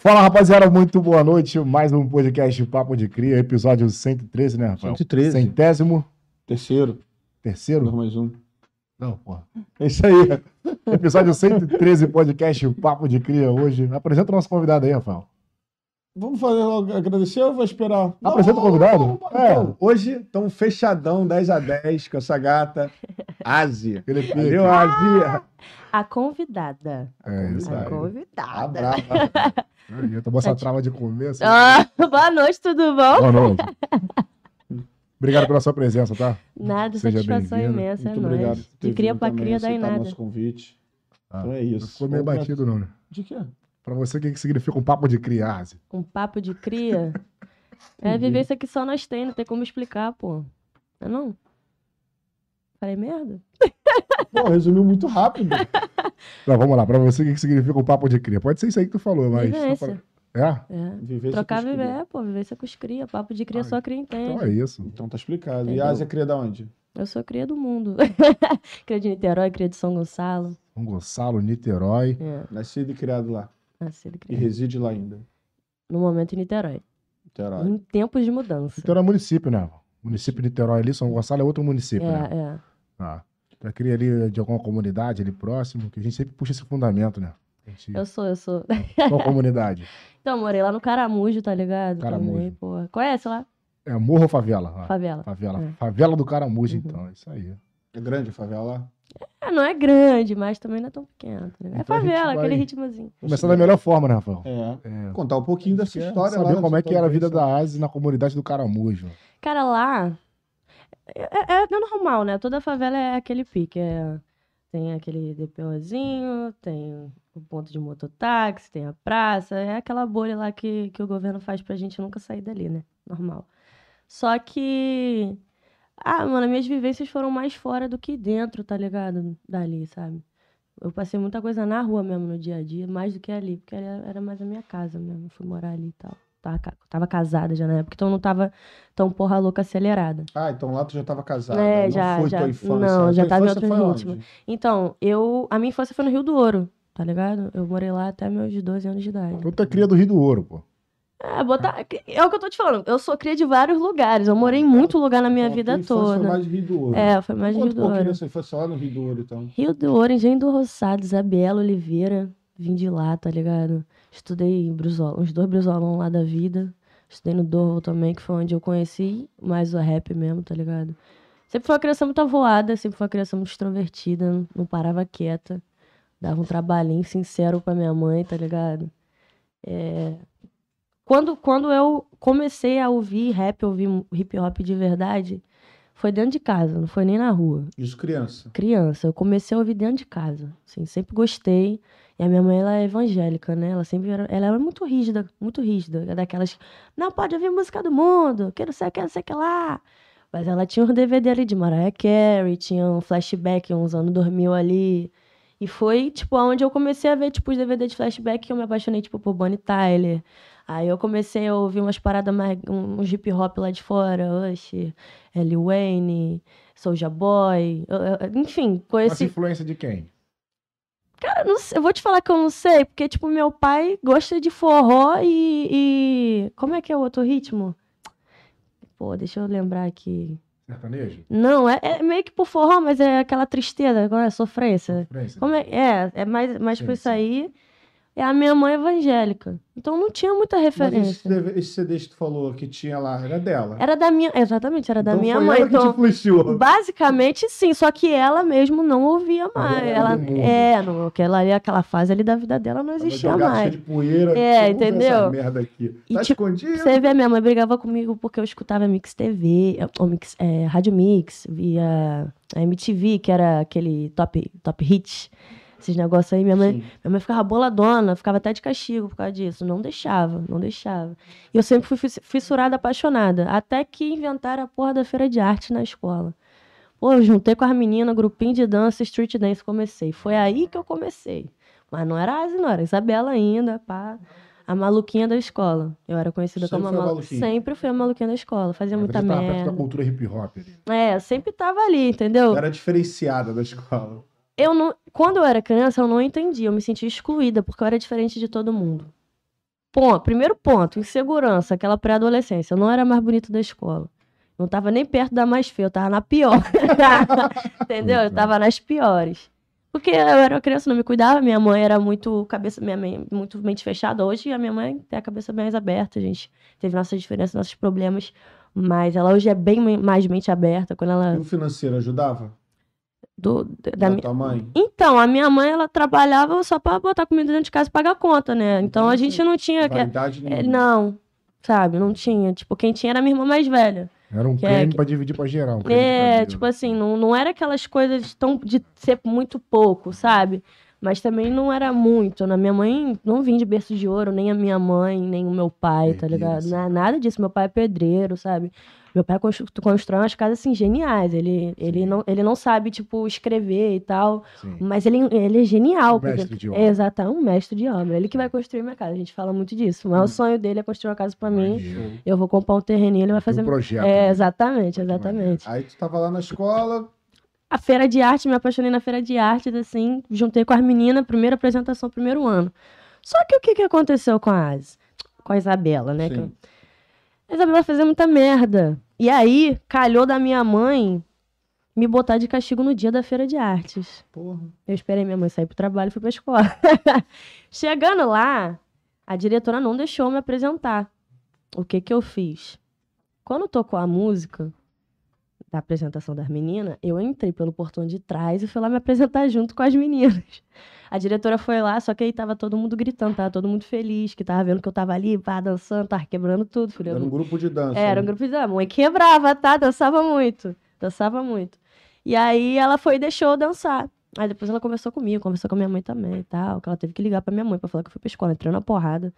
Fala, rapaziada, muito boa noite. Mais um podcast Papo de Cria, episódio 113, né, Rafael? 113. Centésimo Terceiro. terceiro? Não, mais um. Não, porra. É isso aí. Episódio 113, podcast Papo de Cria hoje. Apresenta o nosso convidado aí, Rafael. Vamos fazer logo, agradecer ou vou esperar? Apresenta o convidado? Não, não, não, É. Hoje estamos fechadão, 10 a 10 com essa gata, Ásia. Valeu, Ásia. A convidada. É isso A aí. A convidada. brava. Eu tomou essa trava de começo. Ah, boa noite, tudo bom? Boa noite. Obrigado pela sua presença, tá? Nada, Seja satisfação bem-vindo. imensa, é Muito nóis. obrigado. De cria pra cria, dá em nada. nosso convite. Ah, Então é isso. Não ficou meio batido, não, né? De quê? Pra você, o que que significa um papo de criase? Um papo de cria. É vivência que só nós tem, não tem como explicar, pô. Não é não? Falei merda? Pô, resumiu muito rápido. Não, vamos lá. Pra você, o que significa um papo de cria? Pode ser isso aí que tu falou, mas... Vivência. É? É. Vivência Trocar viver, pô, vivência com os cria. Papo de cria Ai, só cria entende. Então é isso. Então tá explicado. E Entendeu? a Ásia cria da onde? Eu sou cria do mundo. cria de Niterói, cria de São Gonçalo. São Gonçalo, Niterói. É, Nascido e criado lá. nascido e E criado. reside lá ainda. No momento em Niterói. Niterói. Em tempos de mudança. Niterói é município, né? Município de Niterói ali, São Gonçalo é outro município, né? É, é. Ah. Já cria ali de alguma comunidade ali próximo, que a gente sempre puxa esse fundamento, né? Gente... Eu sou, eu sou. Qual comunidade? Então, morei lá no Caramujo, tá ligado? Caramujo. Também, pô. Conhece lá? É morro ou favela? Ah, Favela. favela. É. Favela do Caramujo, Uhum. então. É isso aí. É grande a favela lá? É, não é grande, mas também não é tão pequeno. Tá? É Então gente favela, vai- aquele ritmozinho. Começar da melhor forma, né, Rafael? É. É. Contar um pouquinho dessa história lá. saber como é que era a vida da Asi na comunidade do Caramujo. Cara, lá. É, é, é normal, né? Toda favela é aquele pique. é- Tem aquele DPOzinho, tem o ponto de mototáxi, tem a praça. É aquela bolha lá que, que o governo faz pra gente nunca sair dali, né? Normal. Só que. Ah, mano, minhas vivências foram mais fora do que dentro, tá ligado? Dali, sabe? Eu passei muita coisa na rua mesmo no dia a dia, mais do que ali, porque era, era mais a minha casa mesmo. Fui morar ali e tal. Tava, tava casada já na época, então não tava tão porra louca acelerada. Ah, então lá tu já tava casada. É, não já- foi já- tua infância. não, já tava em outro foi ritmo. onde? Então, eu. A minha infância foi no Rio do Ouro, tá ligado? Eu morei lá até meus 12 anos de idade. Então tu é cria do Rio do Ouro, pô. É, botar. É o que eu tô te falando. Eu sou cria de vários lugares. Eu morei em muito lugar na minha Então, a vida toda. Foi mais Rio do Ouro. É, foi mais Rio do Ouro. dessa infância lá no Rio do Ouro, então. Rio do Ouro, Engenho do Roçado, Isabela Oliveira. Vim de lá, tá ligado? Estudei em Brizola, uns dois Brizolão lá da vida. Estudei no Dorval também, que foi onde eu conheci mais o rap mesmo, tá ligado? Sempre foi uma criança muito avoada, sempre foi uma criança muito extrovertida, não- não parava quieta. Dava um trabalhinho sincero pra minha mãe, tá ligado? É, Quando, quando eu comecei a ouvir rap, ouvir hip hop de verdade, foi dentro de casa, não foi nem na rua Isso criança. criança, eu comecei a ouvir dentro de casa. Assim, sempre gostei. E a minha mãe, ela é evangélica, né? Ela sempre era, ela era muito rígida, muito rígida. É daquelas, não pode ouvir música do mundo, que não sei o que, não sei o que lá. Mas ela tinha um DVD ali de Mariah Carey, tinha um flashback, uns anos 2000 ali. E foi, tipo, aonde eu comecei a ver, tipo, os DVD de flashback que eu me apaixonei, tipo, por Bonnie Tyler. Aí eu comecei a ouvir umas paradas mais, um, uns hip hop lá de fora, Usher, Lil Wayne, Soulja Boy, enfim, conheci... influência de quem? Cara, não sei, eu vou te falar que eu não sei, porque, tipo, meu pai gosta de forró e, e... Como é que é o outro ritmo? Pô, deixa eu lembrar aqui. Sertanejo? Não, é, é meio que por forró, mas é aquela tristeza, agora é sofrência. Sofrência? Como é, é, é mais, mais por isso aí. É a minha mãe evangélica. Então não tinha muita Mas referência. CD esse CD que tu falou que tinha lá, era dela. Era da minha. Exatamente, era da Então minha foi mãe. ela que Então, te influenciou. basicamente, sim. Só que ela mesmo não ouvia mais. Ela Ela, é, não, aquela, aquela fase ali da vida dela não existia jogado mais. de poeira. É, entendeu? Merda aqui. E tá tipo, escondido? Você vê, minha mãe brigava comigo porque eu escutava Mix TV, ou Mix, é, Rádio Mix, via a MTV, que era aquele top, top hit. Esses negócios aí, minha mãe, Sim. minha mãe ficava boladona, ficava até de castigo por causa disso. Não deixava, não deixava. E eu sempre fui fiss- fissurada, apaixonada. Até que inventaram a porra da feira de arte na escola. Pô, eu juntei com as meninas, grupinho de dança, street dance, comecei. Foi aí que eu comecei. Mas não era a Asi, não, era Isabela ainda, pá. A maluquinha da escola. Eu era conhecida Sempre como a maluquinha. Sempre fui a maluquinha da escola. Fazia muita Ela tava perto da merda. cultura hip hop ali. É, sempre tava ali, entendeu? Era diferenciada da escola. Eu não... Quando eu era criança, eu não entendia. Eu me sentia excluída, porque eu era diferente de todo mundo. Ponto, primeiro ponto, insegurança, aquela pré-adolescência. Eu não era mais bonita da escola. Não tava nem perto da mais feia, eu tava na pior. Entendeu? Eu tava nas piores. Porque eu era uma criança, não me cuidava, minha mãe era muito cabeça, minha mãe, muito mente fechada. Hoje a minha mãe tem a cabeça mais aberta, a gente teve nossas diferenças, nossos problemas, mas ela hoje é bem mais mente aberta quando ela E o financeiro ajudava? Do, da, Da, minha- tua mãe? Então, a minha mãe ela trabalhava só pra botar comida dentro de casa e pagar a conta, né? Então a gente não tinha Vaidade é, nenhuma. não, sabe, não tinha, tipo, quem tinha era minha irmã mais velha. Era um Que é creme que- pra dividir pra geral. Um É, pra tipo assim, não, não era aquelas coisas tão de ser muito pouco, sabe? Mas também não era muito. Na minha mãe não vim de berço de ouro, nem a minha mãe, nem o meu pai, tá Entendi, ligado? assim. Na- Nada disso. Meu pai é pedreiro, sabe? Meu pai constrói umas casas assim geniais. Ele, ele, não, ele não sabe, tipo, escrever e tal. Sim. Mas ele, ele é genial. Um porque- mestre de obra. É, exato, é um mestre de obra. Ele que vai construir minha casa. A gente fala muito disso. Mas Hum. o sonho dele é construir uma casa pra mim. Eu vou comprar um terreninho, ele vai Tem um fazer. projeto. É, né? exatamente, exatamente. Aí tu tava lá na escola, A feira de arte, me apaixonei na feira de artes, assim, juntei com as meninas, primeira apresentação, primeiro ano. Só que o que, que aconteceu com a Asi? Com a Isabela, né? Sim. Que- A Isabela fazia muita merda. E aí, calhou da minha mãe me botar de castigo no dia da feira de artes. porra. Eu esperei minha mãe sair pro trabalho e fui pra escola. Chegando lá, a diretora não deixou me apresentar. O que que eu fiz? Quando tocou a música da apresentação das meninas, eu entrei pelo portão de trás e fui lá me apresentar junto com as meninas. A diretora foi lá, só que aí tava todo mundo gritando, tava todo mundo feliz, que tava vendo que eu tava ali, pá, dançando, tava quebrando tudo, Era um grupo de dança. era um né? grupo de dança. Mãe quebrava, tá? Dançava muito. Dançava muito. E aí ela foi e deixou eu dançar. Aí depois ela conversou comigo, conversou com a minha mãe também e tal. Que ela teve que ligar pra minha mãe pra falar que eu fui pra escola, entrou na porrada.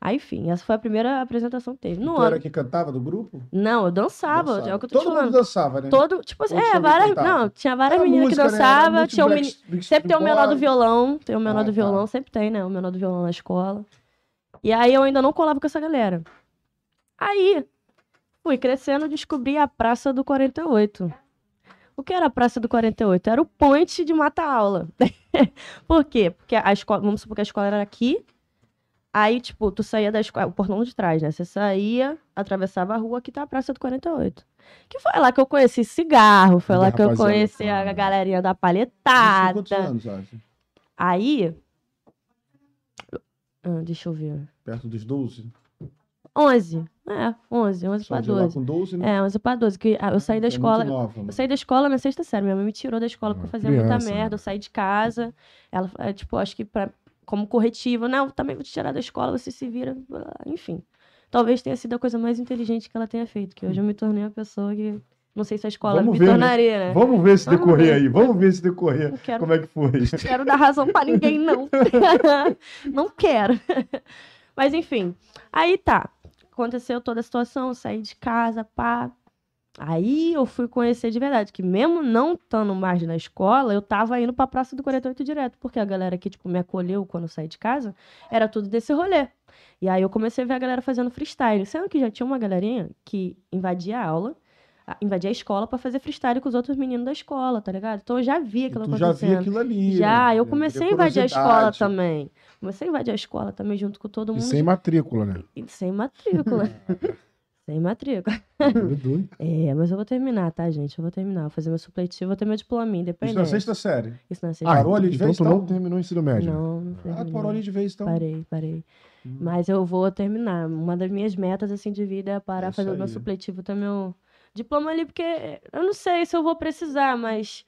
Aí, enfim, essa foi a primeira apresentação que teve. No tu era ano. que cantava do grupo? Não, eu dançava, Dançava. é o que eu tô Todo te falando. mundo dançava, né? Todo, tipo assim, é, várias. cantava? Não, tinha várias Era meninas música, que né? Era dançavam. muito tinha o Black- meni- Sempre tem o menor do violão, tem o menor Ah, do tá. violão, sempre tem, né? O menor do violão na escola. E aí eu ainda não colava com essa galera. Aí, fui crescendo, descobri a Praça do 48. O que era a Praça do 48? Era o point de mata-aula. Por quê? Porque a escola, vamos supor que a escola era aqui. Aí, tipo, tu saía da escola, o portão de trás, né? Você saía, atravessava a rua, aqui tá a Praça do 48. Que foi lá que eu conheci cigarro, foi lá que eu conheci a galerinha da Isso palhetada. Quantos anos, Asi? Aí. Ah, deixa eu ver. Perto dos 12? 11. É, 11, 11 Só pra de lá 12. com 12, né? É, 11 pra 12. Que ah, eu saí da É escola. nova, mano. Eu saí da escola na sexta série. Minha mãe me tirou da escola porque eu fazia muita criança, merda. né? Eu saí de casa. Ela, é, tipo, acho que pra, como corretivo. Não, também vou te tirar da escola, você se vira. Enfim. Talvez tenha sido a coisa mais inteligente que ela tenha feito. Que hoje eu me tornei uma pessoa que. Não sei se a escola Vamos me ver, né? tornaria, né? Vamos ver esse Vamos decorrer ver. aí. Vamos ver esse decorrer. Quero Como é que foi? Não quero dar razão pra ninguém, não. não quero. Mas enfim, aí tá. Aconteceu toda a situação, saí de casa, pá. Aí eu fui conhecer de verdade, que mesmo não estando mais na escola, eu tava indo pra Praça do 48 direto, porque a galera que, tipo, me acolheu quando eu saí de casa, era tudo desse rolê. E aí eu comecei a ver a galera fazendo freestyle, sendo que já tinha uma galerinha que invadia a aula, invadia a escola pra fazer freestyle com os outros meninos da escola, tá ligado? Então eu já via E aquilo tu já acontecendo. via aquilo ali. Já, né? eu comecei a invadir a escola também. Comecei a invadir a escola também junto com todo E mundo. sem matrícula, né? E sem matrícula. sem matrícula. É, mas eu vou terminar, tá, gente? Eu vou terminar. Vou fazer meu supletivo, vou ter meu diplominha, Isso independente. na sexta série. Isso na sexta. Ah, Parou ali de então vez, tu então? não terminou o ensino médio. né? Não, não Ah, terminei. parou ali de vez, então. Parei, parei. Hum. Mas eu vou terminar. Uma das minhas metas, assim, de vida é parar, É isso fazer o meu supletivo, ter meu diploma ali, porque eu não sei se eu vou precisar, mas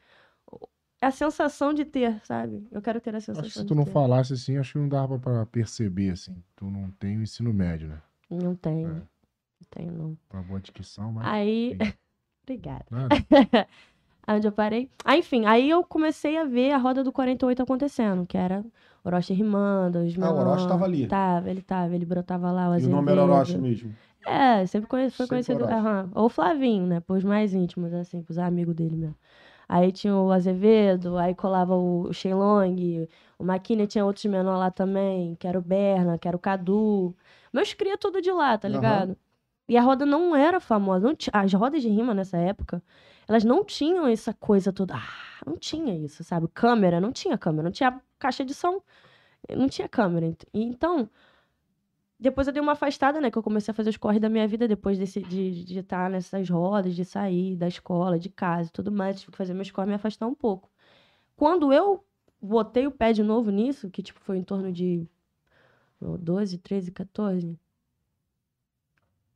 é a sensação de ter, sabe? Eu quero ter a sensação Acho que se tu não ter. falasse assim, acho que não dava pra perceber, assim. Tu não tem o ensino médio, né? Não tenho. É. Não tenho, não. Pra boa dicção, mas. Aí. Obrigada. Onde eu parei? Ah, enfim, aí eu comecei a ver a roda do 48 acontecendo, que era Orochi rimando, os Ah, o. Orochi tava ali. Tava, ele tava, ele brotava lá, o E o nome era. Orochi mesmo. É, sempre foi Sempre conhecido. Aham. Ou Flavinho, né? Pros mais íntimos, assim, pros amigos dele mesmo. Aí tinha o Azevedo, aí colava o Shenlong, o Maquina tinha outros menores lá também, que era o Berna, que era o Cadu. Meus cria tudo de lá, tá ligado? E a roda não era famosa. não As rodas de rima nessa época, elas não tinham essa coisa toda. Ah, não tinha isso, sabe? Câmera, não tinha câmera, não tinha caixa de som, não tinha câmera. ent- Então, depois eu dei uma afastada, né? Que eu comecei a fazer os corres da minha vida depois desse, de, de estar nessas rodas, de sair da escola, de casa e tudo mais. Tive que fazer meus corres me afastar um pouco. Quando eu botei o pé de novo nisso, que tipo foi em torno de 12, 13, 14.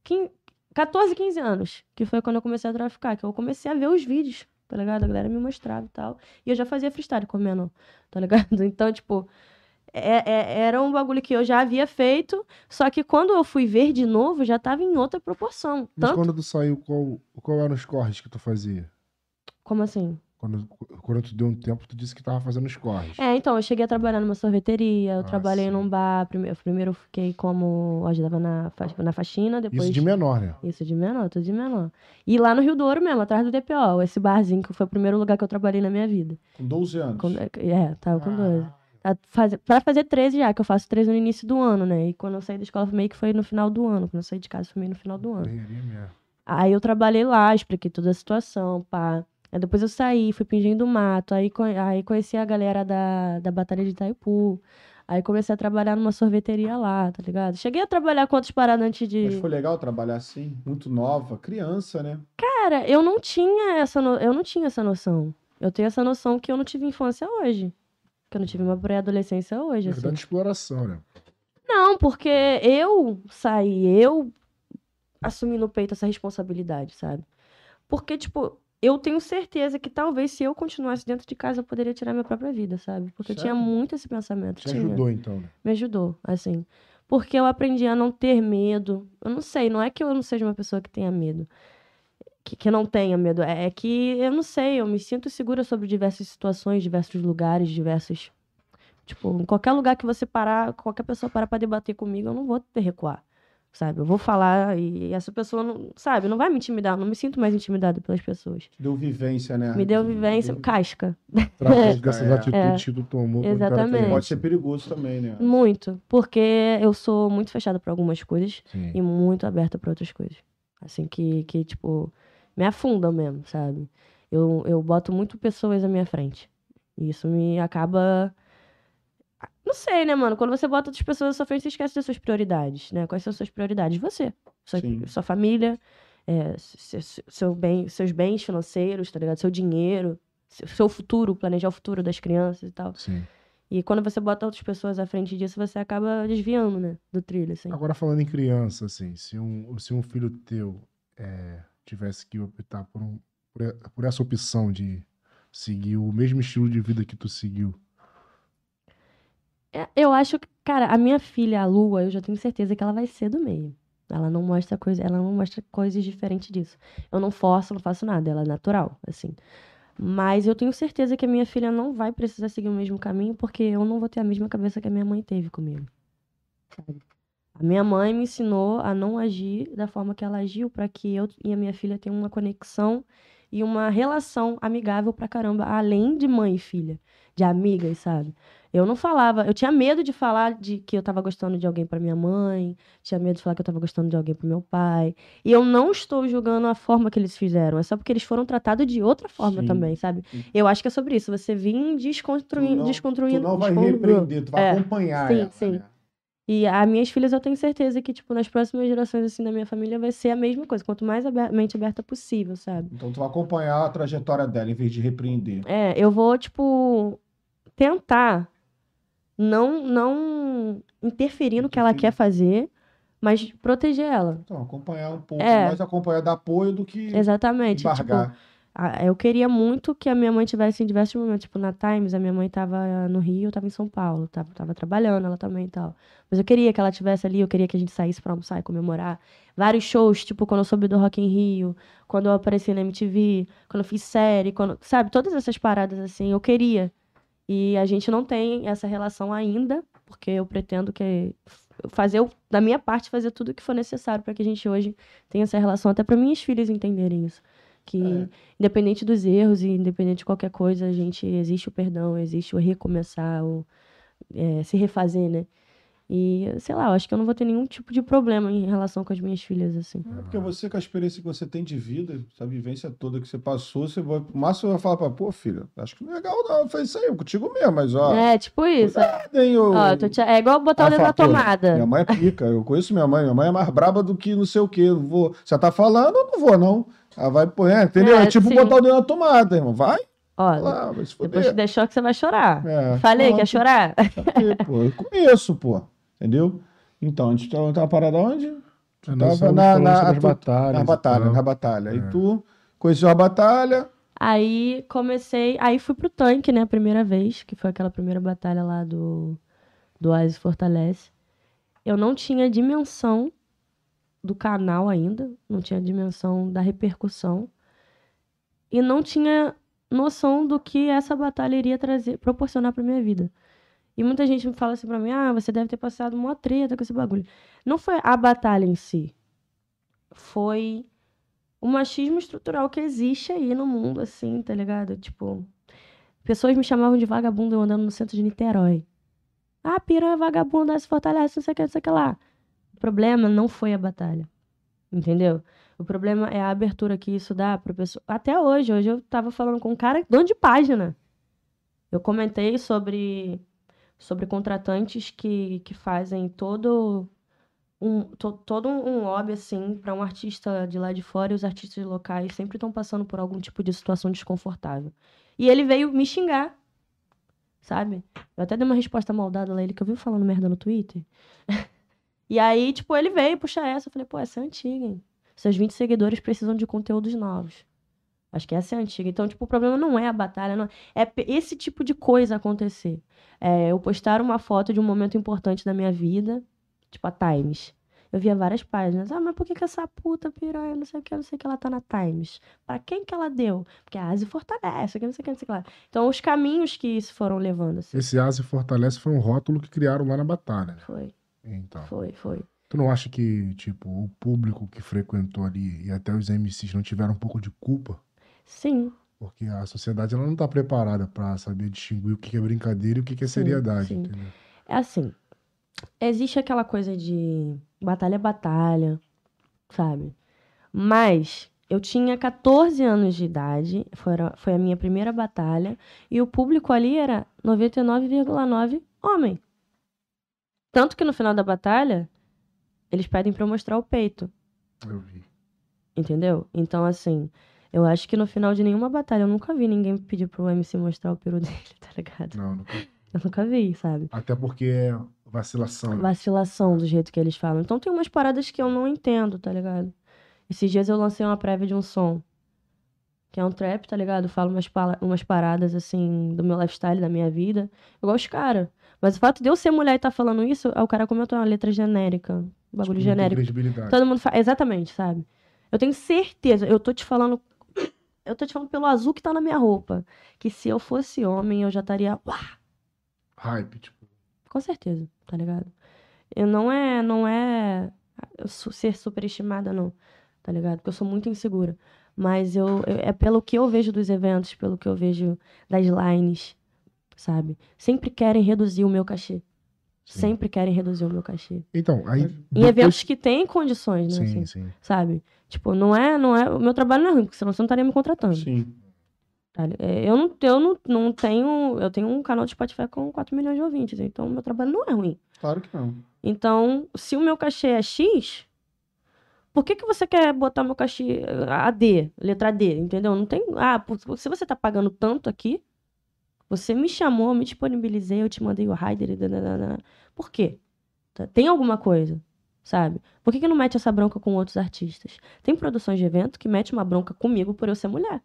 15, 14, 15 anos, que foi quando eu comecei a traficar, que eu comecei a ver os vídeos, tá ligado? A galera me mostrava e tal. E eu já fazia freestyle comendo, tá ligado? Então, tipo, é, é, era um bagulho que eu já havia feito, só que quando eu fui ver de novo, já tava em outra proporção. Mas Tanto... quando tu saiu, qual, qual eram os corres que tu fazia? Como assim? Quando, quando tu deu um tempo, tu disse que tava fazendo os corres. É, então, eu cheguei a trabalhar numa sorveteria, eu Ah, trabalhei sim. num bar. Primeiro, primeiro eu fiquei como. eu ajudava na, fa- na faxina, depois. Isso de menor, né? Isso de menor, tudo de menor. E lá no Rio Douro mesmo, atrás do DPO, esse barzinho que foi o primeiro lugar que eu trabalhei na minha vida. Com 12 anos. Quando- é, tava com 12. Ah, Tá faz- Pra fazer 13 já, que eu faço 13 no início do ano, né? E quando eu saí da escola, meio que foi no final do ano. Quando eu saí de casa, foi meio no final do ano. Aí eu trabalhei lá, expliquei toda a situação, pá. Aí depois eu saí, fui pingindo mato. Aí, aí conheci a galera da, da Batalha de Itaipu. Aí comecei a trabalhar numa sorveteria lá, tá ligado? Cheguei a trabalhar com outras paradas antes de. Mas foi legal trabalhar assim, muito nova, criança, né? Cara, eu não tinha essa no... eu não tinha essa noção. Eu tenho essa noção que eu não tive infância hoje. Que eu não tive uma pré-adolescência hoje, assim. Verdade de exploração, né? Não, porque eu saí, eu assumi no peito essa responsabilidade, sabe? Porque, tipo, eu tenho certeza que talvez se eu continuasse dentro de casa, eu poderia tirar minha própria vida, sabe? Porque eu tinha muito esse pensamento. Te tinha. ajudou, então, né? Me ajudou, assim. Porque eu aprendi a não ter medo. Eu não sei, não é que eu não seja uma pessoa que tenha medo. Que, que não tenha medo. É que eu não sei, eu me sinto segura sobre diversas situações, diversos lugares, diversos. Tipo, em qualquer lugar que você parar, qualquer pessoa parar pra debater comigo, eu não vou ter recuar. Sabe? Eu vou falar e essa pessoa, não, sabe, não vai me intimidar. Eu não me sinto mais intimidada pelas pessoas. Te deu vivência, né? Me deu vivência, casca. Tratando dessas É. atitudes que tu tomou. Exatamente. Pode ser perigoso também, né? Muito. Porque eu sou muito fechada pra algumas coisas. Sim. e muito aberta para outras coisas. Assim, que, que, tipo, me afundam mesmo, sabe? Eu, eu boto muito pessoas à minha frente. E isso me acaba. Não sei, né, mano? Quando você bota outras pessoas à sua frente, você esquece das suas prioridades, né? Quais são as suas prioridades? Você. Sua, sua família, é, seu, seu bem, seus bens financeiros, tá ligado? Seu dinheiro, seu, seu futuro, planejar o futuro das crianças e tal. Sim. E quando você bota outras pessoas à frente disso, você acaba desviando, né? Do trilho, assim. Agora falando em criança, assim, se um, se um filho teu é, tivesse que optar por, um, por, por essa opção de seguir o mesmo estilo de vida que tu seguiu, É, Eu acho que, cara, a minha filha, a Lua, eu já tenho certeza que ela vai ser do meio. Ela não mostra coisa, ela não mostra coisas diferentes disso. Eu não forço, não faço nada, ela é natural, assim. Mas eu tenho certeza que a minha filha não vai precisar seguir o mesmo caminho, porque eu não vou ter a mesma cabeça que a minha mãe teve comigo. Sabe? A minha mãe me ensinou a não agir da forma que ela agiu para que eu e a minha filha tenham uma conexão e uma relação amigável pra caramba, além de mãe e filha, de amigas, sabe? Eu não falava, eu tinha medo de falar de que eu tava gostando de alguém pra minha mãe, tinha medo de falar que eu tava gostando de alguém pro meu pai. E eu não estou julgando a forma que eles fizeram, é só porque eles foram tratados de outra forma Sim. também, sabe? Sim. Eu acho que é sobre isso, você vir desconstruindo, desconstruindo, tu não vai repreender, tu vai É, acompanhar sim, ela, sim. né? E as minhas filhas eu tenho certeza que, tipo, nas próximas gerações, assim, da minha família vai ser a mesma coisa, quanto mais aber- mente aberta possível, sabe? Então tu vai acompanhar a trajetória dela em vez de repreender. É, eu vou, tipo, tentar não, não interferir no que ela quer fazer, mas proteger ela. Então, acompanhar um pouco, É. mais acompanhar dar apoio do que Exatamente. Tipo, embargar. a- eu queria muito que a minha mãe tivesse em diversos momentos. Tipo, na Times, a minha mãe tava no Rio, eu tava em São Paulo. Tava, tava trabalhando, ela também e tal. Mas eu queria que ela tivesse ali, eu queria que a gente saísse pra almoçar e comemorar. Vários shows, tipo, quando eu soube do Rock in Rio, quando eu apareci na MTV, quando eu fiz série, quando... Sabe, todas essas paradas, assim, eu queria. E a gente não tem essa relação ainda, porque eu pretendo que fazer, da minha parte, fazer tudo o que for necessário para que a gente hoje tenha essa relação, até para minhas filhas entenderem isso. Que É. independente dos erros e independente de qualquer coisa, a gente existe o perdão, existe o recomeçar, o é, se refazer, né? E, sei lá, eu acho que eu não vou ter nenhum tipo de problema em relação com as minhas filhas, assim. É porque você, com a experiência que você tem de vida, essa vivência toda que você passou, você vai. O máximo vai falar pra, pô, filha, acho que não é legal, não. Foi isso aí, contigo mesmo, mas ó. É, tipo isso. cuidado, hein, Ó, eu tô te- É igual botar o dedo na tomada. Minha mãe é pica, eu conheço minha mãe. Minha mãe é mais braba do que não sei o quê. eu Vou... Você tá falando, eu não vou, não. Ela vai, pô, é, entendeu? É, É, tipo sim. botar o dedo na tomada, irmão. Vai Ó, vai se depois que der choque, você vai chorar. É, Falei, pronto. quer chorar? Sabe, pô, eu conheço, pô. Entendeu? Então, a gente tava, tava parado onde? É, Tava na- falando na- tu- batalhas. Na batalha, tal. na batalha. É. E tu conheceu a batalha. Aí comecei. Aí fui pro tanque, né? A primeira vez, que foi aquela primeira batalha lá do, do Oasis Fortalece. Eu não tinha dimensão do canal ainda, não tinha dimensão da repercussão. E não tinha noção do que essa batalha iria trazer, proporcionar pra minha vida. E muita gente me fala assim pra mim: ah, você deve ter passado uma treta com esse bagulho. Não foi a batalha em si. Foi o machismo estrutural que existe aí no mundo, assim, tá ligado? Tipo, pessoas me chamavam de vagabundo eu andando no centro de Niterói. Ah, piranha vagabunda, se fortalece, não sei o que, não sei o que lá. O problema não foi a batalha, entendeu? O problema é a abertura que isso dá pra pessoa. Até hoje, hoje eu tava falando com um cara dono de página. Eu comentei sobre, sobre contratantes que, que fazem todo um, to- todo um lobby, assim, para um artista de lá de fora e os artistas locais sempre estão passando por algum tipo de situação desconfortável. E ele veio me xingar, sabe? Eu até dei uma resposta maldada lá, ele que eu vi falando merda no Twitter. e aí, tipo, ele veio puxar essa. Eu falei, pô, essa é antiga, hein? Seus 20 seguidores precisam de conteúdos novos. Acho que essa é antiga. Então, tipo, o problema não é a batalha, não é esse tipo de coisa acontecer. É, eu postar uma foto de um momento importante da minha vida, tipo a Times. Eu via várias páginas. Ah, mas por que, que essa puta piranha, não sei o que, não sei o que, ela tá na Times? Pra quem que ela deu? Porque a Asi fortalece, não sei o que, não sei o que lá. Então, os caminhos que isso foram levando, assim. Esse Asa Fortalece foi um rótulo que criaram lá na batalha. né? Foi, Então. foi, foi. Tu não acha que, tipo, o público que frequentou ali e até os MCs não tiveram um pouco de culpa? Sim, Porque a sociedade ela não tá preparada pra saber distinguir o que é brincadeira e o que é seriedade, sim. entendeu? É assim, existe aquela coisa de batalha é batalha, sabe? Mas eu tinha 14 anos de idade, foi a, foi a minha primeira batalha, e o público ali era 99,9 homem. Tanto que no final da batalha, eles pedem pra eu mostrar o peito, Eu vi. entendeu? Então, assim, eu acho que no final de nenhuma batalha, eu nunca vi ninguém pedir pro MC mostrar o peru dele, tá ligado? Não, nunca... Eu nunca vi, sabe? Até porque é vacilação. né? vacilação do jeito que eles falam. Então tem umas paradas que eu não entendo, tá ligado? Esses dias eu lancei uma prévia de um som. Que é um trap, tá ligado? Eu falo umas, umas paradas, assim, do meu lifestyle, da minha vida. Igual os caras. Mas o fato de eu ser mulher e tá falando isso, aí o cara comentou uma letra genérica. Bagulho Tipo, genérico. Todo mundo fala. Exatamente, sabe? Eu tenho certeza, eu tô te falando. Eu tô te falando pelo azul que tá na minha roupa. Que se eu fosse homem, eu já estaria. Uá! Hype, tipo. Com certeza, tá ligado? Eu não é, não é ser superestimada, não, tá ligado? Porque eu sou muito insegura. Mas eu, eu- é pelo que eu vejo dos eventos, pelo que eu vejo das lines, sabe? Sempre querem reduzir o meu cachê. Sim. Sempre querem reduzir o meu cachê. Então, aí. Em depois- eventos que têm condições, né? Sim, assim, sim. sabe? Tipo, não é, não é. O meu trabalho não é ruim, porque senão você não estaria me contratando. Sim. é, Eu, não, eu não, não tenho. Eu tenho um canal de Spotify com 4 milhões de ouvintes, então o meu trabalho não é ruim. Claro que não. Então, se o meu cachê é X, por que, que você quer botar meu cachê AD, letra D, entendeu? Não tem. Ah, se você tá pagando tanto aqui, você me chamou, eu me disponibilizei, eu te mandei o rider e dananana. Por quê? Tá- Tem alguma coisa, sabe? Por que, que não mete essa bronca com outros artistas? Tem produções de evento que mete uma bronca comigo por eu ser mulher.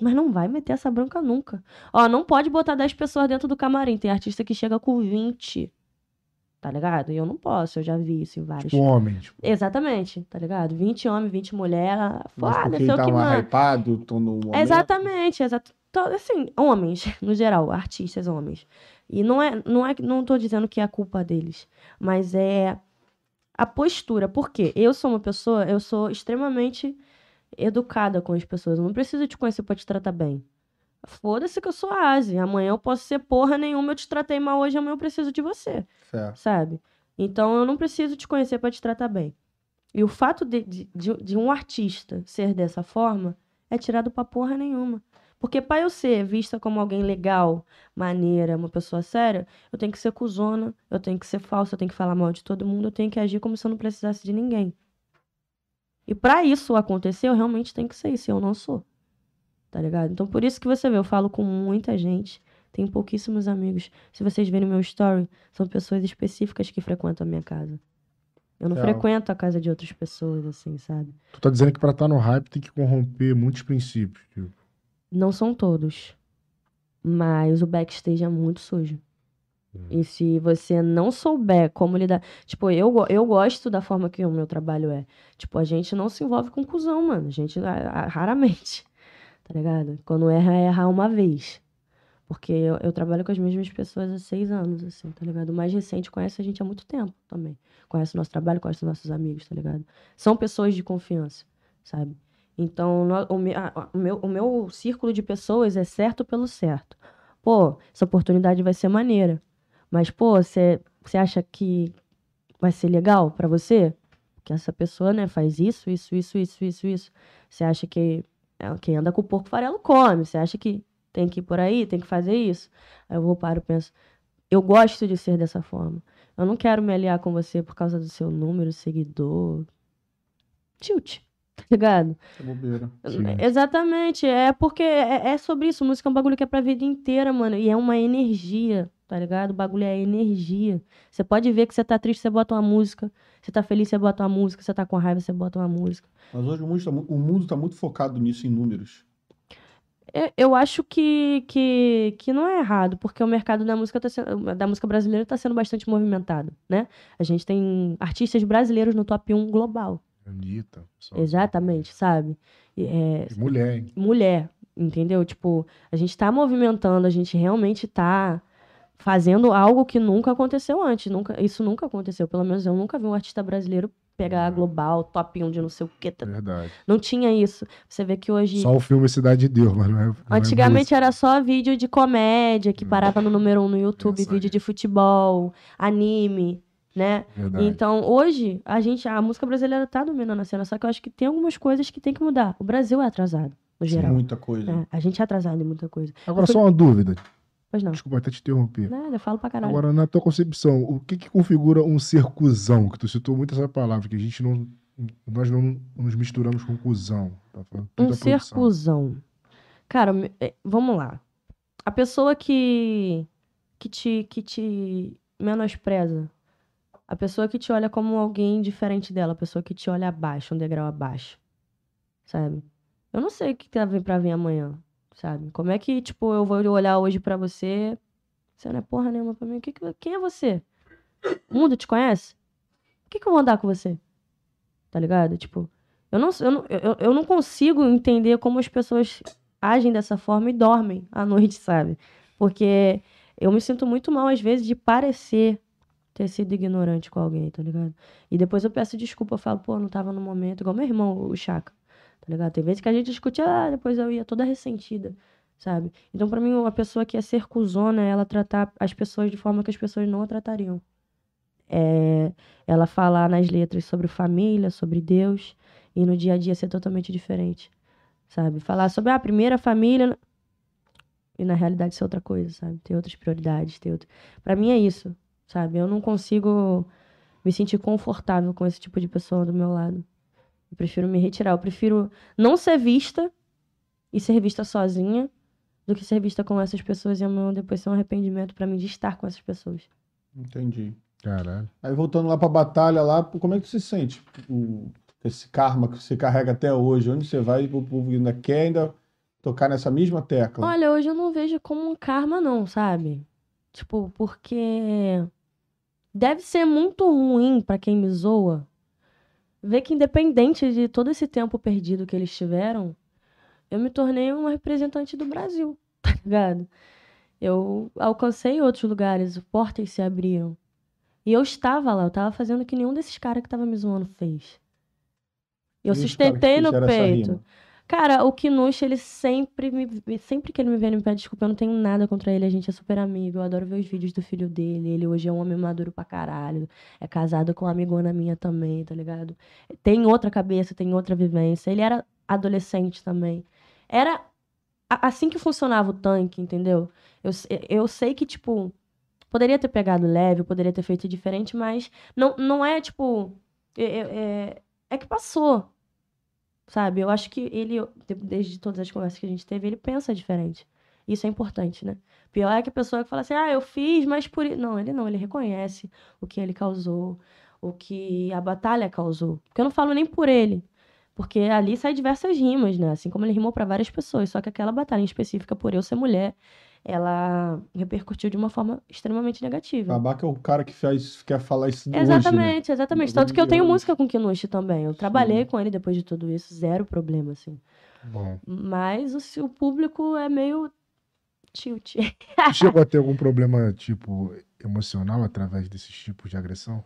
Mas não vai meter essa bronca nunca. Ó, não pode botar 10 pessoas dentro do camarim. Tem artista que chega com 20. Tá ligado? E eu não posso, eu já vi isso em vários. Tipo, homem. Tipo, Exatamente, tá ligado? 20 homens, 20 mulheres. Mas Foda, porque sei ele o que manda. hypado, tô no momento. Exatamente, exato. Então, assim, homens, no geral, artistas homens. E não é, não é, não tô dizendo que é a culpa deles, mas é a postura. Por quê? Eu sou uma pessoa, eu sou extremamente educada com as pessoas. Eu não preciso te conhecer pra te tratar bem. foda-se que eu sou Asi. Amanhã eu posso ser porra nenhuma, eu te tratei mal hoje, amanhã eu preciso de você, Fé. sabe? Então eu não preciso te conhecer pra te tratar bem. E o fato de, de, de- de um artista ser dessa forma é tirado pra porra nenhuma. Porque pra eu ser vista como alguém legal, maneira, uma pessoa séria, eu tenho que ser cuzona, eu tenho que ser falsa, eu tenho que falar mal de todo mundo, eu tenho que agir como se eu não precisasse de ninguém. E pra isso acontecer, eu realmente tenho que ser isso, e eu não sou. Tá ligado? Então por isso que você vê, eu falo com muita gente, tenho pouquíssimos amigos. Se vocês verem meu story, são pessoas específicas que frequentam a minha casa. Eu não Real. frequento a casa de outras pessoas, assim, sabe? Tu tá dizendo que pra estar no hype tem que corromper muitos princípios. Tipo, Não são todos. Mas o backstage é muito sujo. E se você não souber como lidar. Tipo, eu, eu gosto da forma que o meu trabalho é. Tipo, a gente não se envolve com cuzão, mano. A gente a- a- raramente. Tá ligado? Quando erra, erra uma vez. Porque eu, eu trabalho com as mesmas pessoas há seis anos, assim, tá ligado? O mais recente conhece a gente há muito tempo também. Conhece o nosso trabalho, conhece os nossos amigos, tá ligado? São pessoas de confiança, sabe? Então, o, me- a- a- o meu, o meu círculo de pessoas é certo pelo certo. Pô, essa oportunidade vai ser maneira. Mas, pô, você acha que vai ser legal pra você? Que essa pessoa, né, faz isso, isso, isso, isso, isso, isso. Você acha que é, quem anda com o porco farelo come? Você acha que tem que ir por aí, tem que fazer isso? Aí eu vou para e penso, eu gosto de ser dessa forma. Eu não quero me aliar com você por causa do seu número, seguidor. Tilt, ligado? É bobeira. Sim. Exatamente, é porque é, é sobre isso. Música é um bagulho que é pra vida inteira, mano. E é uma energia, tá ligado? O bagulho é energia. Você pode ver que você tá triste, você bota uma música. Você tá feliz, você bota uma música. Você tá com raiva, você bota uma música. Mas hoje o mundo, tá, o mundo tá muito focado nisso em números. É, Eu acho que, que, que não é errado, porque o mercado da música, tá sendo, da música brasileira tá sendo bastante movimentado, né? A gente tem artistas brasileiros no top 1 global. Anitta. só- Exatamente, sabe? É, mulher, hein? mulher, entendeu? Tipo, a gente tá movimentando, a gente realmente tá fazendo algo que nunca aconteceu antes. Nunca, isso nunca aconteceu. Pelo menos eu nunca vi um artista brasileiro pegar a global, top 1 de não sei o quê. tá- Verdade. Não tinha isso. Você vê que hoje. Só o filme Cidade de Deus, mas não é. não é Antigamente música. era só vídeo de comédia que Hum. parava no número 1 no YouTube, Essa vídeo de futebol, anime, né? Verdade. Então, hoje, a gente, a música brasileira tá dominando a cena, só que eu acho que tem algumas coisas que tem que mudar. O Brasil é atrasado, no geral. Muita coisa. É, a gente é atrasado em muita coisa. Agora, só uma dúvida. Pois não. Desculpa até te interromper. Nada, eu falo pra caralho. Agora, na tua concepção, o que que configura um ser cuzão? Que tu citou muito essa palavra, que a gente não. Nós não nos misturamos com cuzão. Tá falando um cuzão. Cara, é, vamos lá. A pessoa que, que, te, que te menospreza, a pessoa que te olha como alguém diferente dela, a pessoa que te olha abaixo, um degrau abaixo, sabe? Eu não sei o que tá vir pra vir amanhã, sabe? Como é que, tipo, eu vou olhar hoje pra você, você não é porra nenhuma pra mim, o que que- quem é você? O mundo te conhece? Por que que eu vou andar com você? Tá ligado? Tipo, eu não, eu, não, eu, eu não consigo entender como as pessoas agem dessa forma e dormem à noite, sabe? Porque eu me sinto muito mal, às vezes, de parecer ter sido ignorante com alguém, tá ligado? E depois eu peço desculpa, eu falo, pô, não tava no momento, igual meu irmão, o Chaka, tá ligado? Tem vezes que a gente discute, ah, depois eu ia toda ressentida, sabe? Então, pra mim, uma pessoa que é ser cuzona é ela tratar as pessoas de forma que as pessoas não a tratariam. É ela falar nas letras sobre família, sobre Deus, e no dia a dia ser totalmente diferente, sabe? Falar sobre "Ah, a primeira família e na realidade ser outra coisa, sabe? Ter outras prioridades, ter outro... Para mim é isso, sabe? Eu não consigo me sentir confortável com esse tipo de pessoa do meu lado. Eu prefiro me retirar, eu prefiro não ser vista e ser vista sozinha do que ser vista com essas pessoas e amanhã depois ser um arrependimento pra mim de estar com essas pessoas. Entendi. Caralho. Aí voltando lá pra batalha lá, como é que você se sente? O- esse karma que você carrega até hoje, onde você vai, o povo ainda quer ainda tocar nessa mesma tecla. Olha, hoje eu não vejo como um karma, não, sabe? Tipo, porque deve ser muito ruim pra quem me zoa ver que, independente de todo esse tempo perdido que eles tiveram, eu me tornei uma representante do Brasil, tá ligado? Eu alcancei outros lugares, portas se abriram. E eu estava lá, eu estava fazendo o que nenhum desses caras que tava me zoando fez. Eu E sustentei no peito. Cara, o Kinush, ele sempre me. Sempre que ele me vê, ele me pede desculpa. Eu não tenho nada contra ele. A gente é super amigo. Eu adoro ver os vídeos do filho dele. Ele hoje é um homem maduro pra caralho. É casado com uma amigona minha também, tá ligado? Tem outra cabeça, tem outra vivência. Ele era adolescente também. Era assim que funcionava o tanque, entendeu? Eu, eu sei que, tipo, poderia ter pegado leve, poderia ter feito diferente, mas não, não é, tipo. É, é- é- é que passou. Sabe? Eu acho que ele, de- desde todas as conversas que a gente teve, ele pensa diferente. Isso é importante, né? Pior é que a pessoa que fala assim, ah, eu fiz, mas por. i-" Não, ele não, ele reconhece o que ele causou, o que a batalha causou. Porque eu não falo nem por ele. Porque ali sai diversas rimas, né? Assim como ele rimou para várias pessoas. Só que aquela batalha em específica, por eu ser mulher, ela repercutiu de uma forma extremamente negativa. Babaca é o cara que faz, quer falar isso hoje, né? Exatamente, exatamente. Tanto que eu tenho de música com Kinushi também. Eu trabalhei Sim. com ele depois de tudo isso, zero problema, assim. Bom. Mas o, o público é meio tilt. Chegou a ter algum problema, tipo, emocional através desses tipos de agressão?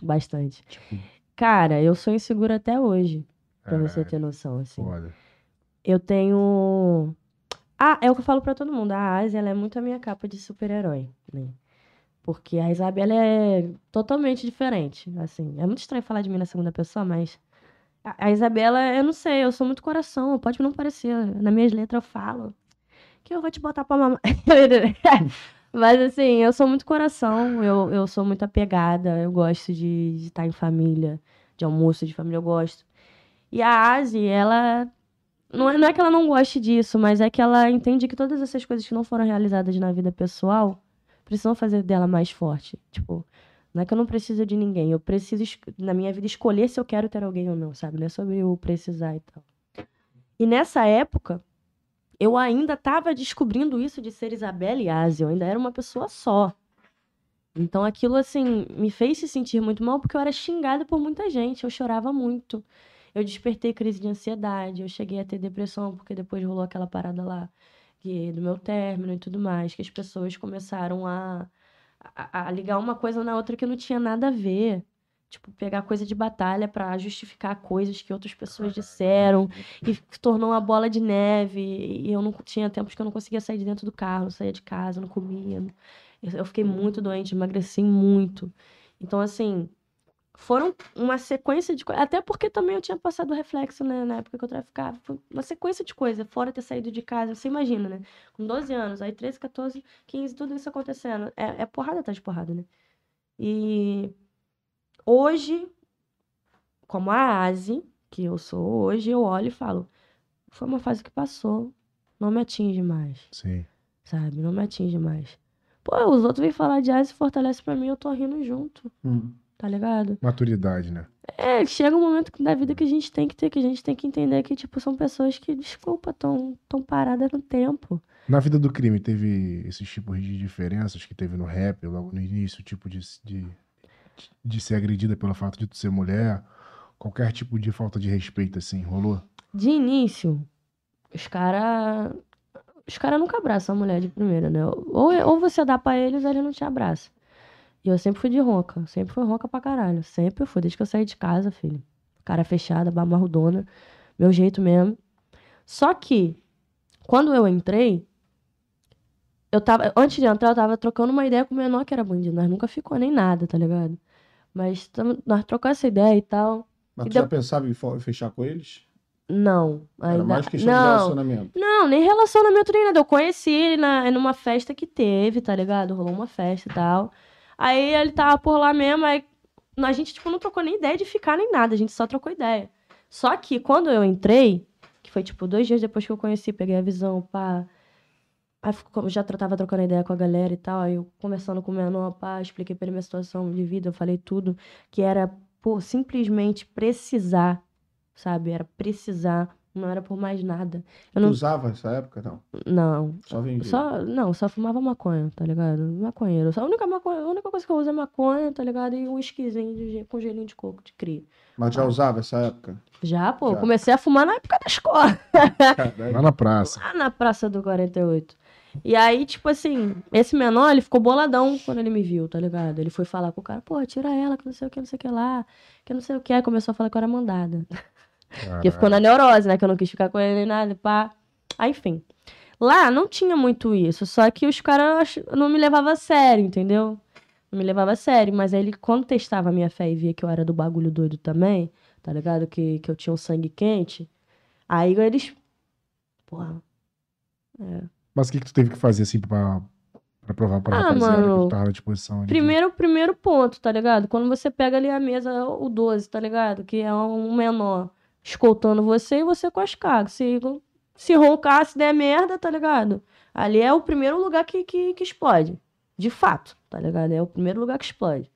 Bastante. Tipo, Cara, eu sou insegura até hoje, pra você caralho, ter noção, assim. foda. Eu tenho. Ah, é o que eu falo pra todo mundo. A Ásia, ela é muito a minha capa de super-herói, né? Porque a Isabela é totalmente diferente, assim. É muito estranho falar de mim na segunda pessoa, mas... A Isabela, eu não sei, eu sou muito coração, pode não parecer. Nas minhas letras eu falo que eu vou te botar pra mamar. Mas assim, eu sou muito coração, eu, eu sou muito apegada, eu gosto de de estar em família, de almoço de família, eu gosto. E a Asi, ela não é, não é que ela não goste disso, mas é que ela entende que todas essas coisas que não foram realizadas na vida pessoal precisam fazer dela mais forte. Tipo, não é que eu não preciso de ninguém, eu preciso, na minha vida, escolher se eu quero ter alguém ou não, sabe? Não é sobre o precisar e tal. E nessa época, eu ainda estava descobrindo isso de ser Isabela e Ásia, eu ainda era uma pessoa só. Então aquilo, assim, me fez se sentir muito mal porque eu era xingada por muita gente, eu chorava muito. Eu despertei crise de ansiedade, eu cheguei a ter depressão, porque depois rolou aquela parada lá que, do meu término e tudo mais, que as pessoas começaram a, a, a ligar uma coisa na outra que não tinha nada a ver. Tipo, pegar coisa de batalha pra justificar coisas que outras pessoas disseram, e tornou uma bola de neve, e eu não tinha tempos que eu não conseguia sair de dentro do carro, não saía de casa, não comia. eu fiquei muito doente, emagreci muito. Então, assim, foram uma sequência de coisas. Até porque também eu tinha passado reflexo, né, na época que eu traficava. Foi uma sequência de coisas, fora ter saído de casa. Você imagina, né? Com 12 anos, aí 13, 14, 15, tudo isso acontecendo. É, é porrada atrás de porrada, né? E hoje, como a Asi, que eu sou hoje, eu olho e falo: foi uma fase que passou, não me atinge mais Sim. sabe? Não me atinge mais. Pô, os outros vêm falar de Asi e fortalece pra mim, eu tô rindo junto, Hum. Tá ligado? Maturidade, né? É, chega um momento da vida que a gente tem que ter, que a gente tem que entender que, tipo, são pessoas que, desculpa, tão, tão paradas no tempo. Na vida do crime, teve esses tipos de diferenças que teve no rap, logo no início, tipo de, de, de ser agredida pelo fato de tu ser mulher, qualquer tipo de falta de respeito, assim, rolou? De início, os caras. Os caras nunca abraçam a mulher de primeira, né? Ou, ou você dá pra eles, ou eles não te abraçam. E eu sempre fui de ronca. Sempre fui ronca pra caralho. Sempre fui, desde que eu saí de casa, filho. Cara fechada, barmarrudona. Meu jeito mesmo. Só que, quando eu entrei, eu tava. Antes de entrar, eu tava trocando uma ideia com o menor que era bandido. Nós nunca ficou nem nada, tá ligado? Mas tamo- nós trocamos essa ideia e tal. Mas E tu já pensava em fechar com eles? Não. Era Ainda... mais questão de não. relacionamento. Não, nem relacionamento nem nada. Eu conheci ele na, numa festa que teve, tá ligado? Rolou uma festa e tal. Aí ele tava por lá mesmo, aí a gente, tipo, não trocou nem ideia de ficar nem nada, a gente só trocou ideia. Só que quando eu entrei, que foi, tipo, dois dias depois que eu conheci, peguei a visão, pá. Aí já tava trocando ideia com a galera e tal, aí eu conversando com o menor, pá, expliquei pra ele minha situação de vida, eu falei tudo, que era por simplesmente precisar, sabe? Era precisar, não era por mais nada. Eu Tu não, usava nessa época? Não. não, Só vendia. só, não, só fumava maconha, tá ligado? Maconheiro. Só a única, maconha, a única coisa que eu uso é maconha, tá ligado? E um esquisinho de, com gelinho de coco de cria. Mas já usava essa época? Já, pô, Já. comecei a fumar na época da escola, Caralho. Lá na praça. lá na Praça do 48. E aí, tipo assim, esse menor, ele ficou boladão quando ele me viu, tá ligado? Ele foi falar com o cara, pô, tira ela, que não sei o que, não sei o que lá, que não sei o que. Aí começou a falar que eu era mandada. Porque ficou na neurose, né? Que eu não quis ficar com ele nem nada, pá. Aí, enfim. Lá não tinha muito isso, só que os caras não me levavam a sério, entendeu? Não me levava a sério, mas aí ele, quando testava a minha fé e via que eu era do bagulho doido também, tá ligado? Que, que eu tinha um sangue quente, aí eles. Porra. É. Mas o que, que tu teve que fazer, assim, pra, pra provar pra Ah, rapaziada que mano, tu tava na disposição? ali Primeiro, primeiro ponto, tá ligado? Quando você pega ali a mesa, o 12, tá ligado? Que é um menor escoltando você e você com as cagas. Se, se roncar, se der merda, tá ligado? Ali é o primeiro lugar que, que, que explode. De fato, tá ligado? É o primeiro lugar que explode.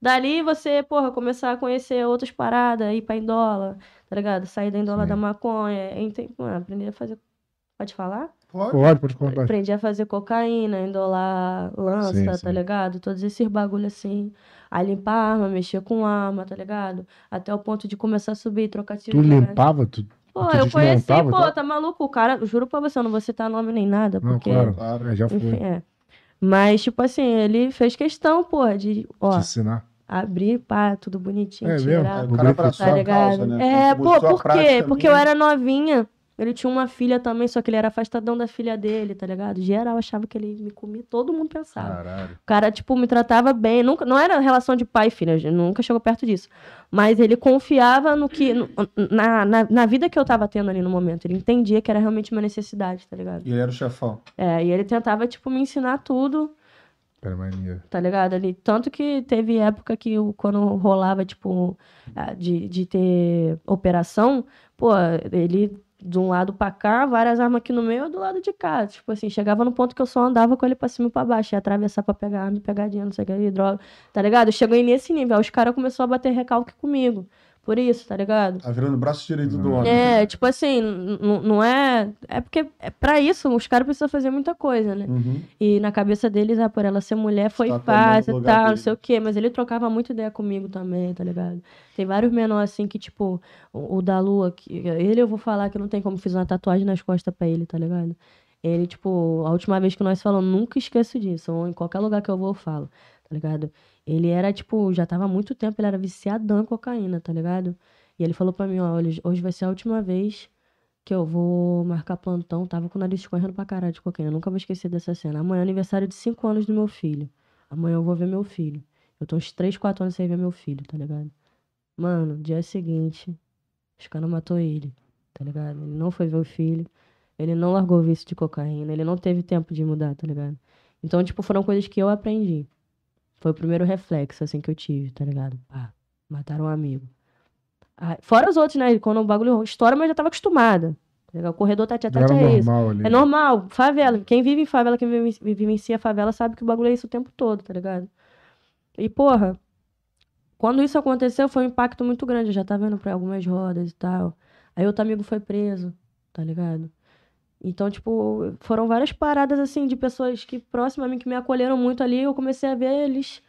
Dali você, porra, começar a conhecer outras paradas, ir pra Indola, tá ligado? Sair da Indola Sim. da maconha, mano, aprender a fazer. Pode falar? Pode. Pode, pode contar. Aprendi a fazer cocaína, endolar lança, Sim, tá sim. ligado? Todos esses bagulho assim. A limpar arma, mexer com arma, tá ligado? Até o ponto de começar a subir, trocar tiro. Tu limpava? Tu... Pô, tu eu conheci, desmontava, pô, tá? tá maluco? O cara, eu juro pra você, eu não vou citar nome nem nada, Não, porque. claro. Claro. É, já foi. Enfim, é. Mas, tipo assim, ele fez questão, porra, de, ó, Te ensinar. abrir, pá, tudo bonitinho, É mesmo? tirar. O cara Tá ligado? causa, né? É, Você pô, por quê? Porque eu mesmo. era novinha. Ele tinha uma filha também, só que ele era afastadão da filha dele, tá ligado? Geral achava que ele me comia, todo mundo pensava. Caralho. O cara, tipo, me tratava bem. Nunca, não era relação de pai e filha, nunca chegou perto disso. Mas ele confiava no que. no- na, na, na vida que eu tava tendo ali no momento. Ele entendia que era realmente uma necessidade, tá ligado? E ele era o chefão. É, e ele tentava, tipo, me ensinar tudo, Pera, mania. tá ligado? Ali. Tanto que teve época que eu, quando rolava, tipo, de, de ter operação, pô, ele de um lado pra cá, várias armas aqui no meio, do lado de cá. Tipo assim, chegava no ponto que eu só andava com ele pra cima e pra baixo, ia atravessar pra pegar arma e pegar dinheiro, não sei o que, droga, tá ligado? Eu cheguei nesse nível, aí os caras começaram a bater recalque comigo. Por isso, tá ligado? Tá virando o braço direito do Uhum. homem. É, tipo assim, não é. É porque é pra isso os caras precisam fazer muita coisa, né? Uhum. E na cabeça deles, ah, por ela ser mulher foi Tá tomando fácil e tal, não dele. sei o quê. Mas ele trocava muita ideia comigo também, tá ligado? Tem vários menores assim que, tipo, o, o da Lua, que, ele eu vou falar que não tem como fiz uma tatuagem nas costas pra ele, tá ligado? Ele, tipo, a última vez que nós falamos, nunca esqueço disso. Ou em qualquer lugar que eu vou, eu falo, tá ligado? Ele era, tipo, já tava há muito tempo, ele era viciadão em cocaína, tá ligado? E ele falou pra mim, ó, hoje vai ser a última vez que eu vou marcar plantão. Tava com o nariz escorrendo pra caralho de cocaína. Nunca vou esquecer dessa cena. Amanhã é aniversário de 5 anos do meu filho. Amanhã eu vou ver meu filho. Eu tô uns 3, 4 anos sem ver meu filho, tá ligado? Mano, dia seguinte, os caras matou ele, tá ligado? Ele não foi ver o filho. Ele não largou o vício de cocaína. Ele não teve tempo de mudar, tá ligado? Então, tipo, foram coisas que eu aprendi. Foi o primeiro reflexo, assim, que eu tive, tá ligado? Pá, mataram um amigo. Ah, Fora os outros, né? Quando o bagulho estoura, mas eu já tava acostumada. tá? O corredor tete a tete é isso. normal ali. É normal, favela. Quem vive em favela, quem vive, vivencia favela, sabe que o bagulho é isso o tempo todo, tá ligado? E, porra, quando isso aconteceu, foi um impacto muito grande. Eu já tava indo pra algumas rodas e tal. Aí outro amigo foi preso, tá ligado? Então, tipo, foram várias paradas, assim, de pessoas que próximas a mim, que me acolheram muito ali. Eu comecei a ver eles.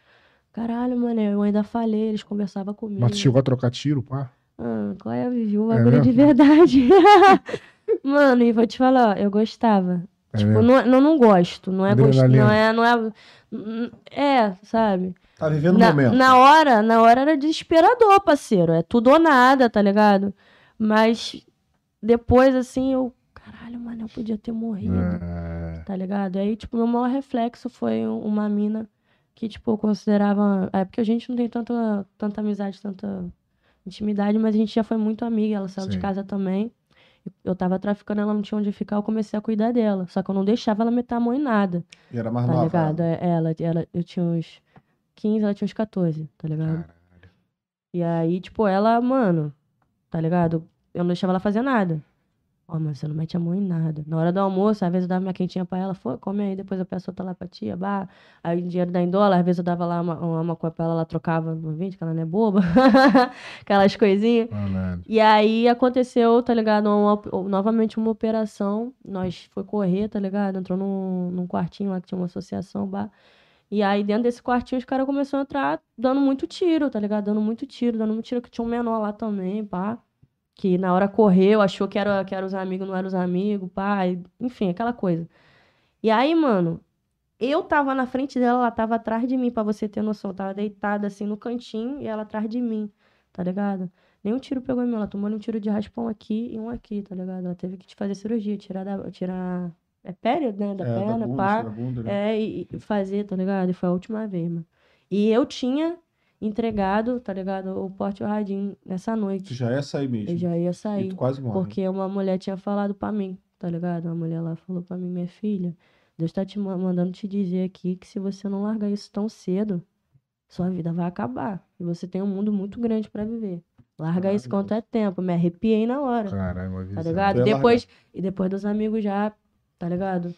Caralho, mano, eu ainda falei, eles conversavam comigo. Mas tu chegou a trocar tiro, pá? Ah, qual é, Vivi? O É bagulho de mesmo? verdade. Mano, e vou te falar, ó, eu gostava. É tipo, não, é- não, não gosto. Não é gosto. Adrenalina. Não é, não é. É, sabe? Tá vivendo o Na, momento. na hora, na hora era desesperador, parceiro. É tudo ou nada, tá ligado? Mas depois, assim, eu. Caralho, mano, eu podia ter morrido É, tá ligado? Aí, tipo, meu maior reflexo foi um- uma mina que, tipo, eu considerava. É porque a gente não tem tanta, tanta amizade, tanta intimidade, mas a gente já foi muito amiga. Ela saiu de Sim. casa também. Eu tava traficando, ela não tinha onde ficar, eu comecei a cuidar dela. Só que eu não deixava ela meter a mão em nada, E era mais tá nova. ligado? É, Ela, ela, eu tinha uns 15, ela tinha uns 14, tá ligado? caralho. E aí, tipo, ela, mano, tá ligado? Eu não deixava ela fazer nada. Ó, mas você não mete a mão em nada. Na hora do almoço, às vezes eu dava uma quentinha pra ela, foi, come aí, depois eu peço outra lá pra tia, bah. Aí dinheiro da em dólar, às vezes eu dava lá uma, uma maconha pra ela, ela trocava no 20, que ela não é boba. Aquelas coisinhas. Malandro. E aí aconteceu, tá ligado? Uma novamente uma operação. Nós foi correr, tá ligado? Entrou num, num quartinho lá que tinha uma associação, bah. E aí, dentro desse quartinho, os caras começaram a entrar dando muito tiro, tá ligado? Dando muito tiro, dando muito tiro, que tinha um menor lá também, pá. Que na hora correu, achou que era, que era os amigos, não eram os amigos, e- enfim, aquela coisa. E aí, mano, eu tava na frente dela, ela tava atrás de mim, pra você ter noção. Eu tava deitada assim no cantinho e ela atrás de mim, tá ligado? Nenhum tiro pegou em mim. Ela tomou um tiro de raspão aqui e um aqui, tá ligado? Ela teve que te fazer cirurgia, tirar da. Tirar. É pério, né? Da É, perna, bunda, pá. tira a bunda, né? É, e, e fazer, tá ligado? E foi a última vez, mano. E eu tinha entregado, tá ligado? O porte e o radinho nessa Tu noite. já ia sair mesmo. Eu já ia E sair. tu quase morre. Porque uma mulher tinha falado pra mim, tá ligado? Uma mulher lá falou pra mim, minha filha, Deus tá te ma- mandando te dizer aqui que se você não largar isso tão cedo, sua vida vai acabar. E você tem um mundo muito grande pra viver. Larga isso quanto é tempo. Me arrepiei na hora. Caralho, uma Tá ligado? Tu Depois, e depois dos amigos já, tá ligado?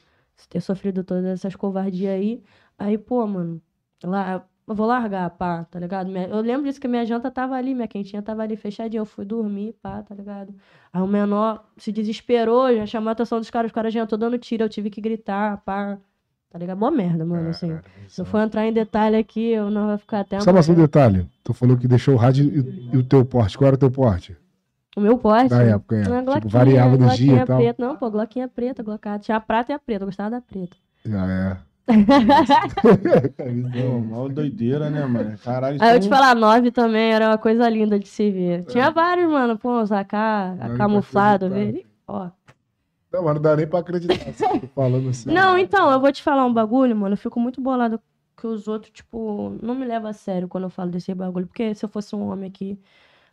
Ter sofrido todas essas covardias aí. Aí, pô, mano, lá, eu vou largar, pá, tá ligado? Minha- eu lembro disso que minha janta tava ali, minha quentinha tava ali fechadinha. Eu fui dormir, pá, tá ligado? Aí o menor se desesperou, já chamou a atenção dos caras, os caras já tô dando tiro, eu tive que gritar, pá. Tá ligado? Mó merda, mano, assim. Caralho, Se eu for entrar em detalhe aqui, eu não vai ficar até Só mais um detalhe. Tu falou que deixou o rádio e, e o teu porte. Qual era o teu porte? O meu porte. Da época, é. Uma Tipo, variava dos Glockinha dias e tal. preta. Não, pô, Gloquinha preta, glocada. Tinha a prata e a preta, eu gostava da preta. Já é. Mó doideira, né, mano? Caralho, Aí eu te falar, nove também era uma coisa linda de se ver. Tinha vários, mano, pô, os AK, Não, camuflado, velho. Ó. Não, mas não dá nem pra acreditar. Falando assim. Não, então, eu vou te falar um bagulho, mano. Eu fico muito bolado que os outros, tipo, não me levam a sério quando eu falo desse bagulho. Porque se eu fosse um homem aqui,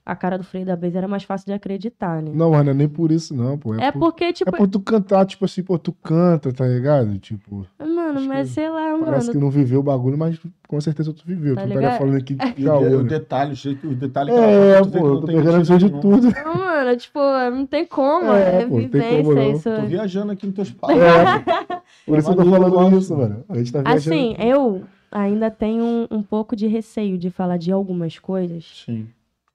a cara do Freio da Bez era mais fácil de acreditar, né? Não, mas não é nem por isso, não, pô. É, É por, porque, é tipo, por tu cantar, tipo assim, pô, tu canta, tá ligado? Tipo, mano, mas sei lá, parece mano. que não viveu o bagulho, mas com certeza tu viveu. Tá tu ligado? falando aqui de o, de- caô, o né? detalhe, o jeito, o detalhe que É, pô, eu tô tem pegando visão de tudo. Não, mano, tipo, não tem como, É, é, pô, não tem vivência como não. isso. Tô viajando aqui nos teus papos. É, por isso eu tô falando isso, mano. A gente tá viajando. Assim, eu ainda tenho um, um pouco de receio de falar de algumas coisas Sim.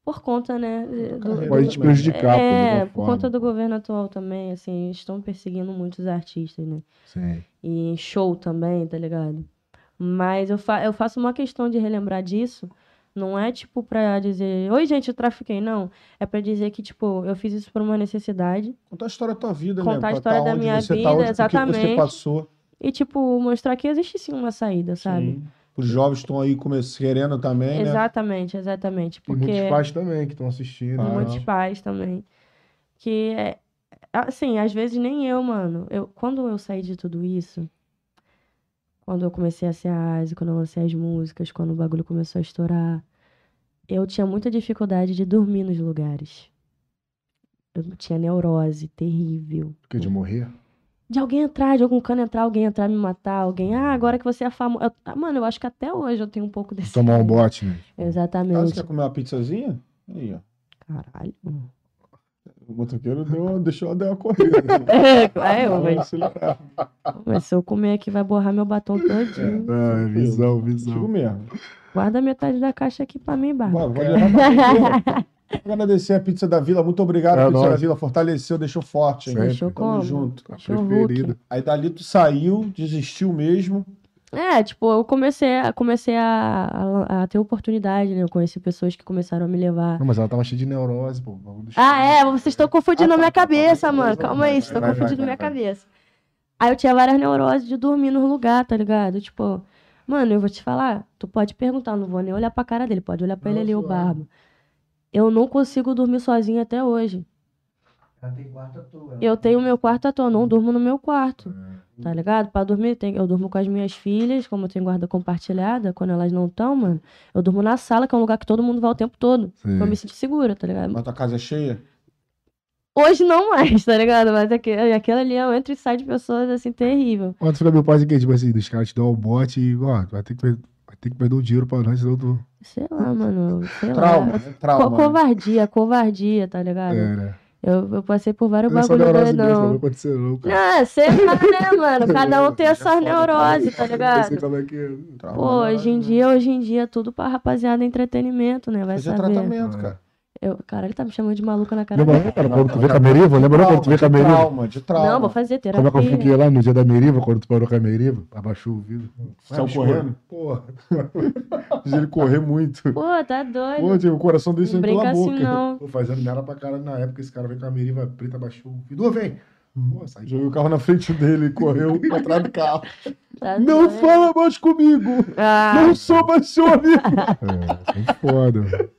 Por conta, né, do- Pode te também. prejudicar, é, por conta do governo atual também, assim, estão perseguindo muitos artistas, né? Sim. E em show também, tá ligado? Mas eu, fa eu faço uma questão de relembrar disso. Não é tipo pra dizer, oi gente, eu trafiquei. Não. É pra dizer que, tipo, eu fiz isso por uma necessidade. Contar a história da tua vida, Contar né? a história tá da minha você vida, tá exatamente. passou. E, tipo, mostrar que existe sim uma saída, sabe? Sim. Os jovens estão aí come- querendo também, né? Exatamente, exatamente. E Porque muitos pais também que estão assistindo. Ah, né? muitos pais também. Que é. Assim, às vezes nem eu, mano. Eu, quando eu saí de tudo isso, quando eu comecei a ser a Asi, quando eu lancei as músicas, quando o bagulho começou a estourar, eu tinha muita dificuldade de dormir nos lugares. Eu tinha neurose terrível. Porque de morrer. De alguém entrar, de algum cano entrar, alguém entrar me matar, alguém. Ah, agora que você é famoso. Mano, eu acho que até hoje eu tenho um pouco desse. Tomar um bote, né? Ah, você Exatamente. quer comer uma pizzazinha? Aí, ó. Caralho. O motoqueiro deu, deixou dar uma corrida. É, eu, Vai mas, acelerar. mas se eu comer aqui vai borrar meu batom todinho. Ah, visão, Contigo visão. mesmo. Guarda metade da caixa aqui pra mim, Barba. Bora, vou levar. Agradecer a Pizza da Vila. Muito obrigado, É Pizza nóis. da Vila. Fortaleceu, deixou forte, hein? Sempre. Deixou Tamo como? junto. A preferida. Aí dali tu saiu, desistiu mesmo. É, tipo, eu comecei, a, comecei a, a, a ter oportunidade, né? Eu conheci pessoas que começaram a me levar. Não, mas ela tava cheia de neurose, pô. Ah, é? Vocês estão confundindo Ah, a minha tá, tá, tá, cabeça, tá, mano. tá, Calma aí, vocês estão confundindo vai, minha vai. cabeça. Aí eu tinha várias neuroses de dormir no lugar, tá ligado? Tipo, mano, eu vou te falar, tu pode perguntar, não vou nem olhar pra cara dele, pode olhar pra ele Não, ali, o. Barba. Eu não consigo dormir sozinha até hoje. Ela tem quarto à toa. Eu tenho meu quarto à toa, eu não durmo no meu quarto. É. Tá ligado? Pra dormir, eu durmo com as minhas filhas, como eu tenho guarda compartilhada, quando elas não estão, mano. Eu durmo na sala, que é um lugar que todo mundo vai o tempo todo. Sim. Pra eu me sentir segura, tá ligado? Mas tua casa é cheia? Hoje não mais, tá ligado? Mas aquele, aquele ali eu entro e sai de pessoas assim, terrível. Quando fica meu pai quê? Tipo assim, dos caras te dão o bote e, ó, vai ter que, ter que perder o dinheiro pra nós, senão tu. Sei lá, mano. Sei Trauma, lá. né? Trauma. Co- covardia, covardia, tá ligado? É, né? Eu, eu passei por vários Essa bagulho neurose mesmo, não doidão. aconteceu, não, cara. Ah, sei lá, né, mano? Cada um tem Já essas foda, neuroses, tá Eu sei ligado? como é que é. Trauma, Pô, hoje em né? dia, hoje em dia, tudo pra rapaziada é entretenimento, né? Vai saber. tratamento, cara. Eu, cara, ele tá me chamando de maluca na cara. Lembra, cara, quando tu vê com a Meriva? Lembra quando tu vê com a de Meriva? trauma, de trauma. Não, vou fazer Como é que eu terapia. fiquei lá no dia da Meriva, quando tu parou com a Meriva? Abaixou o vidro. Saiu correndo? Porra. Fiz ele correr muito. Pô, tá doido. Pô, tipo, o coração dele não saiu pela brinca boca. assim, não. Tô fazendo merda pra caralho na época, esse cara veio com a Meriva preta, abaixou o vidro. Ô, vem! Pô, Joguei o carro na frente dele e correu atrás do carro. Tá Não doido. fala mais comigo! Ah, Não sou mais seu amigo! É, foi foda.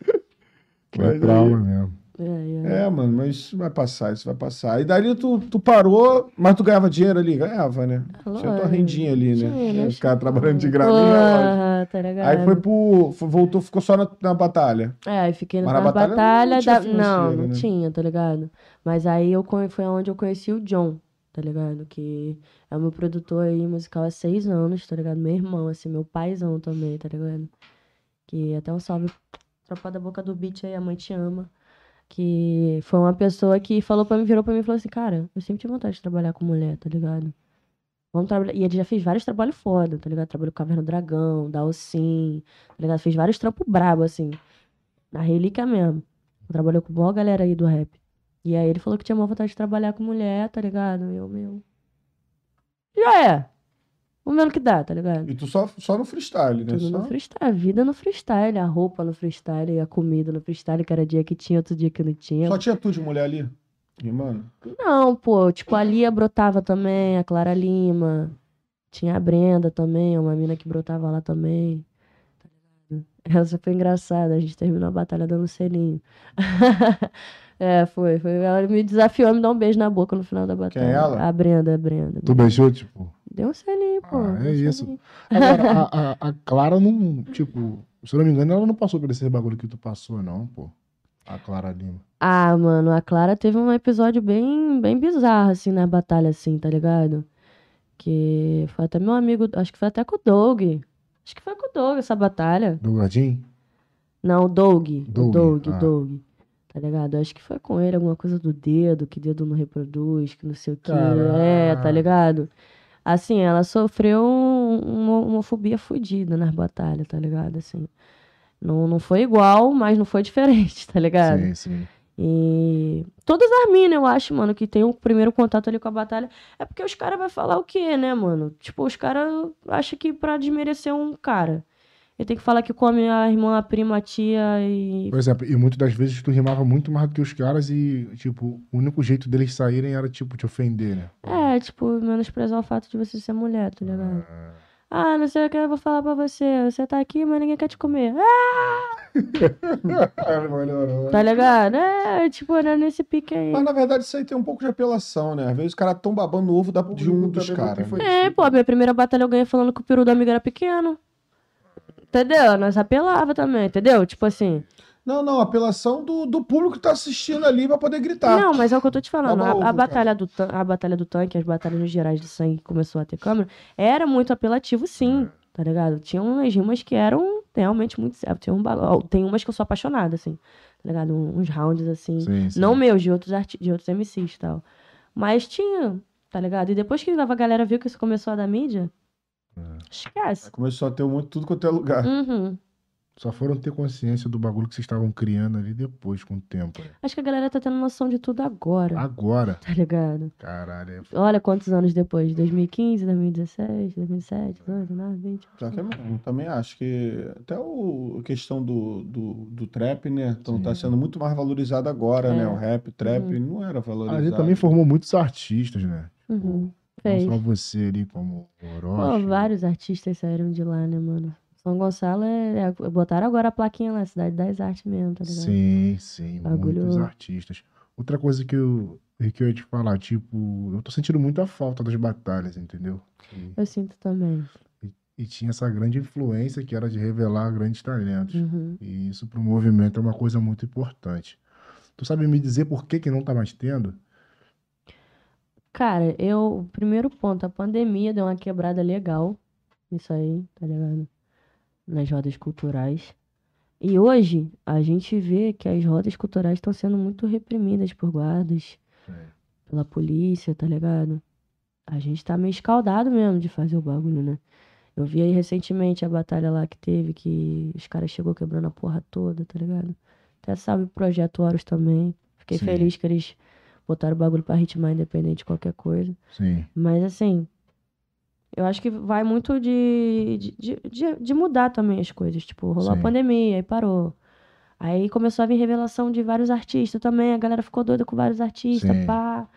Mas é trauma mesmo. É, é. É, mano, mas isso vai passar, isso vai passar. E dali tu, tu parou, mas tu ganhava dinheiro ali? Ganhava, né? Tinha tua rendinha ali, né? Tinha, Tinha né? Os caras trabalhando de graninha. Porra, tá ligado? Aí foi pro. foi- Voltou, ficou só na, na batalha. É, aí fiquei Mas na batalha não batalha, tinha da... Não, não né? tinha, tá ligado? Mas aí eu foi onde eu conheci o John, tá ligado? Que é o meu produtor aí musical há seis anos, tá ligado? Meu irmão, assim, meu paizão também, tá ligado? Que até um salve, tropa da boca do beat aí, a mãe te ama. Que foi uma pessoa que falou pra mim, virou pra mim e falou assim, cara, eu sempre tive vontade de trabalhar com mulher, tá ligado? Vamos trabalhar. E ele já fez vários trabalhos foda, tá ligado? Trabalhou com Caverna do Dragão, da tá ligado? Fez vários trampos brabo, assim. Na relíquia mesmo. Trabalhou com boa galera aí do rap. E aí ele falou que tinha uma vontade de trabalhar com mulher, tá ligado? Eu, meu. Já é. Vamos ver no que dá, tá ligado? E tu só, só no freestyle, né? Tudo Só... no freestyle, a vida no freestyle, a roupa no freestyle, a comida no freestyle, que era dia que tinha, outro dia que não tinha. Só tinha tu de mulher ali? E, mano, Não, pô, tipo, a Lia brotava também, a Clara Lima. Tinha a Brenda também, uma mina que brotava lá também. Tá ligado? Essa foi engraçada, a gente terminou a batalha dando selinho. é, foi, foi. Ela me desafiou a me dar um beijo na boca no final da batalha. é ela? A Brenda, a Brenda. Tu beijou, tipo. Deu um selinho, pô. Ah, é isso. selinho. Agora, a, a, a Clara não, tipo, se eu não me engano, ela não passou por esse bagulho que tu passou, não, pô. A Clara Lima. Ah, mano, a Clara teve um episódio bem, bem bizarro, assim, na batalha, assim, tá ligado? Que foi até meu amigo, acho que foi até com o Doug. Acho que foi com o Doug essa batalha. Do Gordinho? Não, o Doug. Doug, O Doug, ah. Doug. Tá ligado? Acho que foi com ele alguma coisa do dedo, que dedo não reproduz, que não sei o que. É, tá ligado? Assim, ela sofreu um- uma homofobia fodida nas batalhas, tá ligado? Assim. Não, não foi igual, mas não foi diferente, tá ligado? Sim, sim. E todas as minas, eu acho, mano, que tem o primeiro contato ali com a batalha, é porque os caras vão falar o quê, né, mano? Tipo, os caras acham que pra desmerecer um cara, ele tem que falar que come a irmã, a prima, a tia e. Por exemplo, e muitas das vezes tu rimava muito mais do que os caras e, tipo, o único jeito deles saírem era, tipo, te ofender, né? É, tipo, menosprezar o fato de você ser mulher, tá ligado? Ah, não sei o que eu vou falar pra você. Você tá aqui, mas ninguém quer te comer. Ah, melhorou. tá ligado? É, tipo, era nesse pique aí. Mas na verdade isso aí tem um pouco de apelação, né? Às vezes os caras tão babando o ovo da- de um dos caras. né? É, pô, a minha primeira batalha eu ganhei falando que o peru do amigo era pequeno. Entendeu? Nós apelava também, entendeu? Tipo assim. Não, não, apelação do, do público que tá assistindo ali pra poder gritar. Não, mas é o que eu tô te falando. A, ovo, a batalha do a batalha do tanque, as batalhas gerais de sangue que começou a ter câmera, era muito apelativo, sim. Tá ligado? Tinha umas rimas que eram realmente muito certas. Tinha um bagulho. Tem umas que eu sou apaixonada, assim. Tá ligado? Uns rounds assim. Sim, sim. Não meus, de outros, arti de outros MCs e tal. Mas tinha, tá ligado? E depois que a galera viu que isso começou a dar mídia, esquece. Começou a ter um monte tudo quanto é lugar. Uhum. Só foram ter consciência do bagulho que vocês estavam criando ali depois, com o tempo. né? Acho que a galera tá tendo noção de tudo agora, Agora. tá ligado? Caralho. é- Olha quantos anos depois, 2015, 2016, 2017, 18, 19, 20. Só que eu também acho que até o, a questão do, do, do trap, né? Então tá sendo muito mais valorizado agora, É. né? O rap, o trap, Uhum. não era valorizado. gente também formou muitos artistas, né? Uhum. Não Fez. só você ali como Pô, Orochi. vários artistas saíram de lá, né, mano? São Gonçalo é, é- Botaram agora a plaquinha lá, Cidade das Artes mesmo, tá ligado? Sim, sim, Bagulho- muitos artistas. Outra coisa que eu, que eu ia te falar, tipo, eu tô sentindo muita falta das batalhas, entendeu? E, Eu sinto também. e tinha essa grande influência que era de revelar grandes talentos. Uhum. E isso pro movimento é uma coisa muito importante. Tu sabe me dizer por que que não tá mais tendo? Cara, eu. O primeiro ponto, a pandemia deu uma quebrada legal. Isso aí, tá ligado? Nas rodas culturais. E hoje, a gente vê que as rodas culturais estão sendo muito reprimidas por guardas, pela polícia, tá ligado? A gente tá meio escaldado mesmo de fazer o bagulho, né? Eu vi aí recentemente a batalha lá que teve, que os caras chegou quebrando a porra toda, tá ligado? Até sabe o Projeto Horus também. Fiquei Sim. feliz que eles botaram o bagulho pra ritmar independente de qualquer coisa. Sim. Mas assim, eu acho que vai muito de, de, de, de- mudar também as coisas. Tipo, rolou Sim. a pandemia, aí parou. Aí começou a vir revelação de vários artistas também. A galera ficou doida com vários artistas, Sim. pá.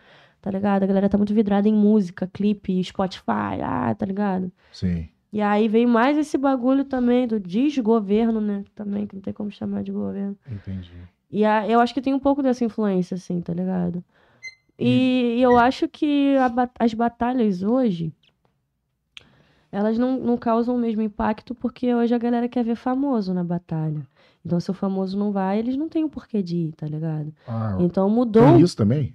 Tá ligado? A galera tá muito vidrada em música, clipe, Spotify, ah, tá ligado? Sim. E aí veio mais esse bagulho também do desgoverno, né? Também, que não tem como chamar de governo. Entendi. E a- eu acho que tem um pouco dessa influência, assim, tá ligado? E, e eu acho que a as batalhas hoje, elas não, não causam o mesmo impacto porque hoje a galera quer ver famoso na batalha. Então, se o famoso não vai, eles não têm o porquê de ir, tá ligado? Ah, Então mudou, tem isso também?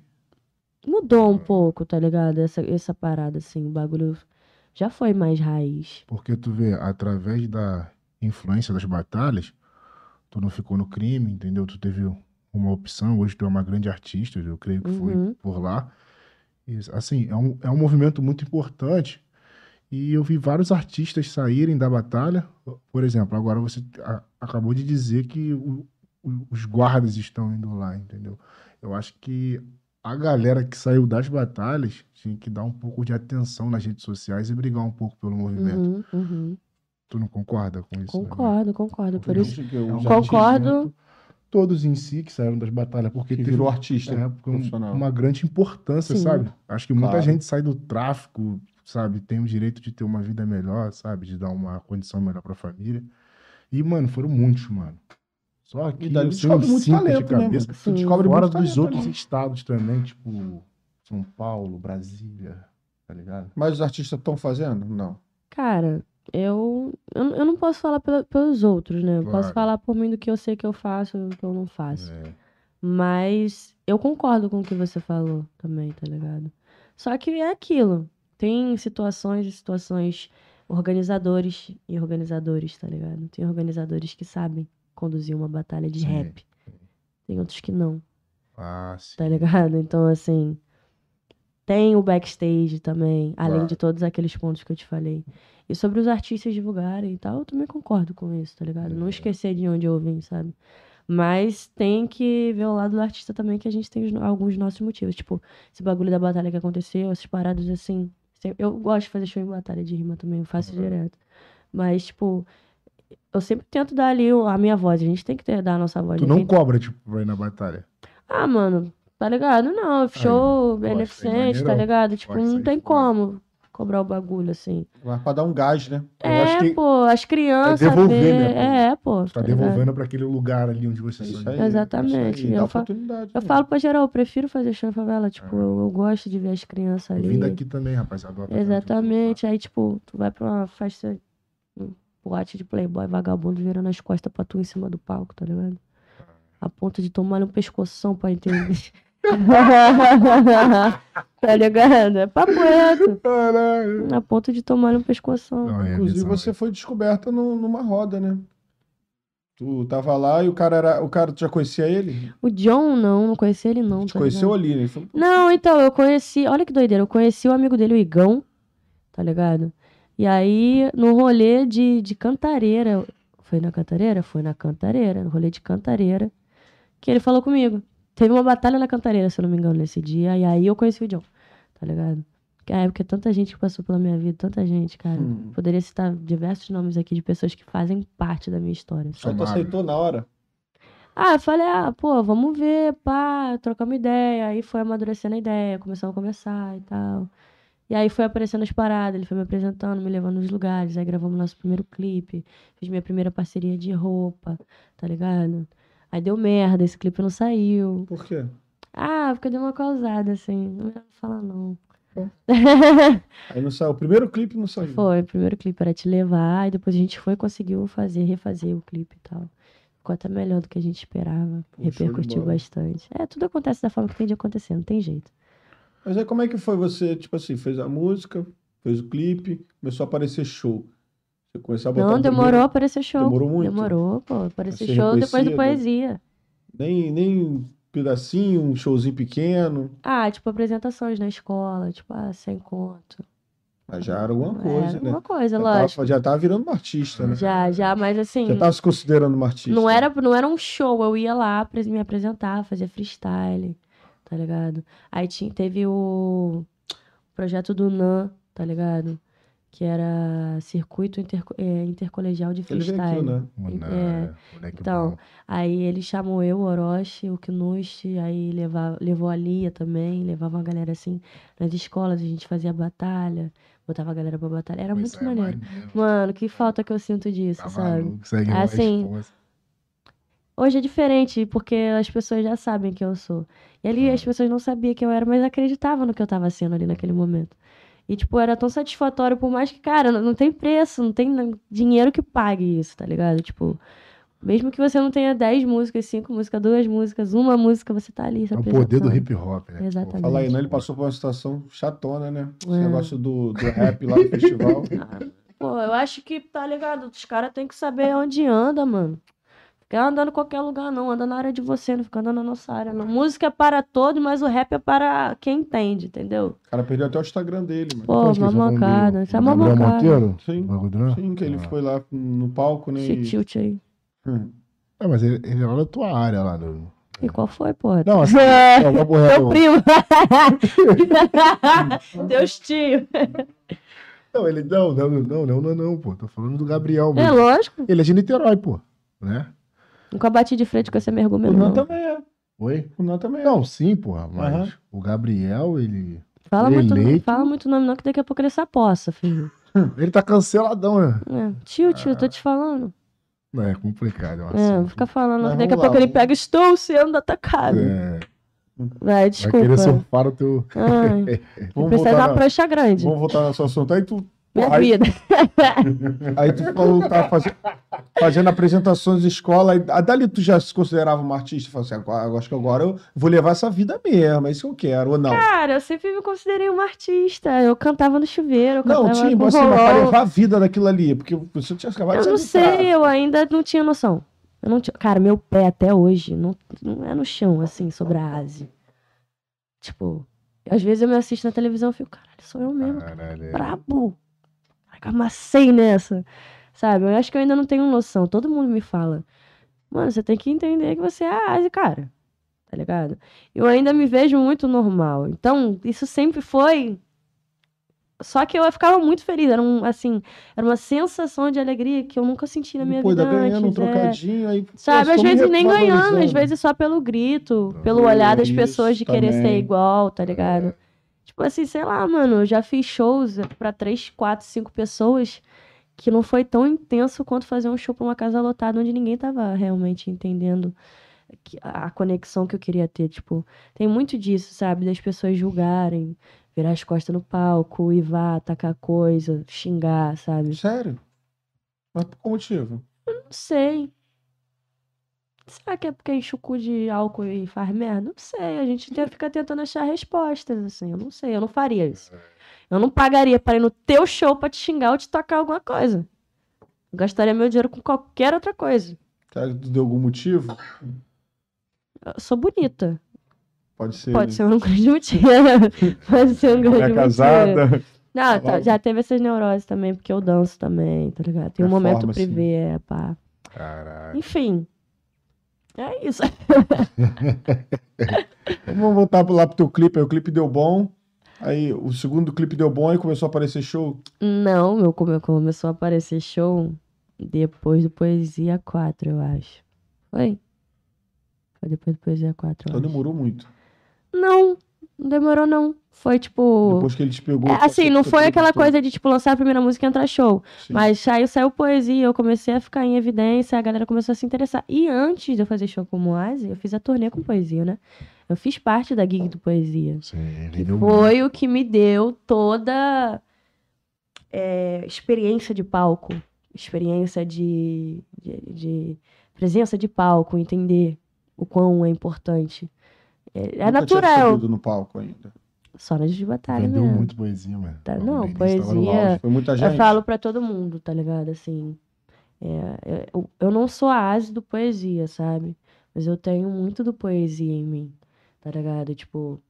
mudou um pouco, tá ligado? Essa, essa parada, assim, o bagulho já foi mais raiz. Porque tu vê, através da influência das batalhas, tu não ficou no crime, entendeu? Tu teve uma opção, hoje tu é uma grande artista, eu creio que foi Uhum. por lá. E, assim, é um, é um movimento muito importante. E eu vi vários artistas saírem da batalha. Por exemplo, agora você a- acabou de dizer que o- o- os guardas estão indo lá, entendeu? Eu acho que a galera que saiu das batalhas tinha que dar um pouco de atenção nas redes sociais e brigar um pouco pelo movimento. Uhum, uhum. Tu não concorda com isso? né? Concordo, concordo. Por isso, os Concordo. Todos em si que saíram das batalhas, porque Que teve virou artista é, porque um- profissional. uma grande importância, Sim. sabe? Acho que muita Claro. gente sai do tráfico, sabe? Tem o direito de ter uma vida melhor, sabe? De dar uma condição melhor pra família. E, mano, foram muitos, mano. Só que E dali descobre muito cinco de talento, né, cabeça. mano? Sim. descobre Fora muito dos talento outros ali. estados também, tipo São Paulo, Brasília, tá ligado? Mas os artistas estão fazendo? Não. cara, eu, eu, eu não posso falar pela- pelos outros, né? Eu posso Claro. falar por mim do que eu sei que eu faço e do que eu não faço. É. Mas eu concordo com o que você falou também, tá ligado? Só que é aquilo. Tem situações e situações, organizadores e organizadores, tá ligado? Tem organizadores que sabem conduzir uma batalha de Sim. rap. Tem outros que não, Ah, sim. tá ligado? Então, assim. Tem o backstage também, além Claro. de todos aqueles pontos que eu te falei. E sobre os artistas divulgarem e tal, eu também concordo com isso, tá ligado? Não É. esquecer de onde eu vim, sabe? Mas tem que ver o lado do artista também, que a gente tem alguns nossos motivos. Tipo, esse bagulho da batalha que aconteceu, essas paradas assim. Eu gosto de fazer show em batalha de rima também, eu faço Uhum. direto. Mas, tipo, eu sempre tento dar ali a minha voz. A gente tem que ter, dar a nossa voz. Tu não Quem- cobra, tipo, pra ir na batalha. Ah, mano, tá ligado? Não, show gosto, hein, beneficente, tá ligado? Tipo, não aí, tem como cobrar o bagulho assim. Mas pra dar um gás, né? Eu É, acho que pô, as crianças. devolver, vê- né, pô? É, pô. tu tá tá devolvendo pra aquele lugar ali onde você É saiu. aí. Exatamente. Isso aí, Eu fa- oportunidade. Eu né? falo pra geral, eu prefiro fazer show em favela. Tipo, eu, eu gosto de ver as crianças ali. Eu vim daqui também, rapaziada. do Atlético. Exatamente. Aí, tipo, tu vai pra uma festa, um boate de playboy vagabundo virando as costas pra tu em cima do palco, tá ligado? A ponto de tomar um pescoção pra entender. tá ligado? É papo reto. Caralho. A ponto de tomar um pescoção. Não, é Inclusive, visão, você foi descoberta no- numa roda, né? Tu tava lá e o cara era. O cara, tu já conhecia ele? O John, não, não conheci ele não. Te tá conheceu ligado? ali, né? Falou, "Pô, Não, então, eu conheci. Olha que doideira. Eu conheci o amigo dele, o Igão, tá ligado? E aí, no rolê de, de cantareira. Foi na cantareira? Foi na cantareira. No rolê de cantareira. Que ele falou comigo. Teve uma batalha na cantareira, se eu não me engano, nesse dia. E aí eu conheci o John, tá ligado? Que é porque tanta gente que passou pela minha vida, tanta gente, cara. Hum. Poderia citar diversos nomes aqui de pessoas que fazem parte da minha história. Só tu aceitou na hora. Ah, eu falei, ah, pô, vamos ver, pá, trocamos ideia. Aí foi amadurecendo a ideia, começamos a conversar e tal. E aí foi aparecendo as paradas, ele foi me apresentando, me levando nos lugares. Aí gravamos nosso primeiro clipe, fiz minha primeira parceria de roupa, tá ligado? Aí deu merda, esse clipe não saiu. Por quê? Ah, porque deu uma causada, assim. Não melhor não falar, não. Aí não saiu. O primeiro clipe não saiu. Foi, o primeiro clipe era te levar, e depois a gente foi e conseguiu fazer, refazer o clipe e tal. Ficou até melhor do que a gente esperava. Pô, repercutiu bastante. É, tudo acontece da forma que tem de acontecer, não tem jeito. Mas aí como é que foi você, tipo assim, fez a música, fez o clipe, começou a aparecer show. Você a botar Não, demorou primeiro- a aparecer show. Demorou muito? Demorou, pô. Aparecer ser show depois do poesia. Nem, nem um pedacinho, um showzinho pequeno. Ah, tipo, apresentações na escola, tipo, ah, sem conto. Mas já era alguma É, coisa, né? alguma coisa, Já lógico. tava, já tava virando uma artista, né? Já, já, mas assim. Já tava se considerando uma artista. Não era, não era um show, eu ia lá me apresentar, fazer freestyle, tá ligado? Aí tinha, teve o projeto do NAN, tá ligado? Que era Circuito Interco- é, Intercolegial de Ele veio Freestyle. aqui, né? É, moleque então, bom. Aí ele chamou eu, o Orochi, o Knush, aí levava, levou a Lia também, levava uma galera assim nas escolas, a gente fazia batalha, botava a galera pra batalha. Era Pô, muito é maneiro. maneiro. Mano, que falta que eu sinto disso, Tá sabe? maluco, segue Assim. Hoje é diferente, porque as pessoas já sabem quem eu sou. E ali as pessoas não sabiam quem eu era, mas acreditavam no que eu tava sendo ali naquele momento. E, tipo, era tão satisfatório, por mais que, cara, não, não tem preço, não tem dinheiro que pague isso, tá ligado? Tipo, mesmo que você não tenha 10 músicas, 5 músicas, duas músicas, uma música, você tá ali. É o poder do hip hop, né? Exatamente. Fala aí, né? Ele passou por uma situação chatona, né? Esse É. negócio do, do rap lá no festival. Pô, eu acho que, tá ligado? Os caras têm que saber onde anda, mano. Ficar andando em qualquer lugar, não. Anda na área de você, não fica andando na nossa área, não. Música é para todos, mas o rap é para quem entende, entendeu? O cara perdeu até o Instagram dele, mano. Pô, eles vão mamocada. Isso é mamocada. Monteiro? Sim. Sim, que ele Ah. foi lá no palco, né? Esse E... tilt aí. Hum. É, mas ele, ele é lá da tua área lá. No... E qual foi, porra? Não, assim, É, não, papo Teu primo. Teus tio. Não, ele não, não, não, não, não, não, pô. Tô falando do Gabriel, É mano. lógico. Ele é de Niterói, pô. Né? Nunca bati de frente com esse meu O argumento, Nan não. também é. Oi? O Nan também é. Não, sim, porra. Mas Aham. o Gabriel, ele. Fala muito, Eleito. fala muito nome não, que daqui a pouco ele sapossa, filho. Ele tá canceladão, né? É. Tio, tio, tô te falando. Não, é complicado. É, um É, não fica falando, Mas que daqui a vamos lá, pouco ele vamos- pega, estou sendo atacado. É, Vai, vai desculpa. querer surfar o teu. Ai, Vamos precisa voltar, uma na... prancha grande. Vamos voltar nesse assunto. Aí tu, Minha aí, vida. aí tu falou que tava fazendo, fazendo apresentações de escola. Aí, ah, dali tu já se considerava uma artista? Falou assim, agora, acho que agora eu vou levar essa vida mesmo. É isso que eu quero, ou não? Cara, eu sempre me considerei uma artista. Eu cantava no chuveiro, eu Não, cantava tinha, com você, pra violão. levar a vida daquilo ali. Porque você tinha acabado Eu não sei, eu ainda não tinha noção. Eu não tinha... Cara, meu pé até hoje não, não é no chão, assim, sobre a ase. Tipo, às vezes eu me assisto na televisão e fico, caralho, sou eu mesmo. Caralho, é. brabo. Caraca, amacei nessa. Sabe? Eu acho que eu ainda não tenho noção. Todo mundo me fala. Mano, você tem que entender que você é a Asi, cara. Tá ligado? Eu ainda me vejo muito normal. Então, isso sempre foi. Só que eu ficava muito feliz. Era um, assim, era uma sensação de alegria que eu nunca senti na minha Pô, vida ainda ganhando um antes. é. trocadinho. Aí, pô, Sabe, às vezes nem ganhando, às vezes só pelo grito, pelo olhar das pessoas de querer ser também. igual, tá ligado? Tipo assim, sei lá, mano, eu já fiz shows pra três, quatro, cinco pessoas que não foi tão intenso quanto fazer um show pra uma casa lotada onde ninguém tava realmente entendendo a conexão que eu queria ter. Tipo, tem muito disso, sabe? Das pessoas julgarem, virar as costas no palco, ir vá, atacar coisa, xingar, sabe? Sério? Mas por qual motivo? Não sei. Será que é porque enche o cu de álcool e faz merda? Não sei. A gente te- fica tentando achar respostas, assim. Eu não sei. Eu não faria isso. Eu não pagaria para ir no teu show pra te xingar ou te tocar alguma coisa. Eu gastaria meu dinheiro com qualquer outra coisa. Será que tu deu algum motivo? Eu sou bonita. Pode ser. Pode né? ser um grande motivo. Pode ser um grande É motivo. casada. Não, tá, Logo. já teve essas neuroses também, porque eu danço também, tá ligado? Tem um momento Performance, privê, é, pá. Enfim. É isso. Vamos voltar lá pro teu clipe. Aí o clipe deu bom. Aí o segundo clipe deu bom e começou a aparecer show. Não, meu come- começou a aparecer show depois do Poesia 4, eu acho. Foi? Foi depois do Poesia 4, eu Então demorou muito. Não, não demorou não. Foi tipo... Depois que ele te pegou. É, assim, não foi aquela coisa de, tipo, lançar a primeira música e entrar show. Sim. Mas saiu, saiu poesia, eu comecei a ficar em evidência, a galera começou a se interessar. E antes de eu fazer show com o Moase, eu fiz a turnê com poesia, né? Eu fiz parte da gig do poesia. Sim, Que foi o que me deu toda é, experiência de palco, experiência de, de, de presença de palco, entender o quão é importante. É, é tinha natural. subido no palco ainda. Só na de batalha Vendeu muito poesia, mano. Tá, não, no poesia-. Foi muita Eu gente. falo pra todo mundo, tá ligado? Assim, é, eu, eu não sou a ase do poesia, sabe? Mas eu tenho muito do poesia em mim, tá ligado? Tipo,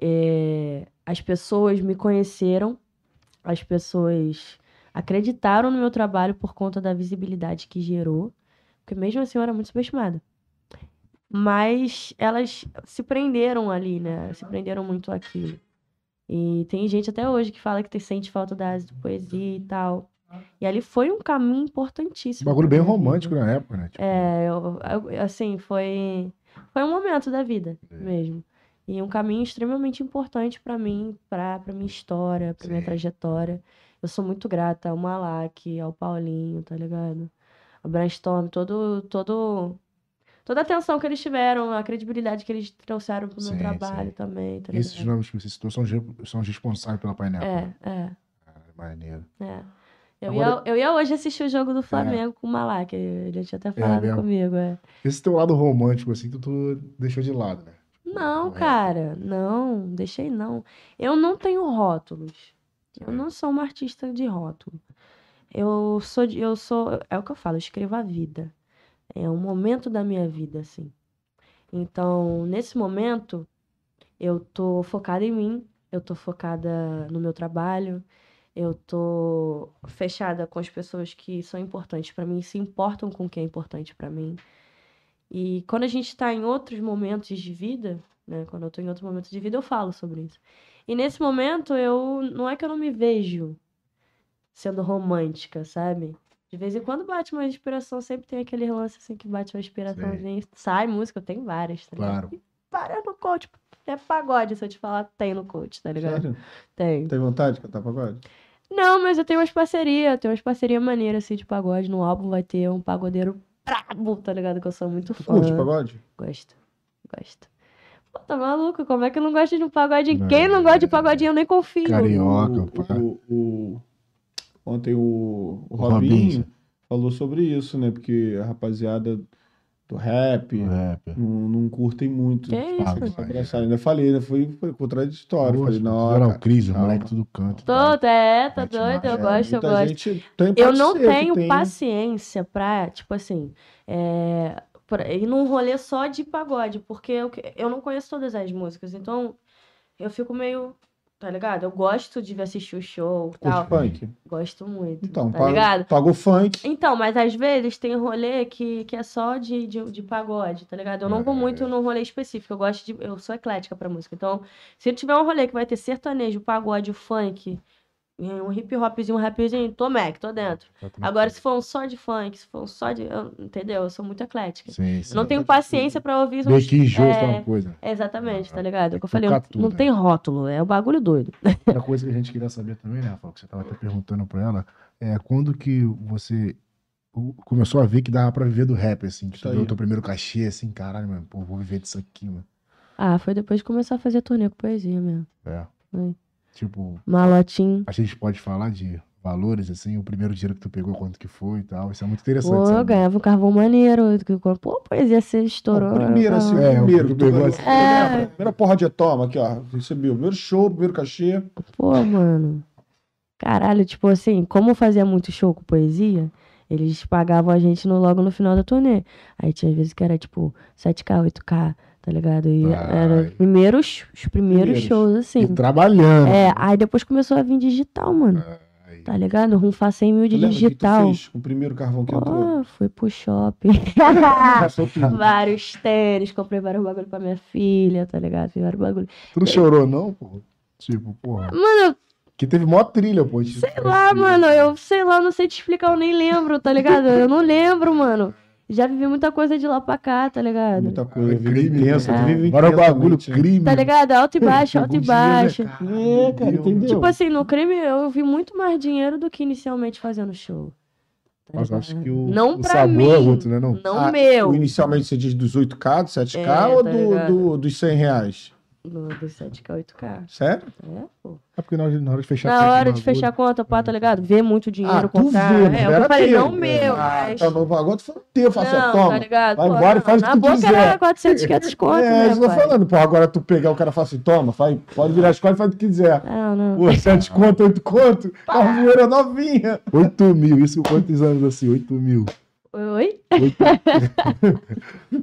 é, as pessoas me conheceram, as pessoas acreditaram no meu trabalho por conta da visibilidade que gerou, porque mesmo assim eu era muito subestimada. Mas elas se prenderam ali, né? Se prenderam muito àquilo. E tem gente até hoje que fala que te- sente falta da asa de poesia e tal. E ali foi um caminho importantíssimo. Um bagulho bem romântico na época, né? Tipo, É, eu- eu- assim, foi, foi um momento da vida É. mesmo. E um caminho extremamente importante pra mim, pra, pra minha história, pra minha trajetória. Eu sou muito grata ao Malak, ao Paulinho, tá ligado? Ao Brainstorm, todo, todo, toda a atenção que eles tiveram, a credibilidade que eles trouxeram pro meu Sim, trabalho sim. também, tá Esses ligado? nomes que você citou são, são responsáveis pela painel. É, é, Ah, Maneiro. é. Eu, Agora- ia, eu ia hoje assistir o jogo do Flamengo com o Malak, ele tinha até falado mesmo? comigo, é. Esse teu lado romântico, assim, tu, tu deixou de lado, né? Não, Correto. cara, não, deixei não. Eu não tenho rótulos. Eu não sou uma artista de rótulo. Eu sou, eu sou, é o que eu falo, eu escrevo a vida. É um momento da minha vida, assim. Então, nesse momento, eu tô focada em mim, eu tô focada no meu trabalho, eu tô fechada com as pessoas que são importantes pra mim, se importam com o que é importante pra mim. E quando a gente tá em outros momentos de vida, né? Quando eu tô em outros momentos de vida, eu falo sobre isso. E nesse momento, eu não é que eu não me vejo sendo romântica, sabe? De vez em quando bate uma inspiração, sempre tem aquele lance assim que bate uma inspiraçãozinha. Sai música, tenho várias, tá ligado? Claro. E várias no coach. É pagode, se eu te falar, tem no coach, tá ligado? Sério? Tem. Tem vontade de cantar pagode? Não, mas eu tenho umas parcerias, eu tenho umas parcerias maneiras assim de pagode. No álbum vai ter um pagodeiro brabo, tá ligado? Que eu sou muito Tu fã. curte pagode? Gosto, gosto. Pô, tá maluco? Como é que eu não gosto de um pagodinho? Não, Quem não gosta de pagodinho, eu nem confio. Carioca, O- o- o- Ontem o, o O Robinho Robinho. falou sobre isso, né? Porque a rapaziada do rap Rap. não, não curtem muito. Que isso? Ainda falei, ainda foi, foi contraditório. Poxa, falei, não, cara, o Cris, o moleque tudo canto. Tô, é, tá doido, eu gosto, eu gosto. gente tem- Eu não tenho tenha. paciência pra, tipo assim, é, pra ir num rolê só de pagode, porque eu, eu não conheço todas as músicas, então eu fico meio, tá ligado? Eu gosto de assistir o show e tal, funk? gosto muito, Então, tá paga, ligado? paga o funk. Então, mas às vezes tem rolê que, que é só de, de, de pagode, tá ligado? Eu não vou É. muito num rolê específico, eu gosto de. Eu sou eclética pra música. Então, se tiver um rolê que vai ter sertanejo, pagode, funk, um hip hopzinho, um rapzinho, tô Mac, tô dentro. Agora, se for um só de funk, se for um só de. eu- entendeu? Eu sou muito eclética. Sim, sim. Eu não tenho paciência pra ouvir uns. Becky Joe é, é uma coisa. Exatamente, tá ligado? É o que eu falei, que não, tudo, tem rótulo, é o bagulho doido. Outra coisa que a gente queria saber também, né, Rafael, que você tava até perguntando pra ela, é quando que você começou a ver que dava pra viver do rap, assim, que Isso tu aí. deu o teu primeiro cachê, assim, caralho, mano, pô, vou viver disso aqui, mano. Ah, foi depois de começar a fazer turnê com poesia mesmo. É. Foi. Tipo, Malotinho. a gente pode falar de valores, assim, o primeiro dinheiro que tu pegou, quanto que foi e tal, isso é muito interessante, Pô, eu ganhava um carvão maneiro. Pô, poesia você estourou. Primeiro, eu assim, É, o primeiro. que tu pegou assim. É. Primeira porra de toma aqui, ó. Recebeu. Primeiro show, primeiro cachê. Pô, mano. Caralho, tipo assim, como fazia muito show com poesia, eles pagavam a gente no, logo no final da turnê. Aí tinha vezes que era tipo 7K, 8K, tá ligado? E Vai. era os primeiros, os primeiros Primeiros. shows, E assim. trabalhando. É, aí depois começou a vir digital, mano. Tá ligado? Rumfar 100 mil de o que digital. fez o primeiro carvão que entrou? Pô, fui pro shopping. Vários tênis, comprei vários bagulho pra minha filha, tá ligado? Fiz vários bagulho. Tu não chorou, não, pô? Tipo, porra. Mano, Que teve mó trilha, pô. sei lá, mano, eu sei lá, não sei te explicar, eu nem lembro, tá ligado? Eu não lembro, mano. Já vivi muita coisa de lá pra cá, tá ligado? Muita coisa. É Vive crime, intensa. né? Tu vive Agora o bagulho, né? crime. Tá ligado? Alto e baixo, alto e dinheiro, baixo. né, cara? É, cara, entendeu? Tipo assim, no crime eu vi muito mais dinheiro do que inicialmente fazendo show. Tá Mas eu acho que o, Não o pra sabor mim. é outro, né? Não? Não Ah, meu. Inicialmente você diz dos 8K, dos 7K É, ou tá do, do- dos 100 reais? No, do 7K, 8K. Sério? É, pô. É porque na hora, na hora de fechar Na hora de fechar a conta, pá, tá ligado? Ver muito dinheiro, ah, tu vê, é, eu falei, teu. não meu, Ah, mas... então não, agora tu falou teu, faça não, toma. tá ligado? Vai Pô, embora e faz o que Na tu boca quiser. era 400, 500 conto, é, né, isso eu tô falando, pô, agora tu pegar o cara e fala assim, toma, faz, pode virar as costas e faz o que quiser. Não, não. Pô, 7 conto, 8 conto, carvoeira novinha. 8 mil, isso com quantos anos assim? 8 mil. Oi? 8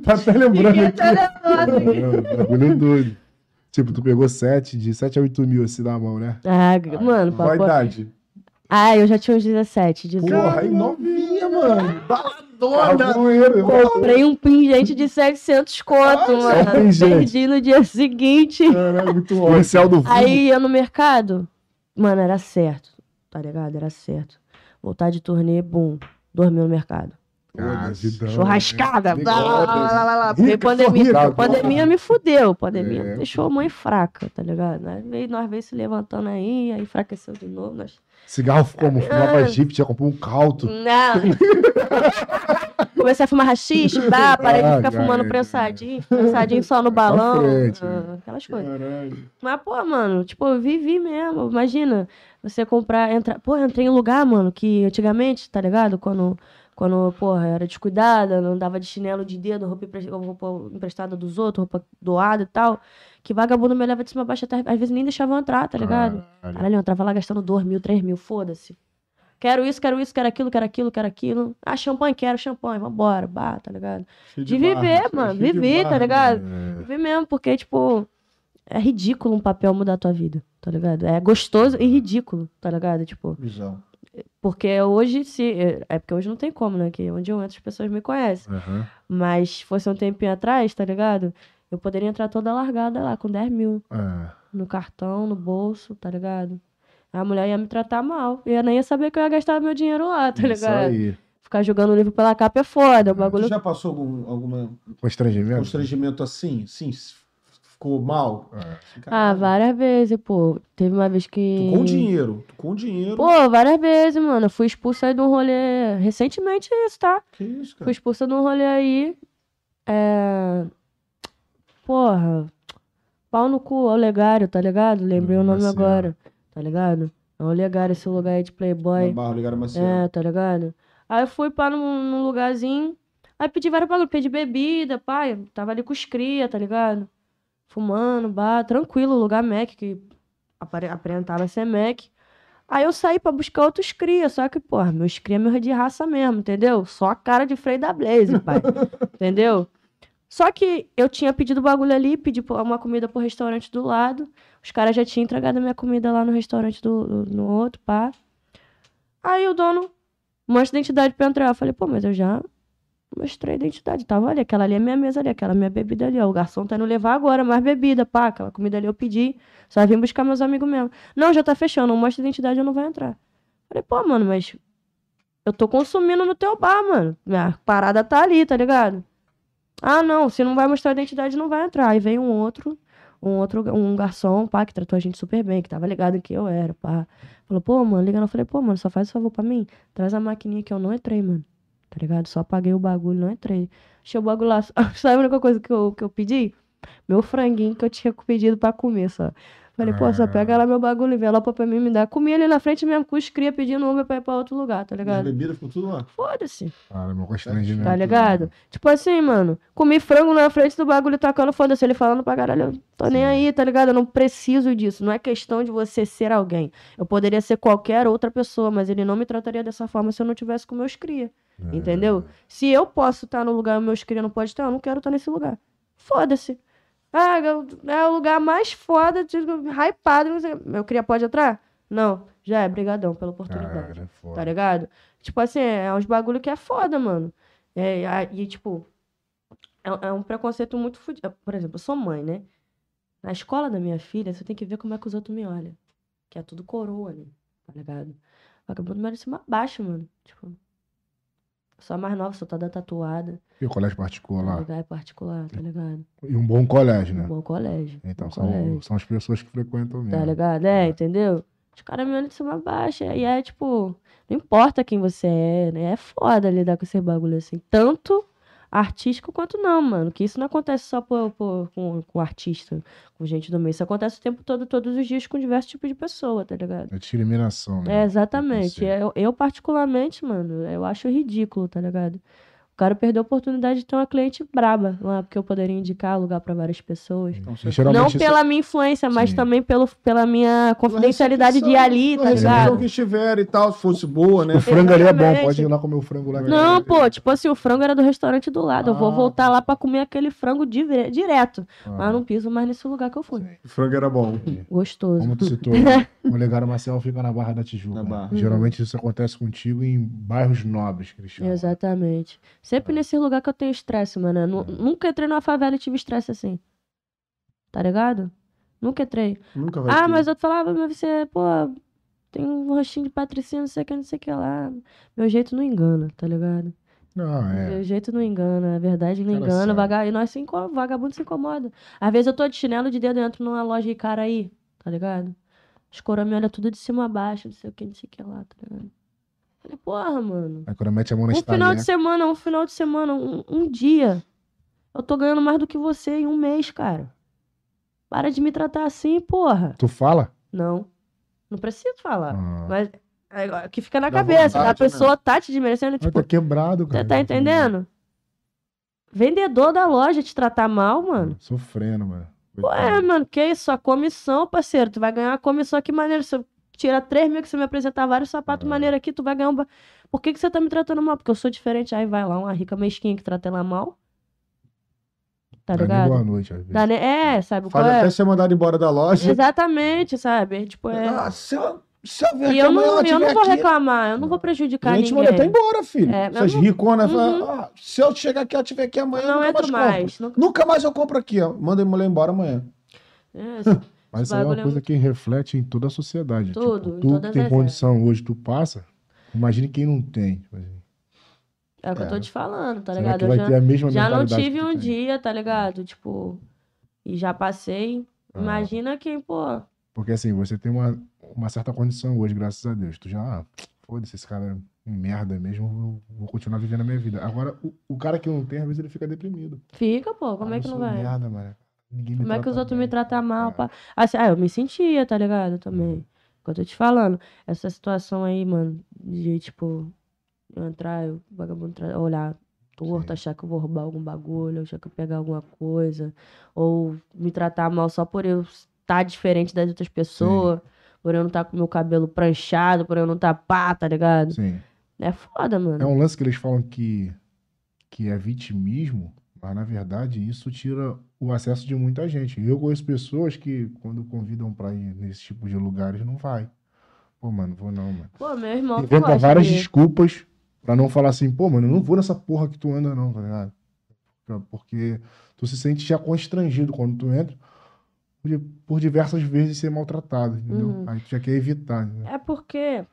Tá até lembrando Fiquei aqui. até mil. Bagulho doido. Tipo, tu pegou 7, de 7 a 8 mil assim na mão, né? Ah, mano, papo... Vaidade. Ah, eu já tinha uns 17, 18. Porra, aí novinha, mano. Baladona. Carvoeira, Comprei um pingente de 700 conto, isso é um mano. Perdi no dia seguinte. Caralho, muito ótimo. Do. Aí ia no mercado. Mano, era certo. Tá ligado? Era certo. Voltar de turnê, bum. Dormiu no mercado. Ah, Churrascada, né? blá, blá, blá, blá, blá, pandemia, pandemia me fudeu. Pandemia É, me deixou a mãe fraca, tá ligado? Aí veio, nós veio se levantando aí, aí enfraqueceu de novo. Nós... Cigarro como? Fumava Jeep, tinha comprado um calto. Não! Comecei a fumar rachixe, dá, parei de ficar fumando cara. prensadinho, prensadinho só no balão, frente. ah, aquelas coisas. Caralho. Mas, pô, mano, tipo, eu vivi mesmo. Imagina, você comprar, entrar. Pô, eu entrei em um lugar, mano, que antigamente, tá ligado? Quando, quando porra, era descuidada, não dava de chinelo de dedo, roupa, empre- roupa emprestada dos outros, roupa doada e tal. Que vagabundo me leva de cima a baixo até. Às vezes nem deixavam eu entrar, tá ligado? Caralho. Caralho, eu entrava lá gastando 2 mil, 3 mil, foda-se. Quero isso, quero isso, quero aquilo, quero aquilo, quero aquilo. Ah, champanhe, quero champanhe, vambora, bah, tá ligado? Cheio De barra, viver, mano, viver, tá barra. ligado? É. Viver mesmo, porque, tipo, é ridículo um papel mudar a tua vida, tá ligado? É gostoso e ridículo, tá ligado? Tipo, Visão. Porque hoje, se. É porque hoje não tem como, né? Que onde eu entro as pessoas me conhecem. Aham. Mas se fosse um tempinho atrás, tá ligado? Eu poderia entrar toda largada lá, com 10 mil É. no cartão, no bolso, tá ligado? A mulher ia me tratar mal. E eu nem ia saber que eu ia gastar meu dinheiro lá, tá Isso ligado? aí. Ficar jogando o livro pela capa é foda. O Tu bagulho. já passou algum alguma Constrangimento? constrangimento assim? Sim, ficou mal? É. Ah, Caralho. várias vezes, pô. Teve uma vez que. Tu com dinheiro. Tu com dinheiro. Pô, várias vezes, mano. Eu fui expulsa aí de um rolê. Recentemente isso, tá? Que isso, Fui cara? expulsa de um rolê aí. É. Porra. Pau no cu, Olegário, tá ligado? Lembrei o Hum, nome Marcelo. agora. Tá ligado? É Olegário esse lugar aí de Playboy. Barra Maciel. É, tá ligado? Aí eu fui pra num, num lugarzinho. Aí pedi vários bagulho, pedi bebida, pai. Tava ali com os cria, tá ligado? Fumando, bar, tranquilo, lugar Mac, que apare- aparentava ser Mac. Aí eu saí pra buscar outros cria, só que, porra, meus cria é meu de raça mesmo, entendeu? Só a cara de freio da Blaze, pai. entendeu? Só que eu tinha pedido bagulho ali, pedi uma comida pro restaurante do lado. Os caras já tinham entregado a minha comida lá no restaurante do, no outro, pá. Aí o dono mostra identidade pra entrar. Eu falei, pô, mas eu já mostrei a identidade. Tava ali, aquela ali é minha mesa ali, aquela é minha bebida ali, ó. O garçom tá indo levar agora mais bebida, pá. Aquela comida ali eu pedi. Só vim buscar meus amigos mesmo. Não, já tá fechando, não mostra identidade, eu não vou entrar. Falei, pô, mano, mas eu tô consumindo no teu bar, mano. Minha parada tá ali, tá ligado? Ah, não, se não vai mostrar a identidade, não vai entrar. Aí veio um outro, um outro, um garçom, pá, que tratou a gente super bem, que tava ligado em que eu era, pá. Falou, pô, mano, liga. Eu falei, pô, mano, só faz um favor pra mim. Traz a maquininha que eu não entrei, mano. Tá ligado? Só paguei o bagulho, não entrei. Achei o bagulho lá. Sabe a única coisa que eu, que eu pedi? Meu franguinho que eu tinha pedido pra comer, só. Falei, pô, só pega lá meu bagulho, envelopa pra mim, me dá. Comi ali na frente mesmo, com os cria pedindo Uber pra ir pra outro lugar, tá ligado? bebida ficou tudo lá. Foda-se. Cara, meu constrangimento. Tá ligado? Tipo assim, mano, comi frango na frente do bagulho tacando foda-se, ele falando pra caralho, eu tô nem aí, tá ligado? Eu não preciso disso. Não é questão de você ser alguém. Eu poderia ser qualquer outra pessoa, mas ele não me trataria dessa forma se eu não tivesse com meus cria. É. Entendeu? Se eu posso estar no lugar e meus cria não pode estar, eu não quero estar nesse lugar. Foda-se. Ah, é o lugar mais foda, de, hypado. Meu cria pode entrar? Não. Já é, brigadão pela oportunidade. Cara, é. Tá ligado? Tipo assim, é uns bagulho que é foda, mano. É, e, tipo, é, é um preconceito muito fudido. Por exemplo, eu sou mãe, né? Na escola da minha filha, você tem que ver como é que os outros me olham. Que é tudo coroa ali, tá ligado? Vagabundo merece cima baixo, mano. Tipo, a mais nova, sou toda tatuada. E o colégio Tá particular? lugar é particular, tá ligado? E um bom colégio, Um né? bom colégio. Então bom são, colégio. são as pessoas que frequentam mesmo. Tá ligado? É, entendeu? Os caras me olham de cima a baixo. E é tipo, não importa quem você é, né? É foda lidar com esse bagulho assim. Tanto artístico quanto não, mano. Que isso não acontece só por, por- com, com artista, com gente do meio. Isso acontece o tempo todo, todos os dias, com diversos tipos de pessoa, tá ligado? É discriminação, né? É, exatamente. Eu, eu, particularmente, mano, eu acho ridículo, tá ligado? O cara perdeu a oportunidade de ter uma cliente braba lá, porque eu poderia indicar lugar pra várias pessoas. Então, E geralmente Não pela minha influência, mas Sim. também pelo, pela minha confidencialidade de ir ali, a tá ligado? que estiver e tal, se fosse boa, né? O frango ali é bom, Exatamente. pode ir lá comer o frango lá. Não, pô, tipo assim, o frango era do restaurante do lado. eu vou Ah. voltar lá pra comer aquele frango dire- direto. Ah, Mas não piso mais nesse lugar que eu fui. O frango era bom. Gostoso. Como tu citou, o Legário Marcel fica na Barra da Tijuca. Na né? Barra. Geralmente isso acontece contigo em bairros nobres, Cristiano. Exatamente. Sempre nesse lugar que eu tenho estresse, mano. Nu- Nunca entrei numa favela e tive estresse assim. Tá ligado? Nunca entrei. Nunca vai Ah, ter. mas eu falava, mas você, pô, tem um rostinho de patricinha, não sei o que, não sei o que lá. Meu jeito não engana, tá ligado? Não, é. jeito não engana, a verdade não Cara engana. Vaga... E nós se vagabundo se incomoda. Às vezes eu tô de chinelo de dedo, entro numa loja e cara aí, tá ligado? Os coroa me olham tudo de cima a baixo, não sei o que, não sei o que lá, tá ligado? Falei, porra, mano. Aí quando mete a mão na Um final de semana, um final de semana, um, um dia. Eu tô ganhando mais do que você em um mês, cara. Para de me tratar assim, porra. tu fala? Não. Não preciso falar. Ah. Mas é, o que fica na Dá cabeça. vontade, a pessoa tá te desmerecendo, tipo, tá quebrado, cara. você tá entendendo? Vendedor da loja te tratar mal, mano. Sofrendo, mano. Ué, mano, que isso? Sua comissão, parceiro. Tu vai ganhar uma comissão aqui maneiro. Eu tirar 3 mil que você me apresentar vários sapatos É. maneiros aqui, tu vai ganhar um. Por que, que você tá me tratando mal? Porque eu sou diferente. Aí vai lá, uma rica mesquinha que trata ela mal. Tá Dá nem boa ligado? noite, às vezes. Dá É, sabe Faz é? até ser mandado embora da loja. Exatamente, sabe? Tipo, é. Ah, se eu, eu ver E eu não, ela eu não vou aqui, reclamar, eu não vou a prejudicar gente ninguém. manda até embora, filho. É, Essas eu não- riconas Uhum. falam, ah, se eu chegar aqui, ela tiver aqui amanhã, não eu nunca entro mais mais. Nunca... Nunca mais eu compro aqui, ó. Manda a mulher embora amanhã. É, assim, Mas é uma coisa muito- que reflete em toda a sociedade. Tudo, Tipo, tu que tem condição hoje, tu passa. Imagine quem não tem. Tipo é o que eu tô É. te falando, tá Será ligado? Eu já, já não tive um tem? dia, tá ligado? Tipo, e já passei. Ah. Imagina quem, pô. Porque assim, você tem uma, uma certa condição hoje, graças a Deus. Tu já, ah, foda-se, esse cara é um merda mesmo, eu vou continuar vivendo a minha vida. Agora, o, o cara que não tem, às vezes ele fica deprimido. Fica, pô, como Ah, é que não vai? merda, mano. Ninguém me Como é que os outros me bem. tratam mal? É. Pá? Assim, ah, eu me sentia, tá ligado? Também. Que eu tô te falando. Essa situação aí, mano, de tipo, eu entrar, eu, vagabundo, olhar torto, Sim. achar que eu vou roubar algum bagulho, achar que eu vou pegar alguma coisa, ou me tratar mal só por eu estar diferente das outras pessoas, por eu não estar com meu cabelo pranchado, por eu não estar pá, tá ligado? Sim. É foda, mano. É um lance que eles falam que, que é vitimismo, mas na verdade isso tira o acesso de muita gente. Eu conheço pessoas que, quando convidam pra ir nesse tipo de lugares, não vai. Pô, mano, vou não, mano. Pô, meu irmão Inventa várias de- desculpas pra não falar assim, pô, mano, eu não vou nessa porra que tu anda, não, tá ligado? Porque tu se sente já constrangido quando tu entra por, diversas vezes ser maltratado, entendeu? Uhum. Aí tu já quer evitar. É porque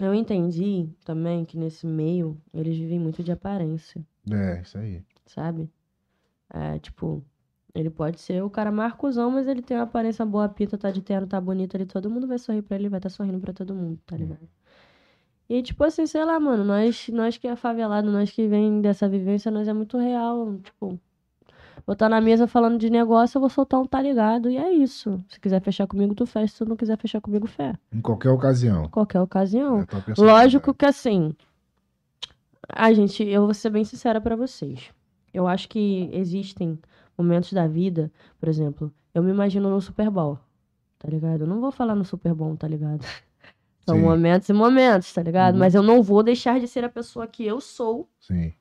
eu entendi também que nesse meio eles vivem muito de aparência, É, isso aí. Sabe? É, tipo, ele pode ser o cara marcosão, mas ele tem uma aparência boa, a pinta tá de terno, tá bonito ali, todo mundo vai sorrir pra ele, vai estar sorrindo pra todo mundo, tá ligado? E tipo assim, sei lá, mano, nós, nós que é favelado, nós que vem dessa vivência, nós é muito real, tipo, botar na mesa falando de negócio, eu vou soltar um tá ligado, e é isso. Se quiser fechar comigo, tu fecha, se tu não quiser fechar comigo, fé. Em qualquer ocasião. Qualquer ocasião. É. Lógico que assim. A gente, eu vou ser bem sincera pra vocês. Eu acho que existem momentos da vida, por exemplo, eu me imagino no Super Bowl, tá ligado? Eu não vou falar no Super Bowl, tá ligado? São Sim. momentos e momentos, tá ligado? Uhum. Mas eu não vou deixar de ser a pessoa que eu sou, Sim.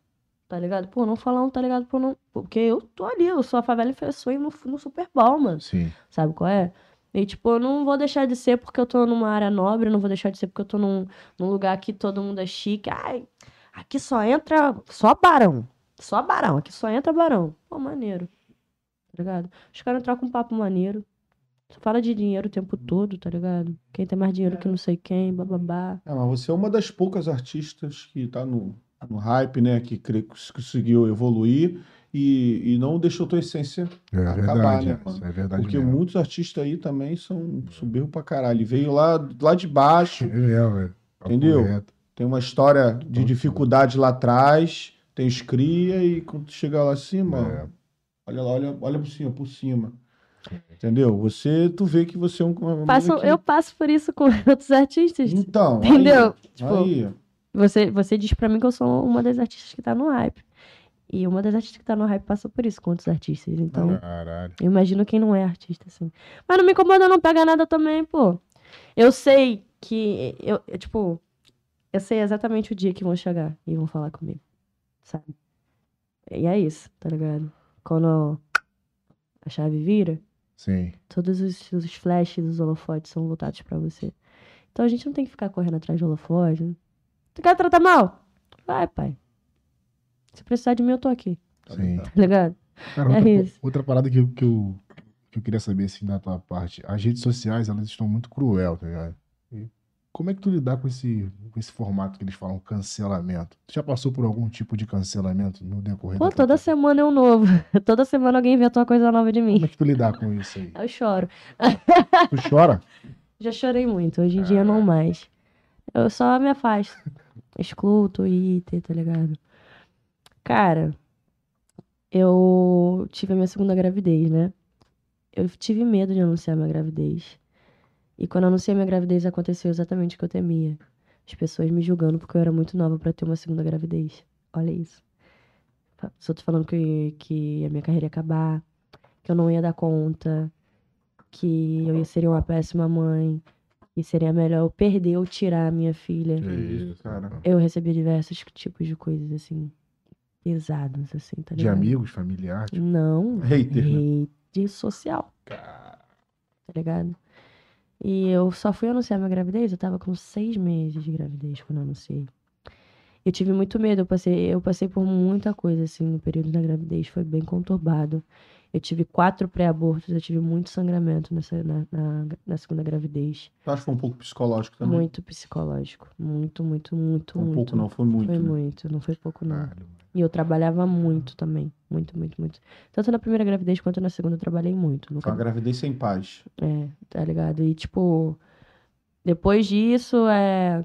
tá ligado? Pô, não falar um, tá ligado? Pô, não... Porque eu tô ali, eu sou a favela infecção no, no Super Bowl, mano. Sim. Sabe qual é? E, tipo, eu não vou deixar de ser porque eu tô numa área nobre, não vou deixar de ser porque eu tô num, num lugar que todo mundo é chique. Ai, aqui só entra só barão. Só barão, aqui só entra barão. Pô, maneiro. Tá ligado? Os caras entrar com um papo maneiro. Só fala de dinheiro o tempo todo, tá ligado? Quem tem mais dinheiro que não sei quem, bababá. É, mas você é uma das poucas artistas que tá no, no hype, né? Que cre- conseguiu evoluir e, e não deixou tua essência É Acabar, verdade. né, é. mano? Isso é verdade Porque mesmo. muitos artistas aí também são soberbo pra caralho. Veio lá, lá de baixo, É mesmo, velho. Papo Entendeu? tem uma história de dificuldade lá atrás, tem os cria e quando tu chegar lá acima, É. olha lá, olha, olha por cima, por cima. Entendeu? Você, tu vê que você é um... Passo, que- eu passo por isso com outros artistas. Então, Entendeu? aí, Tipo, aí, Você, você diz pra mim que eu sou uma das artistas que tá no hype. E uma das artistas que tá no hype passou por isso com outros artistas. Então, Caralho. eu imagino quem não é artista, assim. Mas não me incomoda não pegar nada também, pô. Eu sei que, eu, eu, tipo, eu sei exatamente o dia que vão chegar e vão falar comigo, sabe? E é isso, tá ligado? Quando a chave vira, Sim. todos os, os flashes, os holofotes são voltados pra você. Então a gente não tem que ficar correndo atrás de holofote. Né? Tu quer tratar mal? Vai, pai. Se precisar de mim, eu tô aqui, Sim. tá ligado? Cara, É outra, isso. outra parada que, eu- que, eu, que eu queria saber, assim, da tua parte. As redes sociais, elas estão muito cruel, tá ligado? E Como é que tu lidar com esse, com esse formato que eles falam, cancelamento? Tu já passou por algum tipo de cancelamento no decorrer Pô, da toda semana é um novo. Toda semana alguém inventa uma coisa nova de mim. Como é que tu lidar com isso aí? Eu choro. Tu chora? Já chorei muito, hoje em dia não mais. Eu só me afasto. Excluo o Twitter, tá ligado? Cara, eu tive a minha segunda gravidez, né? Eu tive medo de anunciar minha gravidez. E quando eu anunciei minha gravidez, aconteceu exatamente o que eu temia. As pessoas me julgando porque eu era muito nova pra ter uma segunda gravidez. Olha isso. Só tô falando que, que a minha carreira ia acabar, que eu não ia dar conta, que eu ia ser uma péssima mãe, que seria melhor eu perder ou tirar a minha filha. Que isso, cara. Eu recebi diversos tipos de coisas, assim, pesadas, assim, tá De ligado? amigos, familiares? tipo, Não, Hater, né? hate social, tá ligado? E eu só fui anunciar minha gravidez, eu tava com seis meses de gravidez quando eu anunciei. Eu tive muito medo, eu passei, eu passei por muita coisa, assim, no período da gravidez, foi bem conturbado. Eu tive quatro pré-abortos, eu tive muito sangramento nessa, na, na, na segunda gravidez. Eu acho que foi um pouco psicológico também. Muito psicológico. Muito, muito, muito, Foi um muito. pouco não, foi muito. Foi né? muito, não foi pouco, não. E eu trabalhava muito também. Muito, muito, muito. Tanto na primeira gravidez quanto na segunda eu trabalhei muito. Foi Nunca... uma gravidez sem paz. É, tá ligado? E tipo, depois disso é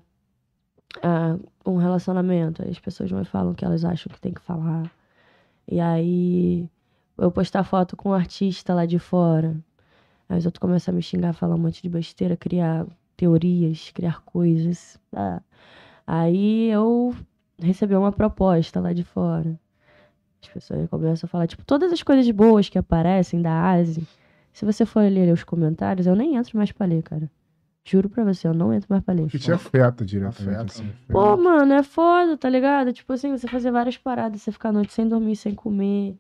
ah, um relacionamento. Aí As pessoas vão e falam o que elas acham que tem que falar. E aí eu postar foto com um artista lá de fora. Aí os outros começam a me xingar, falar um monte de besteira, criar teorias, criar coisas. Ah. Aí eu recebi uma proposta lá de fora. As pessoas começam a falar, tipo, todas as coisas boas que aparecem da Ásia. Se você for ler os comentários, eu nem entro mais pra ler, cara. Juro pra você, eu não entro mais pra ler. Que te afeta diretamente. Afeta. assim. Pô, mano, é foda, tá ligado? Tipo assim, você fazer várias paradas, você ficar a noite sem dormir, sem comer,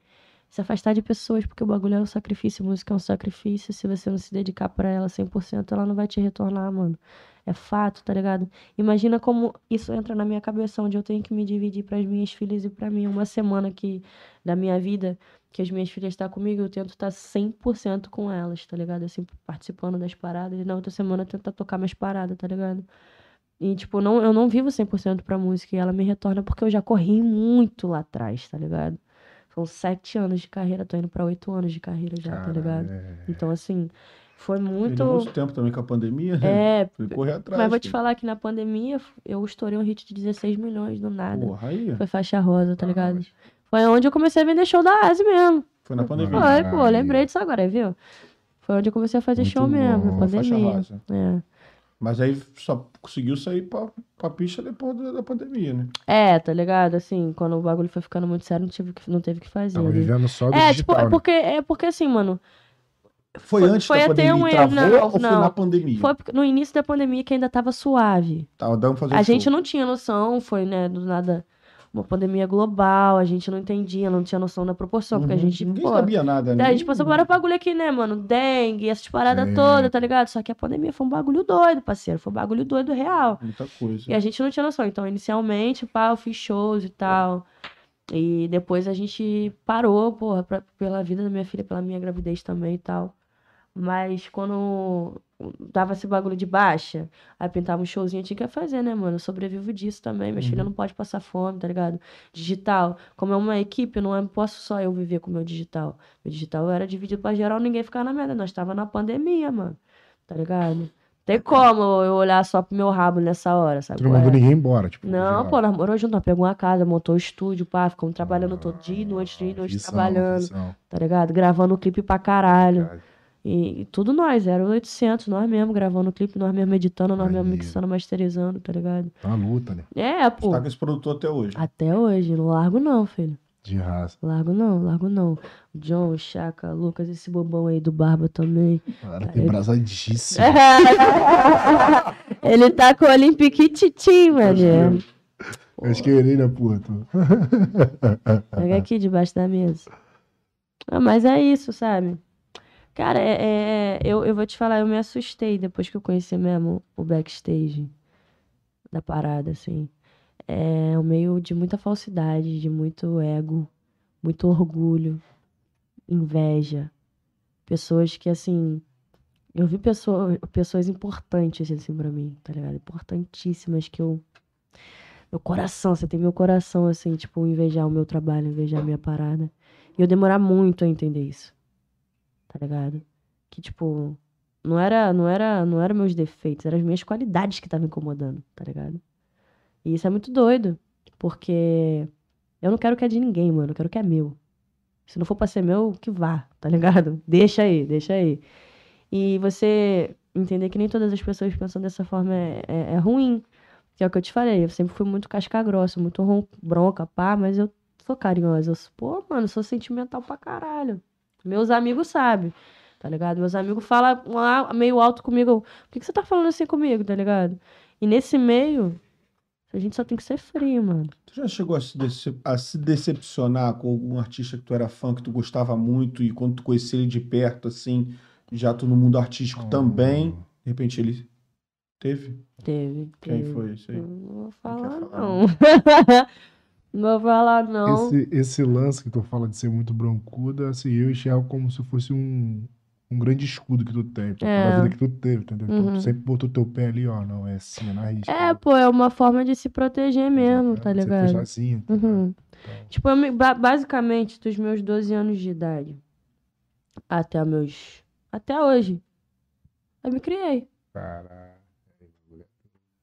se afastar de pessoas, porque o bagulho é um sacrifício, música é um sacrifício. Se você não se dedicar pra ela 100%, ela não vai te retornar, mano. É fato, tá ligado? Imagina como isso entra na minha cabeça, onde eu tenho que me dividir pras minhas filhas e pra mim. Uma semana que, da minha vida, que as minhas filhas estão comigo, eu tento estar 100% com elas, tá ligado? Assim, participando das paradas. E na outra semana tento tocar minhas paradas, tá ligado? E, tipo, não, eu não vivo 100% pra música e ela me retorna porque eu já corri muito lá atrás, tá ligado? São sete anos de carreira, tô indo pra oito anos de carreira já, tá ligado? é- Então, assim, foi muito. muito tempo também com a pandemia. É, Fui correr atrás. mas vou te filho. falar que na pandemia eu estourei um hit de 16 milhões do nada. Porra, aí. Foi faixa rosa, tá Ah, ligado? mas- Foi onde eu comecei a vender show da Asi mesmo. Foi na pandemia. Foi, pô, Aí. lembrei disso agora, viu? Foi onde eu comecei a fazer Muito show mesmo, bom, na Faixa pandemia. rosa. É. Mas aí só conseguiu sair pra, pra pista depois da, da pandemia, né? É, tá ligado? Assim, quando o bagulho foi ficando muito sério, não, tive que, não teve que fazer. Tava né? vivendo só do É, digital, tipo, é né? porque, é porque assim, mano, Foi, Foi- antes foi da até pandemia um erro, travou não, ou foi não. na pandemia? foi no início da pandemia que ainda tava suave. Tava dando pra fazer A show. gente não tinha noção, foi, né, do nada uma pandemia global, a gente não entendia, não tinha noção da proporção, porque a Uhum. gente, Ninguém pô, sabia nada, né? a gente passou por vários bagulho aqui, né, mano? Dengue, essas paradas Sim. todas, tá ligado? Só que a pandemia foi um bagulho doido, parceiro. Foi um bagulho doido real. Muita coisa. E a gente não tinha noção. Então, inicialmente, pá, eu fiz shows e tal. E depois a gente parou, porra, pra- pela vida da minha filha, pela minha gravidez também e tal. Mas quando dava esse bagulho de baixa, aí pintava um showzinho, tinha que fazer, né, mano? Eu sobrevivo disso também. Minha filha Uhum. não pode passar fome, tá ligado? Digital. Como é uma equipe, não é- posso só eu viver com o meu digital. Meu digital era dividido pra geral, ninguém ficar na merda. Nós tava na pandemia, mano. Tá ligado? Tem como eu olhar só pro meu rabo nessa hora, sabe? Tu não qual é? mandou ninguém embora, tipo. Não, pô, nós moramos junto, nós pegamos uma casa, montou o estúdio, pá, ficamos trabalhando todo dia noite, dia e noite, trabalhando, visão. tá ligado? Gravando clipe pra caralho. Cara, E, e tudo nós, era 800, nós mesmo gravando clipe, nós mesmo editando, nós mesmo Maneiro. mixando, masterizando, tá ligado? Uma luta, né? É, pô, Tá com esse produtor até hoje. até hoje, não largo não, filho. De raça. Largo não, largo não. John, Chaka, Lucas, esse bobão aí do Barba também. Cara, tem brasadíssimo. Ele tá com o piquititim, mano. Mas querer, né, porra? tu? Pega aqui debaixo da mesa. Ah, mas é isso, sabe? Cara, é, é- eu, eu vou te falar, eu me assustei depois que eu conheci mesmo o backstage da parada, assim. É um meio de muita falsidade, de muito ego, muito orgulho, inveja. Pessoas que, assim, Eu vi pessoa, pessoas importantes, assim, pra mim, tá ligado? Importantíssimas que eu. Meu coração, você tem meu coração, assim, tipo, invejar o meu trabalho, invejar a minha parada. E eu demorar muito a entender isso. Tá ligado? Que, tipo, não era, não era, não era meus defeitos, eram as minhas qualidades que estavam incomodando, tá ligado? E isso é muito doido, porque eu não quero que é de ninguém, mano, eu quero que é meu. Se não for pra ser meu, que vá, tá ligado? Deixa aí, deixa aí. E você entender que nem todas as pessoas pensam dessa forma é, é, é ruim. Que é o que eu te falei, eu sempre fui muito casca grossa, muito ron- bronca, pá, mas eu sou carinhosa. Eu, sou- pô, mano, sou sentimental pra caralho. Meus amigos sabem, tá ligado? Meus amigos falam lá meio alto comigo. Por que, você tá falando assim comigo, tá ligado? E nesse meio, a gente só tem que ser frio, mano. Tu já chegou a se, decep- a se decepcionar com algum artista que tu era fã, que tu gostava muito, e quando tu conhecia ele de perto, assim, já tu no mundo artístico também, de repente ele teve? Teve. Quem teve. foi isso aí? Não vou falar, falar, não. não vou falar, não. Esse, esse lance que tu fala de ser muito broncuda, assim, eu enxergo como se fosse um, um grande escudo que tu tem, pra É. toda a vida que tu teve, entendeu? Então Uhum. tu sempre botou teu pé ali, ó, não, é assim, é na risca. É, pô, é uma forma de se proteger mesmo, tá Você ligado? foi sozinho, entendeu? Uhum. Então, Tipo, eu me- ba- basicamente, dos meus 12 anos de idade até meus. Até hoje, eu me criei, caralho.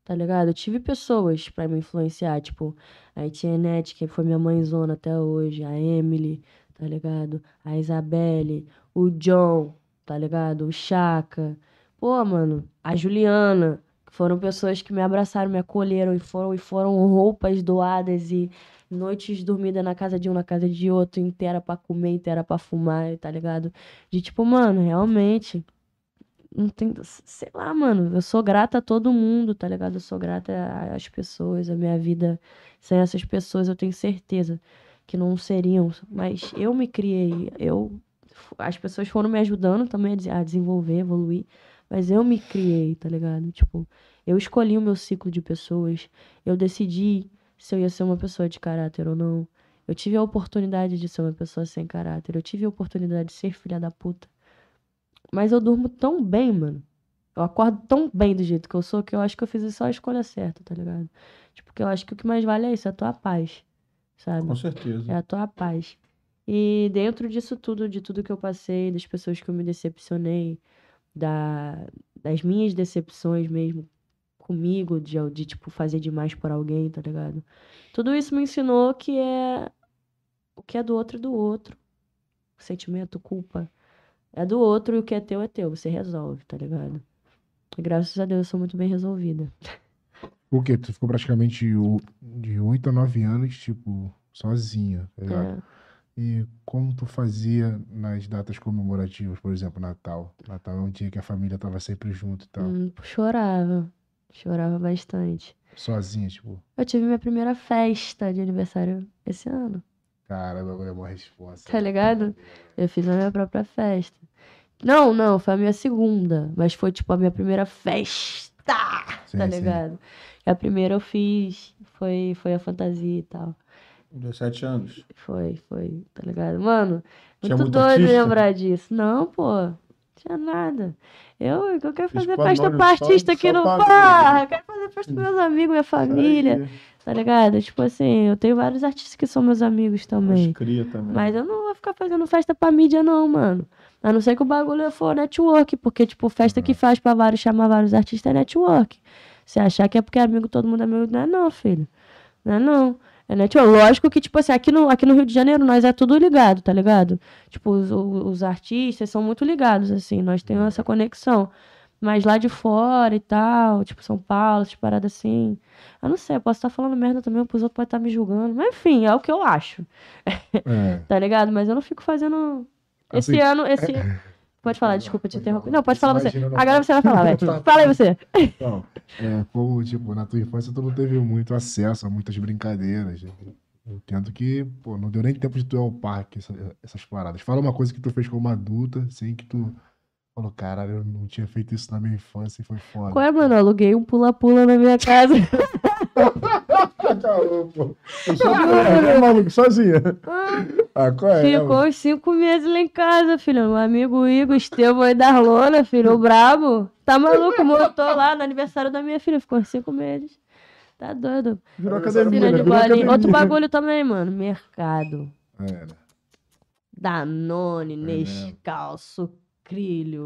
Tá ligado? Eu tive pessoas pra me influenciar, tipo, a Etienne, que foi minha mãezona até hoje, a Emily, tá ligado? A Isabelle, o John, tá ligado? O Chaka. Pô, mano, a Juliana, que foram pessoas que me abraçaram, me acolheram e foram, e foram roupas doadas e noites dormidas na casa de um, na casa de outro, inteira pra comer, inteira pra fumar, tá ligado? De tipo, mano, realmente. Não tem, sei lá, mano, eu sou grata a todo mundo, tá ligado? Eu sou grata às pessoas, a minha vida sem essas pessoas, eu tenho certeza que não seriam, mas eu me criei, eu as pessoas foram me ajudando também a desenvolver, evoluir, mas eu me criei, tá ligado? Tipo, eu escolhi o meu ciclo de pessoas, eu decidi se eu ia ser uma pessoa de caráter ou não. Eu tive a oportunidade de ser uma pessoa sem caráter, eu tive a oportunidade de ser filha da puta. Mas eu durmo tão bem, mano. Eu acordo tão bem do jeito que eu sou que eu acho que eu fiz só a escolha certa, tá ligado? Tipo, que eu acho que o que mais vale é isso, é a tua paz, sabe? Com certeza. É a tua paz. E dentro disso tudo, de tudo que eu passei, das pessoas que eu me decepcionei, da, das minhas decepções mesmo comigo, de, de tipo, fazer demais por alguém, tá ligado? Tudo isso me ensinou que é o que é do outro é do outro. O sentimento, culpa é do outro e o que é teu é teu. Você resolve, tá ligado? E graças a Deus eu sou muito bem resolvida. O quê? Tu ficou praticamente de 8 a 9 anos, tipo, sozinha, tá ligado? É. E como tu fazia nas datas comemorativas, por exemplo, Natal? Natal é um dia que a família tava sempre junto e tal. Hum, chorava. Chorava bastante. Sozinha, tipo, Eu tive minha primeira festa de aniversário esse ano, caramba, agora é uma resposta. tá ligado? Eu fiz a minha própria festa. Não, não, foi a minha segunda, mas foi tipo a minha primeira festa, Sim, tá sim. ligado? E a primeira eu fiz, foi, foi a fantasia e tal. 17 anos. Foi, foi, tá ligado? Mano, muito muito doido artista? lembrar disso. Não, pô, tinha nada. Eu, eu quero fazer festa pra artista aqui no bar. Eu quero fazer festa com meus amigos, minha família. Tá ligado? Tipo assim, eu tenho vários artistas que são meus amigos também. Cria também. Mas eu não vou ficar fazendo festa pra mídia, não, mano. A não ser que o bagulho for network, porque, tipo, festa que faz pra vários, chamar vários artistas é network. Se achar que é porque é amigo, todo mundo é amigo, não é não, filho. Não é não. É network. Lógico que, tipo assim, aqui no, aqui no Rio de Janeiro nós é tudo ligado, tá ligado? Tipo, os, os artistas são muito ligados, assim, nós temos essa conexão. Mas lá de fora e tal, tipo São Paulo, essas paradas assim. Eu não sei, eu posso estar falando merda também, os outros podem estar me julgando. Mas enfim, é o que eu acho, É, tá ligado? Mas eu não fico fazendo. Esse Assim, ano, esse. Pode falar, desculpa te interromper. Não, pode falar você. Agora você vai falar, Tá. vai. Fala aí você. Então, é, como, tipo, na tua infância tu não teve muito acesso a muitas brincadeiras. Eu entendo que, pô, não deu nem tempo de tu ir ao parque, essa- essas paradas. Fala uma coisa que tu fez como adulta, assim, que tu falou, caralho, eu não tinha feito isso na minha infância e foi foda. Qual é, mano? Eu aluguei um pula-pula na minha casa. Caô, pô. Eu sou é, maluco, sozinha. Ah, qual é? Ficou uns cinco meses lá em casa, filho. Meu amigo Igor, Estevão aí da Lona, filho, o brabo. Tá maluco, montou lá no aniversário da minha filha. Ficou uns cinco meses. Tá doido. Virou academia, né? de bolinha. Outro bagulho também, mano. Mercado. É, né? Danone, mesmo. Nescau,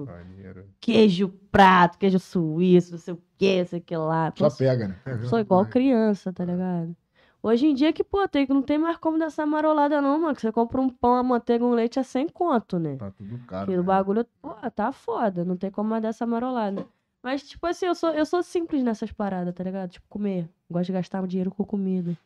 Maneiro. queijo prato, queijo suíço, não sei o que, não sei o que lá. Só Pô, pega, né? Pega, Sou igual criança, tá ligado? Hoje em dia que, pô, tem, não tem mais como dessa marolada não, mano. Que você compra um pão, a manteiga, um leite a 100 conto, né? Tá tudo caro. Aquele né? bagulho, pô, tá foda. Não tem como mais dessa marolada. Mas, tipo assim, eu sou, eu sou simples nessas paradas, tá ligado? Tipo, comer. Gosto de gastar dinheiro com comida.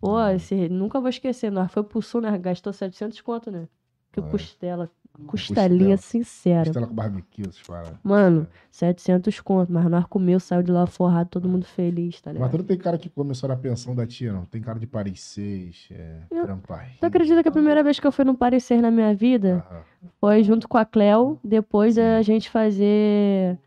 Pô, Uhum. esse, nunca vou esquecer. Nós foi pro sul, né? Gastou 700 conto, né? Que Ah, é. costela, costelinha Costela. sincera. Costela com barbecue, essas paradas. Mano, 700 conto. Mas nós comeu, saiu de lá forrado, todo mundo feliz, tá Mas ligado? tu não tem cara que começou na pensão da tia, não. Tem cara de Paris 6, é, Eu- trampar. Tu acredita que a primeira vez que eu fui no parecer na minha vida Aham. foi junto com a Cleo, depois Sim. da gente fazer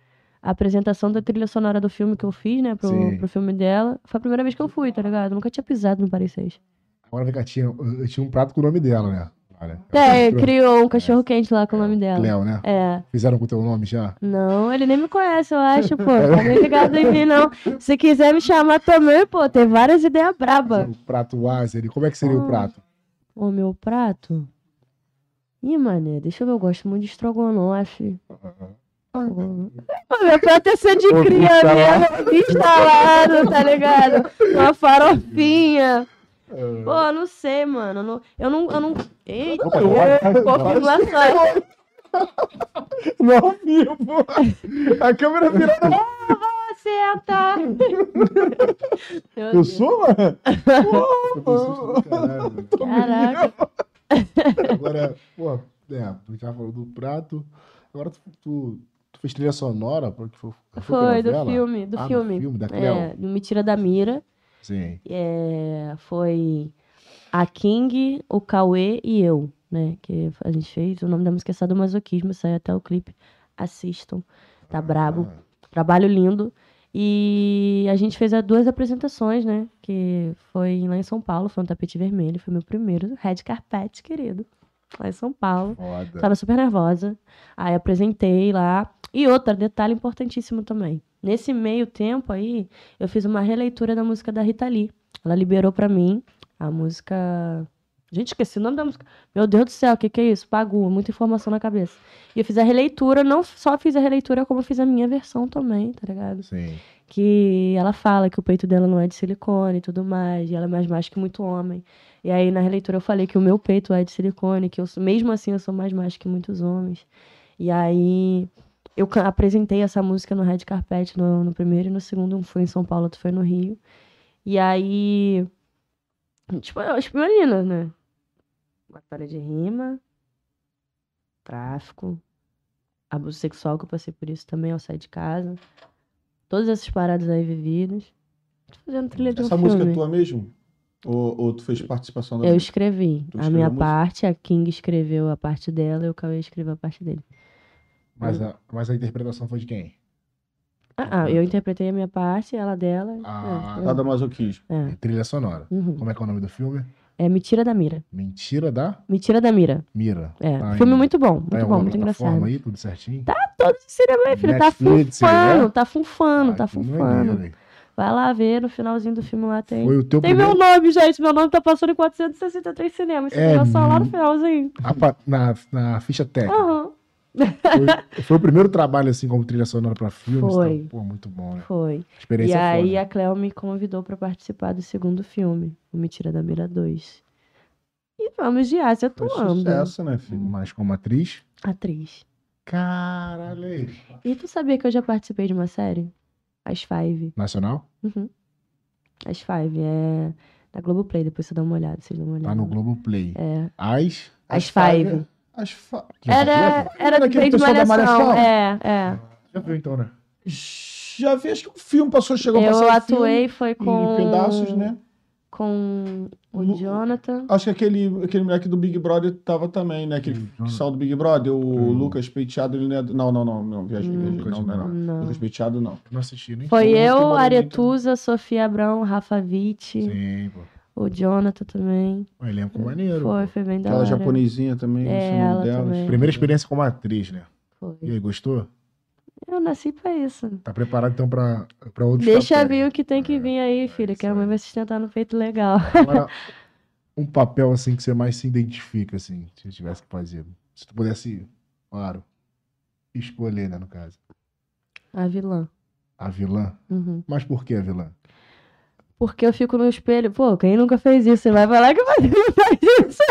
a apresentação da trilha sonora do filme que eu fiz, né, pro, Sim. pro filme dela. Foi a primeira vez que eu fui, tá ligado? Eu nunca tinha pisado no Paris 6. Agora vem cá, tinha, eu tinha um prato com o nome dela, né? Olha, É, criou um cachorro quente lá com o nome dela. Cleo, né? É. Fizeram com o teu nome já? Não, ele nem me conhece, eu acho, pô. Tá nem ligado em mim, não. Se quiser me chamar também, pô, tem várias ideias brabas. O prato Azer. Como é que seria Ah. o prato? O meu prato? Ih, mané, deixa eu ver, eu gosto muito de estrogonofe. Pô, meu prato é ser de cria mesmo, instalado, tá ligado? Uma farofinha. Pô, não sei, mano. não- Eu não. Eu não... Eita, Opa, confirmações. Não, ao vivo. A câmera virada. Senta! Meu Eu Deus. sou, mano? Eu susto do caralho, mano. Caraca. Agora, pô, é, tu já falou do prato. Agora tu, tu, tu fez trilha sonora? Porque foi, foi, Foi, do filme, do Ah, filme. filme, da Cleo. É, do Me Tira da Mira. Sim. É, foi a King, o Cauê e eu, né? Que a gente fez. O nome da música é Sadomasoquismo, saiu até o clipe. Assistam. Tá brabo. Ah, Trabalho lindo. E a gente fez as duas apresentações, né? Que foi lá em São Paulo, foi um tapete vermelho, foi meu primeiro red carpet, querido. Lá em São Paulo. foda. Tava super nervosa. Aí apresentei lá. E outra, detalhe importantíssimo também. Nesse meio tempo aí, eu fiz uma releitura da música da Rita Lee. Ela liberou pra mim a música. Gente, esqueci o nome da música. Meu Deus do céu, o que, que é isso? Pagu, muita informação na cabeça. E eu fiz a releitura, não só fiz a releitura, como fiz a minha versão também, tá ligado? Sim. que ela fala que o peito dela não é de silicone e tudo mais, e ela é mais macho que muito homem. E aí na releitura eu falei que o meu peito é de silicone, que eu mesmo assim eu sou mais macho que muitos homens. E aí eu apresentei essa música no Red Carpet no, no primeiro e no segundo, um foi em São Paulo, outro foi no Rio. E aí tipo, as meninas, né? Batalha de rima, tráfico, abuso sexual que eu passei por isso também ao sair de casa. Todas essas paradas aí vividas. Tô fazendo trilha de um Essa música filme. é tua mesmo? Ou, ou tu fez participação da Eu música? escrevi a minha a música? parte, a King escreveu a parte dela e o Cauê escreveu a parte dele. Mas a, mas a interpretação foi de quem? Ah, ah, eu interpretei a minha parte, ela dela. Ah, é, Sadomasoquismo. é, Trilha sonora. uhum. Como é que é o nome do filme? É Me Tira da Mira. Mentira da Me Tira da Mira. Mira. É, Tá filme em- muito bom, Tá muito bom, alguma muito engraçado. aí, tudo certinho? Todo esse cinema aí, filho, tá Netflix, funfando, tá funfando, Ah, tá funfando. maneiro? Vai lá ver, no finalzinho do filme lá tem. Foi o teu Tem primeiro... meu nome, gente. Meu nome tá passando em 463 cinemas. Você É só lá no finalzinho. pa- na, na ficha técnica. Aham. Foi, foi o primeiro trabalho, assim, como trilha sonora pra filmes. Foi. Então, pô, muito bom, né? Foi. E Experiência aí a Cleo me convidou pra participar do segundo filme, o Me Tira da Mira 2. E vamos de Ásia Foi atuando. sucesso, né, filho? Mas como atriz... Atriz. Caralho. E tu sabia que eu já participei de uma série? As Five. Nacional? Uhum. As Five. É na Globoplay, depois você dá uma olhada, vocês dão uma olhada. Tá no Globoplay. É. As... As Five. As fa... Era, era Daquele bem de pessoal da malhação. É, é. Já viu, então, né? Já vi, acho que o filme passou, chegou a Eu passar o atuei, foi com. em pedaços, né? com o Lu- Jonathan. Acho que aquele, aquele moleque do Big Brother tava também, né? Aquele Hum, que saiu do Big Brother, o Hum. Lucas Penteado, ele não é. do- Não, não, não, não, viajei, Hum, viajei. Não, não, é não. Não. Lucas Penteado, não. Não assisti nem. Foi eu, Aretusa, Sofia Abrão, Rafa Witt, Sim, pô. O Jonathan também. Um elenco maneiro. Foi, foi bem da Aquela hora. japonesinha também, É, o nome ela dela. também. Primeira experiência como atriz, né? Foi. E aí, gostou? Eu nasci pra isso. Tá preparado então pra, pra outros Deixa papéis? vir o que tem que É, vir aí, é filha, que isso a mãe vai sustentar no peito legal. Agora, um papel assim que você mais se identifica, assim, se você tivesse que fazer. Se tu pudesse, claro, escolher, né, no caso. A vilã. A vilã. Uhum. Mas por que a vilã? Porque eu fico no espelho. Pô, quem nunca fez isso? Você vai falar que você não faz isso.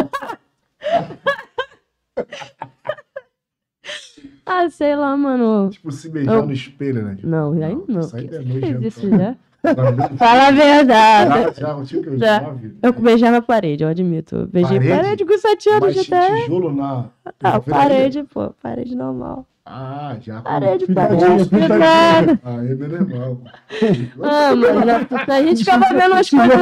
ah, sei lá, mano. Tipo, se beijar Eu- no espelho, né? Não, aí não. Aí Quem é fez isso já? Já, Fala a verdade. já, que eu Já. Eu beijava a parede, eu admito. Eu Beijei Parede? parede, com 7 anos de até. tijolo na... Ah, na parede, pô. Parede normal. Ah, já. Parede, Pintadinha, parede. pintadinha. nada. Aí, meu irmão. Ah, mas a, gente ficava vendo as coisas.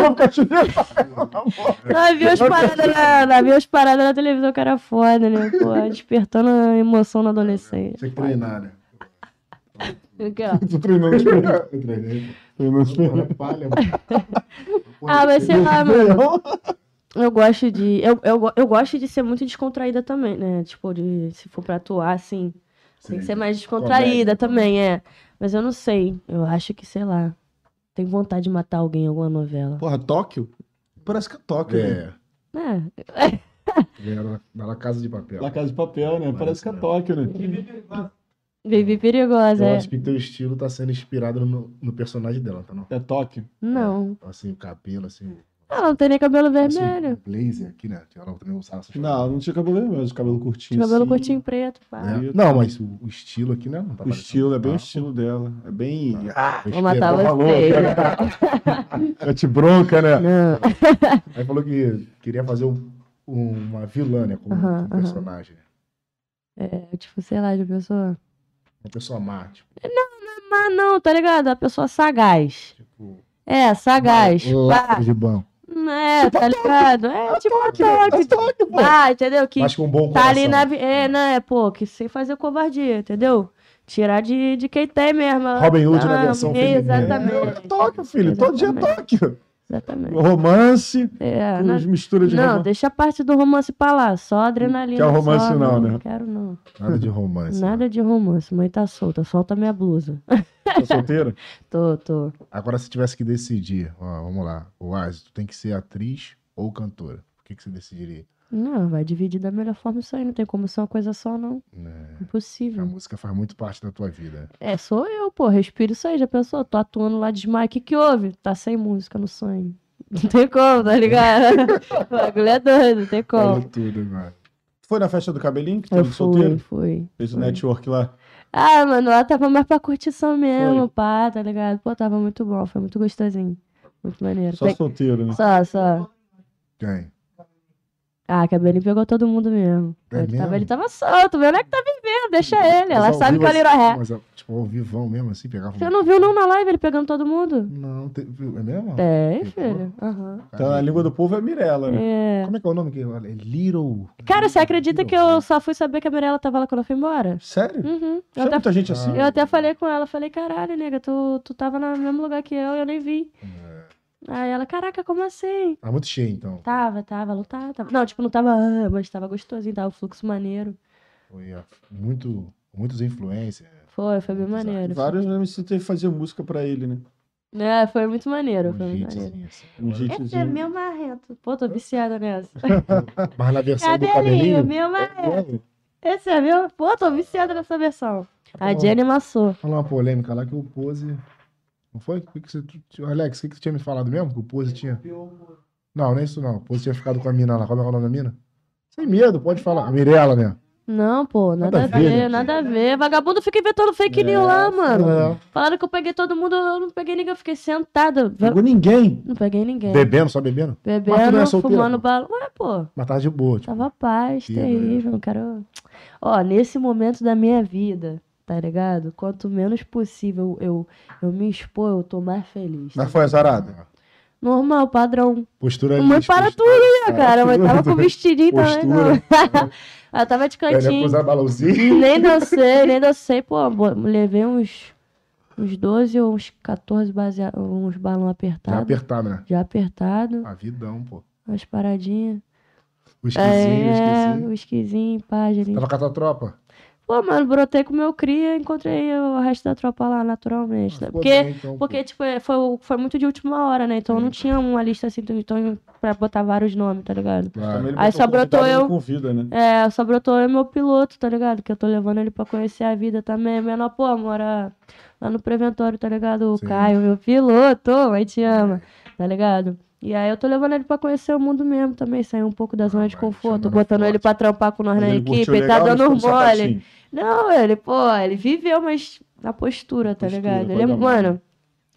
Nós vimos as paradas na, nós vimos as paradas na televisão que era foda, né? Pô, despertando a emoção na adolescência. Tinha que treinar, né? Aqui, ó. Tô treinando os pneus. Eu treinei. Treinando os pneus. Porra, palha, mano. Ah, mas sei lá, mano. Não. Eu gosto de. Eu, eu, eu gosto de ser muito descontraída também, né? Tipo, de se for pra atuar, assim. Tem que ser mais descontraída também, é. Mas eu não sei. Eu acho que, sei lá. Tenho vontade de matar alguém em alguma novela. Porra, Tóquio? Parece que é Tóquio, né? É. É. Era na Casa de Papel. La Casa de Papel, né? Parece que é Tóquio, né? Vivi perigosa, Eu é. acho que teu estilo tá sendo inspirado no, no personagem dela, tá não? É Tóquio. Não. Assim, o cabelo, assim. Ela não tem nem cabelo assim, vermelho. um blazer aqui, né? Ela também usava essas Não, não tinha cabelo vermelho, mas cabelo curtinho. Cabelo assim. curtinho preto, pá. É. preto. Não, mas o, o estilo aqui, né? Não tá O estilo, é bem o parecendo- estilo dela. É bem. Ah, Vou matar respeito. você. É te bronca, né? Não. Aí falou que queria fazer um- uma vilã, né? Como Aham, um aham. personagem. né? É, tipo, sei lá, de pessoa. Uma pessoa má, tipo. Mas não, tá ligado? A pessoa sagaz. tipo É, sagaz. Pá. de banco. É, tá ligado? É tipo um toque. Ah, entendeu? Que Mas com um bom tá coração. ali na. É, né? Pô, que sem fazer covardia, entendeu? Tirar de, de quem tem mesmo. Robin Hood na Ah, versão feminina. Exatamente. É Tóquio, filho. Todo dia é Exatamente. Tóquio. Exatamente. Romance, É, na- as misturas de Não, romance. deixa a parte do romance pra lá. Só adrenalina. Quer romance só, não, né? Quero não. Nada de romance. Nada de romance. Mãe tá solta. Solta minha blusa. Tá solteira? Tô, tô. Agora, se tivesse que decidir, ó, vamos lá, o Oasis, tu tem que ser atriz ou cantora. O que, que você decidiria? Não, vai dividir da melhor forma isso aí. Não tem como ser uma coisa só, não. A Impossível. música faz muito parte da tua vida. É, sou eu, pô. Respiro isso aí. Já pensou? Tô atuando lá de desmaio. O que que houve? Tá sem música no sonho. Não tem como, tá ligado? o bagulho é doido, não tem Fala como. tudo, mano. Foi na festa do cabelinho que Eu teve solteiro? fui, fui. Fez o network lá. Ah, mano, lá tava mais pra curtição mesmo, Foi. pá, tá ligado? Pô, tava muito bom, foi muito gostosinho. Muito maneiro. Só Pe- solteiro, né? Só, só. Quem? Ah, cabelinho pegou todo mundo mesmo. É ele, Tava, mesmo? ele tava solto, vendo é que tá vivendo, deixa ele. Ela sabe que é assim- Little Ré. Mas, tipo, ao vivão mesmo, assim, pegava... Você não viu não na live ele pegando todo mundo? Não, te- viu? é mesmo? Tem, filho. Aham. Então a língua do povo é Mirella, né? É. Como é que é o nome? que eu- É Little... Cara, você acredita que Little, eu só fui saber que a Mirella tava lá quando eu fui embora? Sério? Uhum. Até, muita gente assim? eu até falei com ela, falei, caralho, nega, tu, tu tava no mesmo lugar que eu e eu nem vi. É. Aí ela, caraca, como assim? Tá muito cheio, então. Tava, tava, lutava. Tava. Não, tipo, não tava, mas tava gostosinho, tava fluxo maneiro. Foi ó, muito, muitos influencers. Foi, foi bem maneiro. Vários MCs teve que fazer música pra ele, né? É, foi muito maneiro, Um foi muito maneiro. assim. Um Esse é hitzinho. meu marrento. Pô, tô viciada nessa. Mas na versão do Cabelinho, cabelinho... meu marrento. Esse é meu. Pô, tô viciada nessa versão. A Jenny amassou. Falar uma polêmica lá que o Pose. Não foi? O que que você, Alex, o que, que você tinha me falado mesmo? Que o Pose tinha. Não, não é isso não. O Pose tinha ficado com a mina lá. Como é que é o nome da mina? Sem medo, pode falar. A Mirella, né? Não, pô, nada, Nada a ver, ver, né? nada a ver. Vagabundo fica inventando fake news lá, mano. É. Falaram que eu peguei todo mundo, eu não peguei ninguém, eu fiquei sentada. Pegou ninguém. Não peguei ninguém. Bebendo, só bebendo? Mas tu não Bebendo, é solteira, fumando bala. Ué, pô, Mas tava de boa, tipo. tava paz, terrível, não quero... Ó, nesse momento da minha vida, tá ligado? Quanto menos possível eu, eu me expor, eu tô mais feliz. tá Mas foi azarada. Normal, padrão. Postura Mãe, lista, para tudo, né, cara? Mas tava com vestidinho também, não. Ela tava de cantinho. usar. Nem dancei, nem dancei. Pô, levei uns, uns 12 ou uns 14 basea... uns balões Já apertados. apertado, né? Já apertado. A vidão, pô. Umas paradinhas. O esquisinho, o É, esquisinho. o esquisinho, pá, gelinho. Tava com a tua tropa? Pô, mano, brotei com meu cria e encontrei o resto da tropa lá, naturalmente. né? Ficou Porque, bem, então, porque tipo, é, foi, foi muito de última hora, né? Então não tinha uma lista assim, então, pra botar vários nomes, tá ligado? Claro. Aí só brotou eu. Convida, né? É, só brotou eu e meu piloto, tá ligado? Que eu tô levando ele pra conhecer a vida também. Menor, pô, mora lá no Preventório, tá ligado? O Sim. Caio, meu piloto, aí te ama, tá ligado? E aí eu tô levando ele pra conhecer o mundo mesmo também, sair um pouco da zona de vai, conforto, botando forte. ele pra trampar com nós Mas na equipe, tá dando ficou mole. Não, ele, pô, ele viveu, mas na postura, tá ligado? Ele é, mano,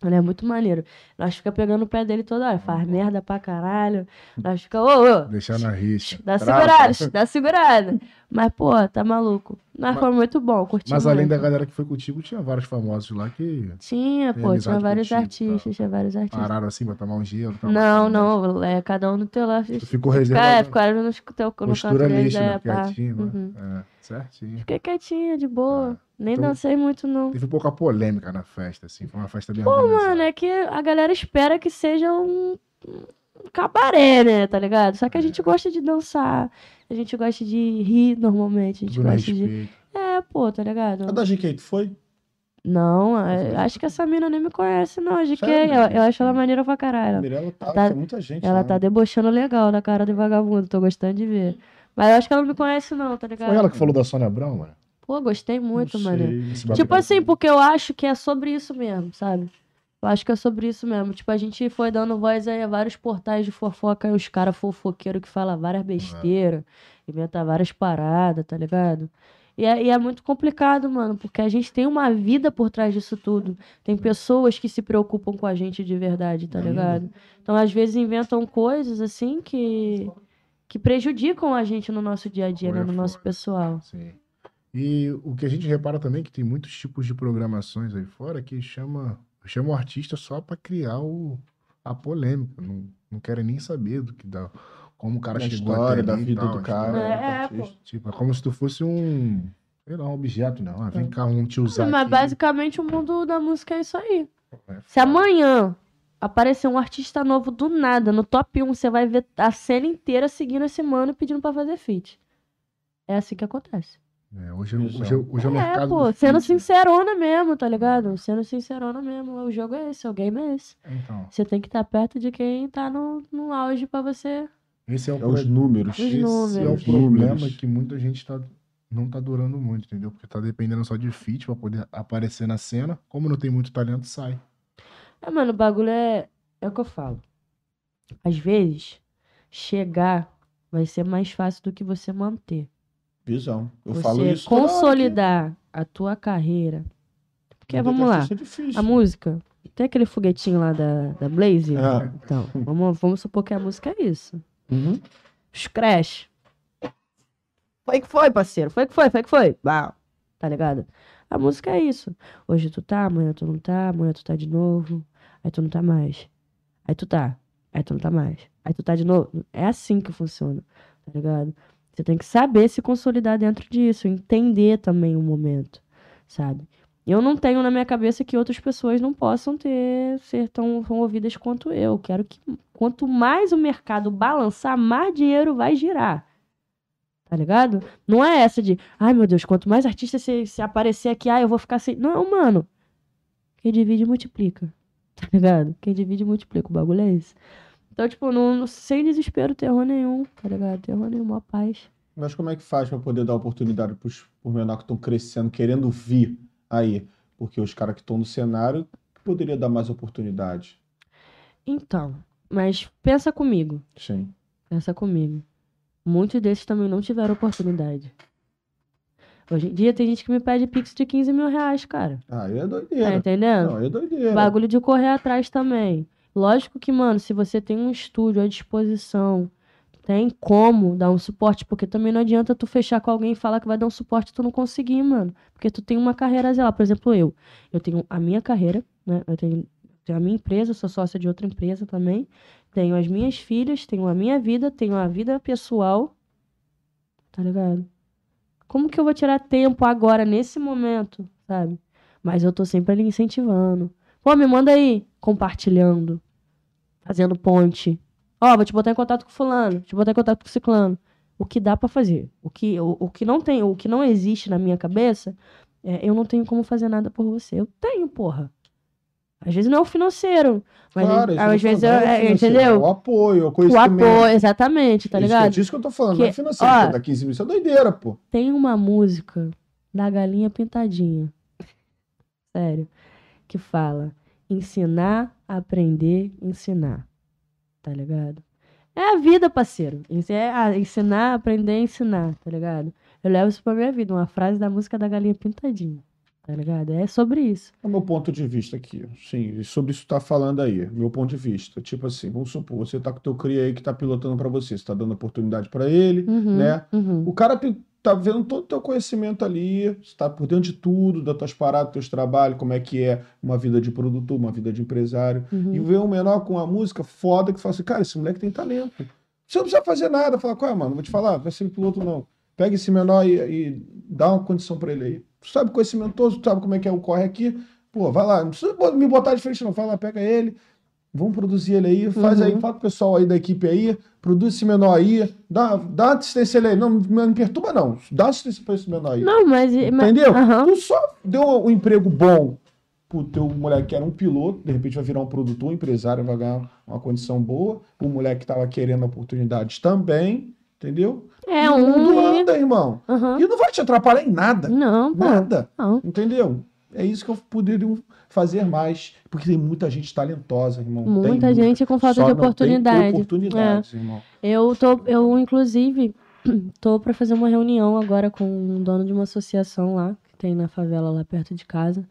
ele é muito maneiro. Nós fica pegando o pé dele toda hora, faz merda pra caralho. Nós fica, ô, ô, Deixar na rixa. Dá Trava. segurada, dá segurada. Mas, pô, tá maluco. Mas foi muito bom, curti Mas além muito. da galera que foi contigo, tinha vários famosos lá que Tinha, pô, tinha vários contigo, artistas, tá? tinha vários artistas. pararam assim pra tomar um gelo. Não, não, é cada um no teu lado. Tu ficou reservado. ficaram no, teu, no Postura canto deles, nixa, é, né? Quietinho? Uhum. É, certinho. Fiquei quietinha, de boa. Nem então- dancei muito, não. Teve pouca polêmica na festa, assim. Foi uma festa bem Pô, organizada. mano, é que a galera espera que seja um, um cabaré, né, tá ligado? Só que a gente gosta de dançar, a gente gosta de rir normalmente, a gente gosta de... respeito. É, pô, tá ligado? A da GK, tu foi? Não, é, acho que essa mina nem me conhece, não. De que Sério? eu, eu acho ela maneira pra caralho. Mirella tá, tá- muita gente. Ela lá. tá debochando legal da cara de vagabundo, tô gostando de ver. Mas eu acho que ela não me conhece, não, tá ligado? Foi ela que falou da Sônia Abrão, mano? Pô, gostei muito, mano. Tipo assim, porque eu acho que é sobre isso mesmo, sabe? Eu acho que é sobre isso mesmo. Tipo, a gente foi dando voz aí a vários portais de fofoca e os caras fofoqueiros que falam várias besteiras, inventa várias paradas, tá ligado? E é, e é muito complicado, mano, porque a gente tem uma vida por trás disso tudo. Tem pessoas que se preocupam com a gente de verdade, tá ligado? Então, às vezes, inventam coisas assim que, que prejudicam a gente no nosso dia a dia, né? No nosso pessoal. Sim. E o que a gente repara também é que tem muitos tipos de programações aí fora que chama, chama o artista só pra criar o, a polêmica. Não, não querem nem saber do que dá, como o cara Da chegou história, até da ali e vida tal, do cara. história. É, do pô. artista. Tipo, é como se tu fosse um, sei lá, um objeto, não. Ah, vem cá, um te usar Mas aqui. basicamente o mundo da música é isso aí. É Se amanhã aparecer um artista novo do nada, no top 1, você vai ver a cena inteira seguindo esse mano e pedindo pra fazer feat. É assim que acontece. É, hoje, hoje, hoje é o é, mercado pô, do sendo feat, né? sincerona mesmo, tá ligado? Sendo sincerona mesmo. O jogo é esse, o game é esse. Então, Você tem que estar perto de quem tá no, no auge pra você. esse é o, É os pro- números. Os esse é o números. problema Números. que muita gente tá, não tá durando muito, entendeu? Porque tá dependendo só de feat pra poder aparecer na cena. Como não tem muito talento, sai. É, mano, o bagulho é. É o que eu falo. Às vezes, chegar vai ser mais fácil do que você manter. Visão. Eu você falo isso. hora consolidar a tua carreira. Porque, vamos lá, é a música. Tem aquele foguetinho lá da, da Blaze? É. Então, vamos, vamos supor que a música é isso. Uhum. Os crash. Foi que foi, parceiro. Foi que foi, foi que foi. Uau. Tá ligado? A música é isso. Hoje tu tá, amanhã tu não tá, amanhã tu tá de novo. Aí tu não tá mais. Aí tu tá. Aí tu não tá mais. Aí tu tá de novo. É assim que funciona. Tá ligado? Você tem que saber se consolidar dentro disso. Entender também o momento. Sabe? Eu não tenho na minha cabeça que outras pessoas não possam ter ser tão, tão ouvidas quanto eu. Quero que quanto mais o mercado balançar, mais dinheiro vai girar. Tá ligado? Não é essa de, ai meu Deus, quanto mais artista se, se aparecer aqui, ai eu vou ficar sem. Não, mano. Quem divide multiplica. Tá ligado? Quem divide multiplica. O bagulho é esse. Então, tipo, não, não- sem desespero, terror nenhum, tá ligado? Terror nenhum, mó paz. Mas como é que faz pra poder dar oportunidade pros por menor que estão crescendo, querendo vir aí? Porque os caras que estão no cenário que poderia dar mais oportunidade. Então, mas pensa comigo. Sim. Pensa comigo. Muitos desses também não tiveram oportunidade. Hoje em dia tem gente que me pede pix de 15 mil reais, cara. Ah, é Tá doideira. entendendo? Não, é doideira. Bagulho de correr atrás também. Lógico que, mano, se você tem um estúdio à disposição, tem como dar um suporte, porque também não adianta tu fechar com alguém e falar que vai dar um suporte e tu não conseguir, mano. Porque tu tem uma carreira zelar. Por exemplo, eu. Eu tenho a minha carreira, né? Eu tenho tenho a minha empresa, sou sócia de outra empresa também. Tenho as minhas filhas, tenho a minha vida, tenho a vida pessoal. Tá ligado? Como que eu vou tirar tempo agora, nesse momento, sabe? Mas eu tô sempre ali incentivando. Pô, me manda aí, compartilhando, fazendo ponte. Ó, vou te botar em contato com fulano, te botar em contato com ciclano. O que dá pra fazer. O que, o, o que não tem, o que não existe na minha cabeça, é, eu não tenho como fazer nada por você. Eu tenho, porra. Às vezes não é o financeiro, mas Claro, isso às tô vezes eu, é, financeiro, entendeu? é O apoio, o apoio, exatamente, tá Isso ligado? É disso que eu tô falando, Que- não é financeiro. ó, dá 15 mil, isso é doideira, pô. Tem uma música da Galinha Pintadinha. Sério. Que fala: ensinar, aprender, ensinar. Tá ligado? É a vida, parceiro. É a- ensinar, aprender, ensinar, tá ligado? Eu levo isso pra minha vida. Uma frase da música da Galinha Pintadinha. Tá ligado? É sobre isso. É o meu ponto de vista aqui. Sim, e sobre isso que tá falando aí. Meu ponto de vista. Tipo assim, vamos supor, você tá com o teu cria aí que tá pilotando pra você. Você tá dando oportunidade pra ele, Uhum, né? uhum. O cara tem- tá vendo todo o teu conhecimento ali, você tá por dentro de tudo, das tuas paradas, dos teus trabalhos, como é que é uma vida de produtor, uma vida de empresário. Uhum. E vê um menor com uma música foda que fala assim, cara, esse moleque tem talento. Você não precisa fazer nada. Fala, qual é, mano? Vou te falar, vai ser piloto não. Pega esse menor e, e dá uma condição pra ele aí. Tu sabe conhecimento todo, tu sabe como é que é o corre aqui. Pô, vai lá, não precisa me botar de frente não. Vai lá, pega ele. Vamos produzir ele aí, faz Uhum. aí, fala com o pessoal aí da equipe aí, produz esse menor aí, dá, dá assistência ele aí. Não, não me perturba não, dá assistência pra esse menor aí. Não, mas. mas- Entendeu? Aham. Tu só deu um emprego bom pro teu moleque que era um piloto, de repente vai virar um produtor, um empresário, vai ganhar uma condição boa. O moleque que tava querendo oportunidades também, entendeu? É E o mundo um. anda, irmão. Aham. E não vai te atrapalhar em nada. Não, pô. Nada. Não. Entendeu? É isso que eu poderia fazer mais. Porque tem muita gente talentosa, irmão. Tem Muita gente com falta de tem oportunidade. É. oportunidades, irmão. Eu tô, eu inclusive tô pra fazer uma reunião agora com um dono de uma associação lá, que tem na favela lá perto de casa,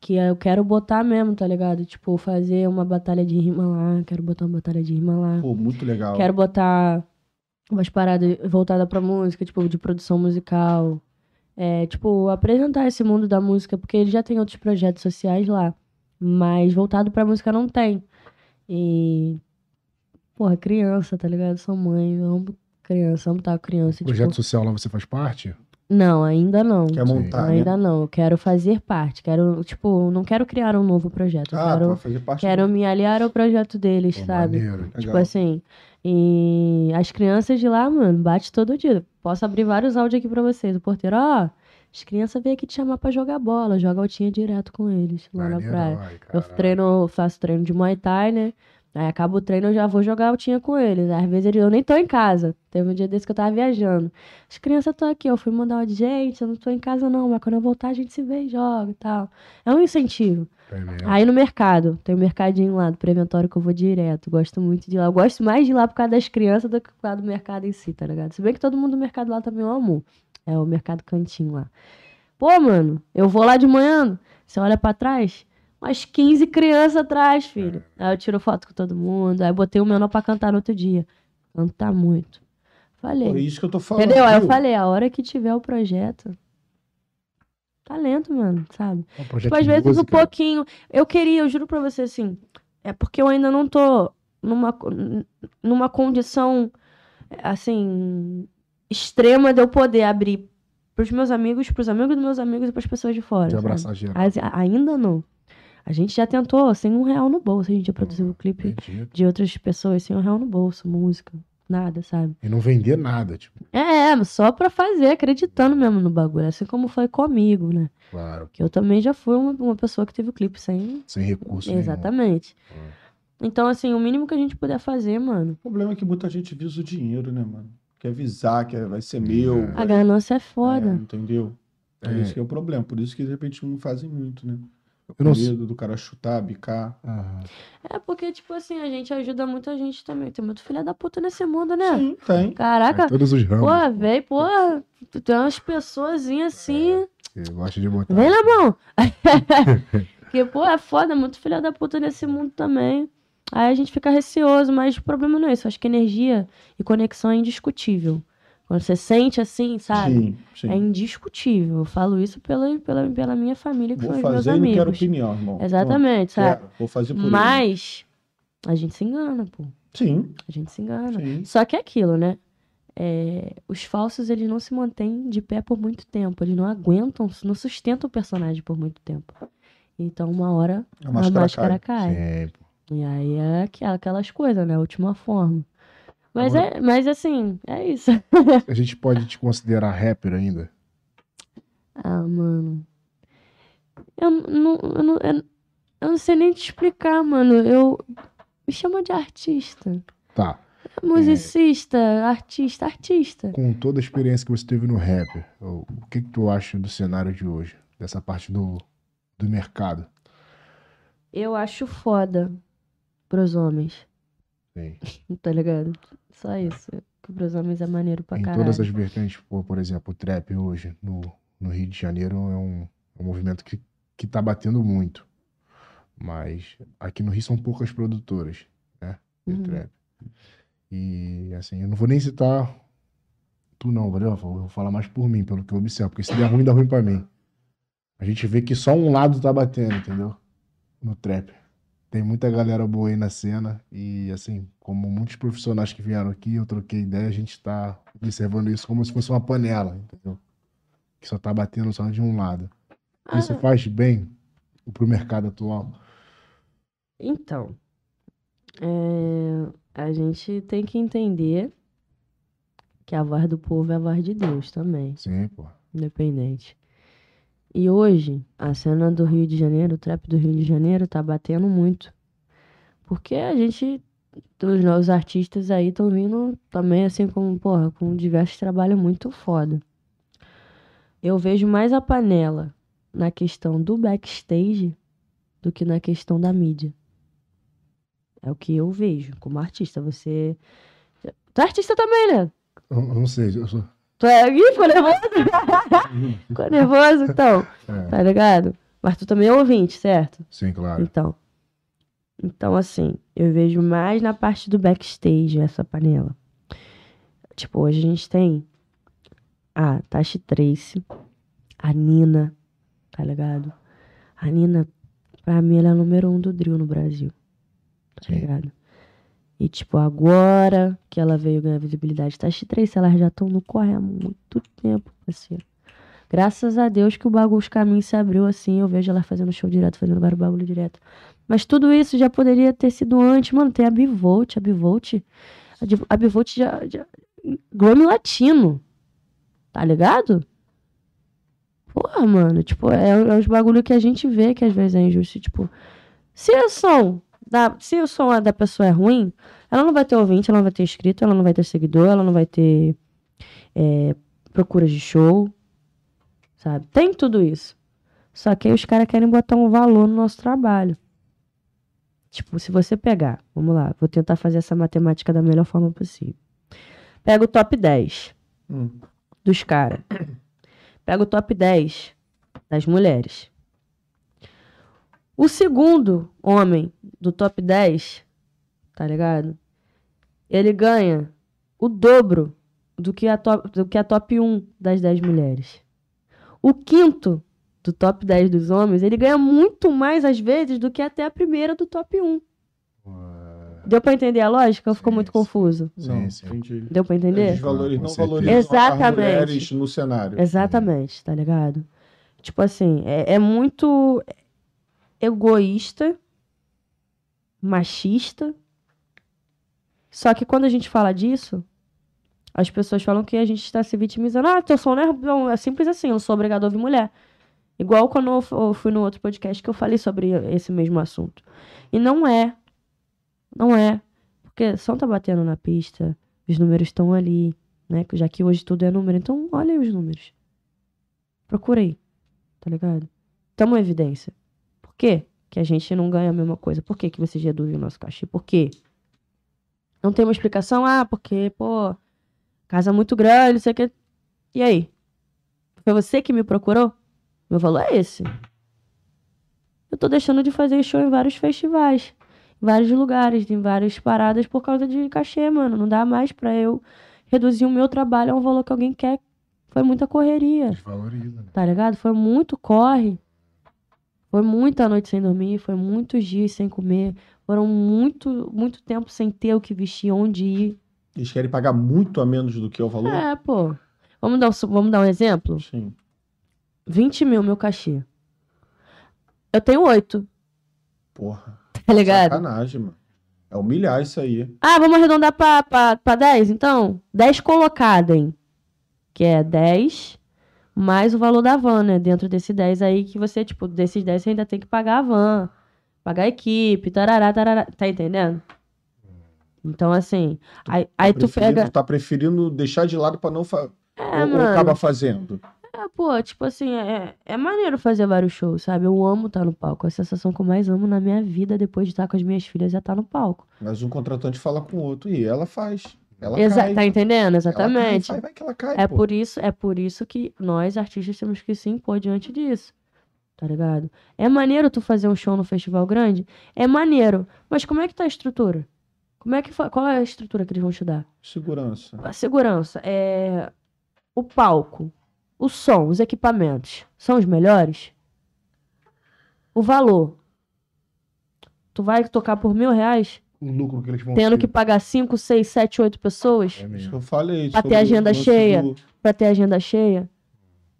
que eu quero botar mesmo, tá ligado? Tipo, fazer uma batalha de rima lá, quero botar uma batalha de rima lá. Pô, muito legal. Quero botar umas paradas voltadas pra música, tipo, de produção musical. É, tipo, apresentar esse mundo da música, porque ele já tem outros projetos sociais lá. Mas voltado pra música não tem. E. Porra, criança, tá ligado? Sou mãe, eu amo criança, amo estar com criança. tipo- Projeto social lá você faz parte? Não, ainda não. Quer montar, né? Ainda não. Eu quero fazer parte. Quero, tipo, não quero criar um novo projeto. Ah, quero, fazer parte quero me aliar ao projeto deles, Pô, sabe? maneiro. Legal. Tipo assim, e as crianças de lá, mano, bate todo dia. Posso abrir vários áudios aqui pra vocês. O porteiro, ó, as crianças vêm aqui te chamar pra jogar bola. Joga altinha direto com eles lá na Maneiro, praia. ai, Eu treino, faço treino de Muay Thai, né? Aí acaba o treino, eu já vou jogar altinha com eles. Às vezes eu nem tô em casa. Teve um dia desse que eu tava viajando. As crianças estão aqui, eu fui mandar uma de gente, eu não tô em casa não, mas quando eu voltar a gente se vê e joga e tal. É um incentivo. É mesmo. Aí no mercado, tem um mercadinho lá do preventório que eu vou direto. Gosto muito de lá. Eu gosto mais de ir lá por causa das crianças do que por causa do mercado em si, tá ligado? Se bem que todo mundo do mercado lá também eu amo. É o mercado cantinho lá. Pô, mano, eu vou lá de manhã, você olha pra trás, umas 15 crianças atrás, filho. Aí eu tiro foto com todo mundo, aí botei o menor pra cantar no outro dia. Cantar muito. Falei. Pô, é isso que eu tô falando. Entendeu? Aí eu falei, a hora que tiver o projeto. Talento, mano, sabe? É um Tipo, às vezes um pouquinho. Eu queria, eu juro pra você assim. É porque eu ainda não tô numa, numa condição, assim, extrema de eu poder abrir pros meus amigos, pros amigos dos meus amigos e pras pessoas de fora. De abraçar geral. Ainda não. A gente já tentou sem um real no bolso. A gente já produziu o clipe Acredito. de outras pessoas sem um real no bolso, música, nada, sabe? E não vender nada, tipo, É, é, só pra fazer, acreditando mesmo no bagulho. Assim como foi comigo, né? claro, Que eu também já fui uma, uma pessoa que teve o clipe sem. sem recurso. Exatamente. Então, assim, o mínimo que a gente puder fazer, mano. O problema é que muita gente visa o dinheiro, né, mano? Quer avisar, que vai ser meu. A ganância é É, foda. entendeu? É, É. isso que é o problema. Por isso que, de repente, não fazem muito, né? Eu não medo do cara chutar, bicar. Aham. É. porque, tipo assim, a gente ajuda muita gente também. Tem muito filha da puta nesse mundo, né? Sim, tem. Caraca, Em todos os ramos. pô, véi, pô, tu tem umas pessoazinhas assim. que gosta de botar. Vem na mão! Porque, pô, é foda, muito filha da puta nesse mundo também. Aí a gente fica receoso, mas o problema não é isso. Eu acho que energia e conexão é indiscutível. Quando você sente assim, sabe? Sim, sim. É indiscutível. Eu falo isso pela, pela, pela minha família, que Vou são os meus fazer e quero amigos. opinião, irmão. Exatamente, sabe? quero, Vou fazer por ele. Mas a gente se engana, pô. Sim, A gente se engana. sim. Só que é aquilo, né? É, os falsos, eles não se mantêm de pé por muito tempo. Eles não aguentam, não sustentam o personagem por muito tempo. Então, uma hora, A a máscara máscara, cai. cai. É, E aí é aqu- aquelas coisas, né? A última forma. Mas, é, mas assim, é isso. a gente pode te considerar rapper ainda? Ah, mano. Eu não, eu não, eu, não sei nem te explicar, mano. Eu. Me chama de artista. Tá. Musicista, artista, artista. Com toda a experiência que você teve no rap, o o que, que tu acha do cenário de hoje? Dessa parte do, do mercado? Eu acho foda pros homens. Sim. Tá ligado? Só isso. Que pros homens é maneiro pra em caralho. todas as vertentes, por, por exemplo, o trap hoje no, no Rio de Janeiro é um, é um movimento que, que tá batendo muito. Mas aqui no Rio são poucas produtoras, né? De Uhum. trap. E assim, eu não vou nem citar tu não, valeu? Eu vou falar mais por mim, pelo que eu observo, porque se der ruim, dá ruim pra mim. A gente vê que só um lado tá batendo, entendeu? No trap. Tem muita galera boa aí na cena e, assim, como muitos profissionais que vieram aqui, eu troquei ideia, a gente tá observando isso como se fosse uma panela, entendeu? Que só tá batendo só de um lado. Ah, Isso faz bem pro mercado atual? Então, é, a gente tem que entender que a voz do povo é a voz de Deus também, Sim, pô. independente. E hoje, a cena do Rio de Janeiro, o trap do Rio de Janeiro, tá batendo muito. Porque a gente, os novos artistas aí estão vindo também, assim, com, porra, com diversos trabalhos muito foda. Eu vejo mais a panela na questão do backstage do que na questão da mídia. É o que eu vejo como artista. Você. Tu é artista também, né? Eu, não sei, eu sou. Tu é. Ih, ficou nervoso? ficou nervoso, então. É, Tá ligado? Mas tu também é ouvinte, certo? sim, claro. Então. Então, assim, eu vejo mais na parte do backstage essa panela. Tipo, hoje a gente tem a Tashi Trace, a Nina, tá ligado? A Nina, pra mim, ela é a número um do drill no Brasil. Tá Sim. ligado? E, tipo, agora que ela veio ganhar visibilidade, Tashi Trace, elas já estão no corre há muito tempo, parceiro. Graças a Deus que o bagulho, os caminhos se abriu assim, eu vejo ela fazendo show direto, fazendo vários bagulho direto. Mas tudo isso já poderia ter sido antes, mano. Tem a Bivolt, a Bivolt. A, Bivolt já, já. Grammy Latino. Tá ligado? Porra, mano. Tipo, é, é os bagulho que a gente vê que às vezes é injusto. Tipo, se som da, se o som da pessoa é ruim, ela não vai ter ouvinte, ela não vai ter inscrito, ela não vai ter seguidor, ela não vai ter é, procuras de show. Sabe? Tem tudo isso. Só que aí os caras querem botar um valor no nosso trabalho. Tipo, se você pegar, vamos lá, vou tentar fazer essa matemática da melhor forma possível. Pega o top 10 Hum. dos caras. Pega o top 10 das mulheres. O segundo homem do top 10, tá ligado? Ele ganha o dobro do que a top, do que a top 1 das 10 mulheres. O quinto do top 10 dos homens, ele ganha muito mais às vezes do que até a primeira do top 1. Deu pra entender a lógica ou ficou muito sim. confuso? Sim, Não, sim. entendi. Deu pra entender? Eles valori- Com não valorizam as Exatamente. mulheres no cenário. Exatamente, tá ligado? Tipo assim, é, é muito egoísta, machista. Só que quando a gente fala disso, as pessoas falam que a gente está se vitimizando. Ah, teu som não é. É simples assim, eu sou obrigado a ouvir mulher. Igual quando eu fui no outro podcast que eu falei sobre esse mesmo assunto. E não é. Não é. Porque som tá batendo na pista, os números estão ali, né? Já que hoje tudo é número. Então, olha aí os números. Procura aí. Tá ligado? Tamo evidência. Por quê que a gente não ganha a mesma coisa? Por que, que vocês reduzem o nosso cachê? Por quê? Não tem uma explicação? Ah, porque, pô, casa muito grande, não sei o que. E aí? Foi você que me procurou? Meu valor é esse. Eu tô deixando de fazer show em vários festivais, em vários lugares, em várias paradas por causa de cachê, mano. Não dá mais pra eu reduzir o meu trabalho a um valor que alguém quer. Foi muita correria, Desvaloriza, né? tá ligado? Foi muito corre. Foi muita noite sem dormir, foi muitos dias sem comer, foram muito, muito tempo sem ter o que vestir, onde ir. Eles querem pagar muito a menos do que é o valor? É, pô. Vamos dar, um- vamos dar um exemplo? Sim. 20 mil meu cachê. Eu tenho oito, Porra. tá ligado? Sacanagem, mano. É humilhar isso aí. Ah, vamos arredondar pra, pra, pra 10, então? 10 colocada, hein? Que é 10 mais o valor da van, né? Dentro desse 10 aí que você, tipo, desses 10 você ainda tem que pagar a van, pagar a equipe, tarará, tarará. Tá entendendo? Então, assim, aí, aí tu pega. Tá preferindo deixar de lado pra não fa... É, ou, ou mano. acaba fazendo. É, pô, tipo assim, é, é maneiro fazer vários shows, sabe? Eu amo estar no palco. A sensação que eu mais amo na minha vida depois de estar com as minhas filhas é estar no palco. Mas um contratante fala com o outro e ela faz. Ela Exa cai. tá entendendo? Ela cai, Exatamente. vai, que ela cai, É pô. por isso, é por isso que nós artistas temos que se impor diante disso. Tá ligado? É maneiro tu fazer um show no festival grande? É maneiro. Mas como é que tá a estrutura? Como é que fa- qual é a estrutura que eles vão te dar? Segurança. A segurança, é o palco, o som, os equipamentos são os melhores? O valor. Tu vai tocar por mil reais, O lucro que eles vão tendo ter. que pagar cinco, seis, sete, oito pessoas? É Isso que eu falei. Pra ter agenda cheia. do- pra ter agenda cheia,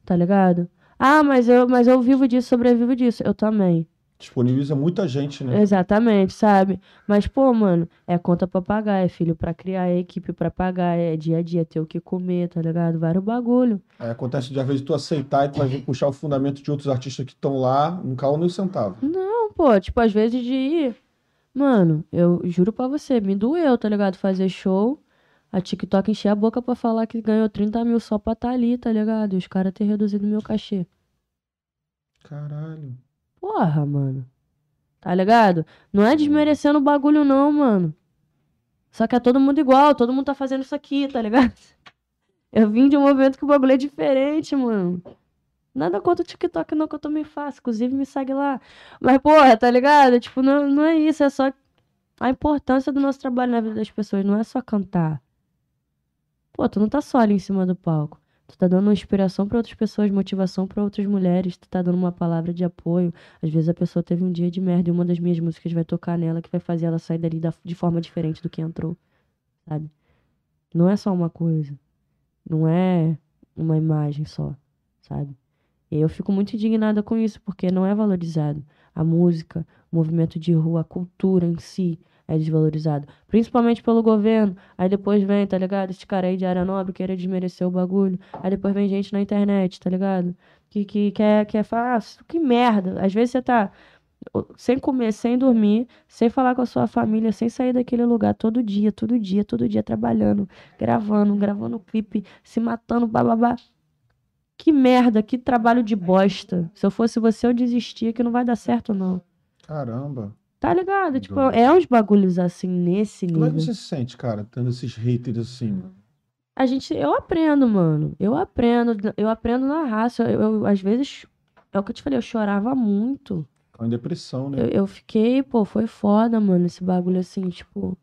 tá ligado? Ah, mas eu, mas eu vivo disso, sobrevivo disso. Eu também. Disponibiliza muita gente, né? Exatamente, sabe? Mas, pô, mano, é conta pra pagar, é filho pra criar, é equipe pra pagar, é dia a dia ter o que comer, tá ligado? Vários bagulho. Aí acontece de às vezes tu aceitar e tu vai vir puxar o fundamento de outros artistas que estão lá, não cala nem um centavo. Não, pô, tipo, às vezes de ir. Mano, eu juro pra você, me doeu, tá ligado? Fazer show, a TikTok encher a boca pra falar que ganhou 30 mil só pra tá ali, tá ligado? E os caras ter reduzido meu cachê. Caralho. Porra, mano. Tá ligado? Não é desmerecendo o bagulho, não, mano. Só que é todo mundo igual, todo mundo tá fazendo isso aqui, tá ligado? Eu vim de um movimento que o bagulho é diferente, mano. Nada contra o TikTok, não, que eu também faço. Inclusive, me segue lá. Mas, porra, tá ligado? Tipo, não, não é isso, é só a importância do nosso trabalho na vida das pessoas. Não é só cantar. Pô, tu não tá só ali em cima do palco. Tu tá dando inspiração pra outras pessoas, motivação pra outras mulheres. Tu tá dando uma palavra de apoio. Às vezes a pessoa teve um dia de merda e uma das minhas músicas vai tocar nela que vai fazer ela sair dali da- de forma diferente do que entrou, sabe? Não é só uma coisa. Não é uma imagem só, sabe? E eu fico muito indignada com isso, porque não é valorizado. A música, o movimento de rua, a cultura em si é desvalorizado. Principalmente pelo governo. Aí depois vem, tá ligado? Esse cara aí de área nobre querer desmerecer o bagulho. Aí depois vem gente na internet, tá ligado? Que, que quer, quer falar, ah, que merda. Às vezes você tá sem comer, sem dormir, sem falar com a sua família, sem sair daquele lugar todo dia, todo dia, todo dia trabalhando, gravando, gravando clipe, se matando, bababá. Que merda, que trabalho de bosta. Se eu fosse você, eu desistia, que não vai dar certo, não. Caramba. Tá ligado? Tipo, Doido. é uns bagulhos assim, nesse Como é nível. que você se sente, cara, tendo esses haters assim? mano? A gente, eu aprendo, mano. Eu aprendo, eu aprendo na raça. Eu, eu, às vezes, é o que eu te falei, eu chorava muito. Com depressão, né? Eu, eu fiquei, pô, foi foda, mano, esse bagulho assim, tipo.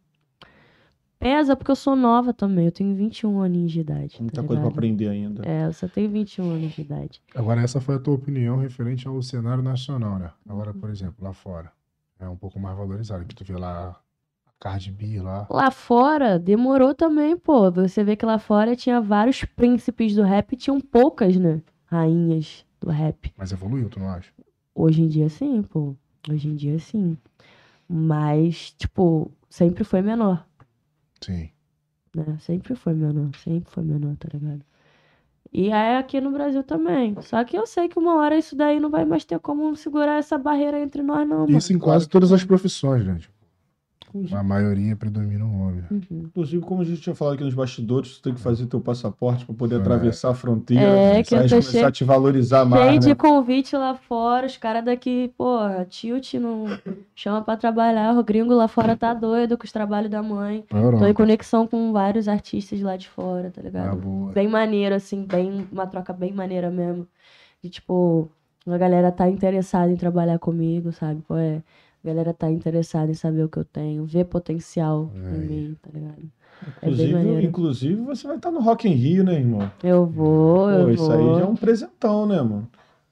Pesa porque eu sou nova também. Eu tenho 21 aninhos de idade. Muita tá coisa pra ligado? aprender ainda. É, eu só tenho 21 anos de idade. Agora, essa foi a tua opinião referente ao cenário nacional, né? Agora, por exemplo, lá fora. É um pouco mais valorizado. Que tu vê lá a Cardi B lá. Lá fora, demorou também, pô. Você vê que lá fora tinha vários príncipes do rap e tinham poucas, né? Rainhas do rap. Mas evoluiu, tu não acha? Hoje em dia, sim, pô. Hoje em dia, sim. Mas, tipo, sempre foi menor, Sim. né? Sempre foi menor, sempre foi menor, tá ligado? E é aqui no Brasil também. Só que eu sei que uma hora isso daí não vai mais ter como segurar essa barreira entre nós, não, mano. Isso em quase todas as profissões, né? Tipo, a maioria predomina o homem. Uhum. Inclusive, como a gente tinha falado aqui nos bastidores, tu tem que fazer teu passaporte pra poder É. atravessar a fronteira. É, que eu aí tô começar a te valorizar mais, Cheio né? de convite lá fora, os caras daqui, porra, tilt não chama pra trabalhar, o gringo lá fora tá doido com os trabalhos da mãe. Pra Tô em conexão com vários artistas lá de fora, tá Ah, ligado? boa. Bem maneiro, assim, bem, uma troca bem maneira mesmo. De tipo, a galera tá interessada em trabalhar comigo, sabe? Pô, é, A galera tá interessada em saber o que eu tenho, ver potencial em mim, tá ligado? É Inclusive, maneiro. inclusive, você vai estar no Rock in Rio, né, irmão? Eu vou, Pô, eu isso vou. aí já é um presentão, né, mano?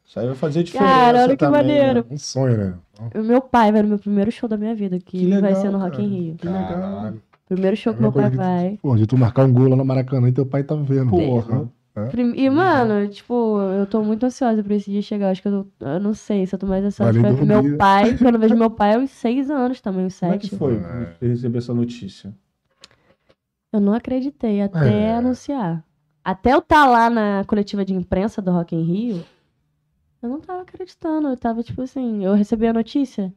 Isso aí vai fazer diferença Cara, olha que também, maneiro. né? Um sonho, né? O meu pai vai no meu primeiro show da minha vida, que, Que vai legal, ser no Rock in cara. Rio. Que legal. Primeiro show É que meu uma coisa pai vai. Pô, de tu marcar um gol lá no Maracanã e teu pai tá vendo. Porra. Prim- E, mano, tipo, eu tô muito ansiosa pra esse dia chegar. Acho que eu, tô- eu não sei se eu tô mais ansiosa pra ver meu dormir. pai. Quando eu vejo meu pai, é uns seis anos também, uns Como é sete. que foi É. você receber essa notícia? Eu não acreditei até É. anunciar. Até eu estar lá na coletiva de imprensa do Rock in Rio, eu não tava acreditando. Eu tava, tipo assim, eu recebi a notícia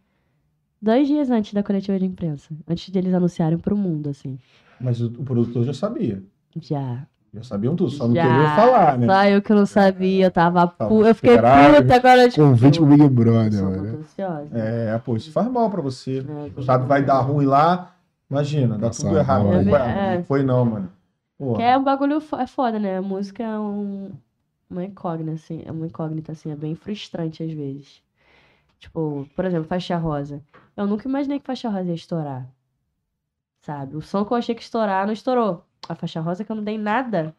dois dias antes da coletiva de imprensa. Antes de eles anunciarem pro mundo, assim. Mas o, o produtor já sabia. Já. Já sabiam tudo, só não já. queria falar, né? Só eu que não sabia, eu tava pu... Eu fiquei puta agora, tipo. Convite pro Big Brother, mano. É, pô, isso faz mal pra você. É, Sabe, vai dar ruim lá. Imagina, dá Nossa, tudo errado. olha. Não, É. não foi não, mano. Pô, Que é um bagulho é foda, né? A música é um, uma incógnita, assim, é uma incógnita, assim, é bem frustrante às vezes. Tipo, por exemplo, Faixa Rosa. Eu nunca imaginei que Faixa Rosa ia estourar. Sabe? O som que eu achei que estourar não estourou. A Faixa Rosa que eu não dei nada.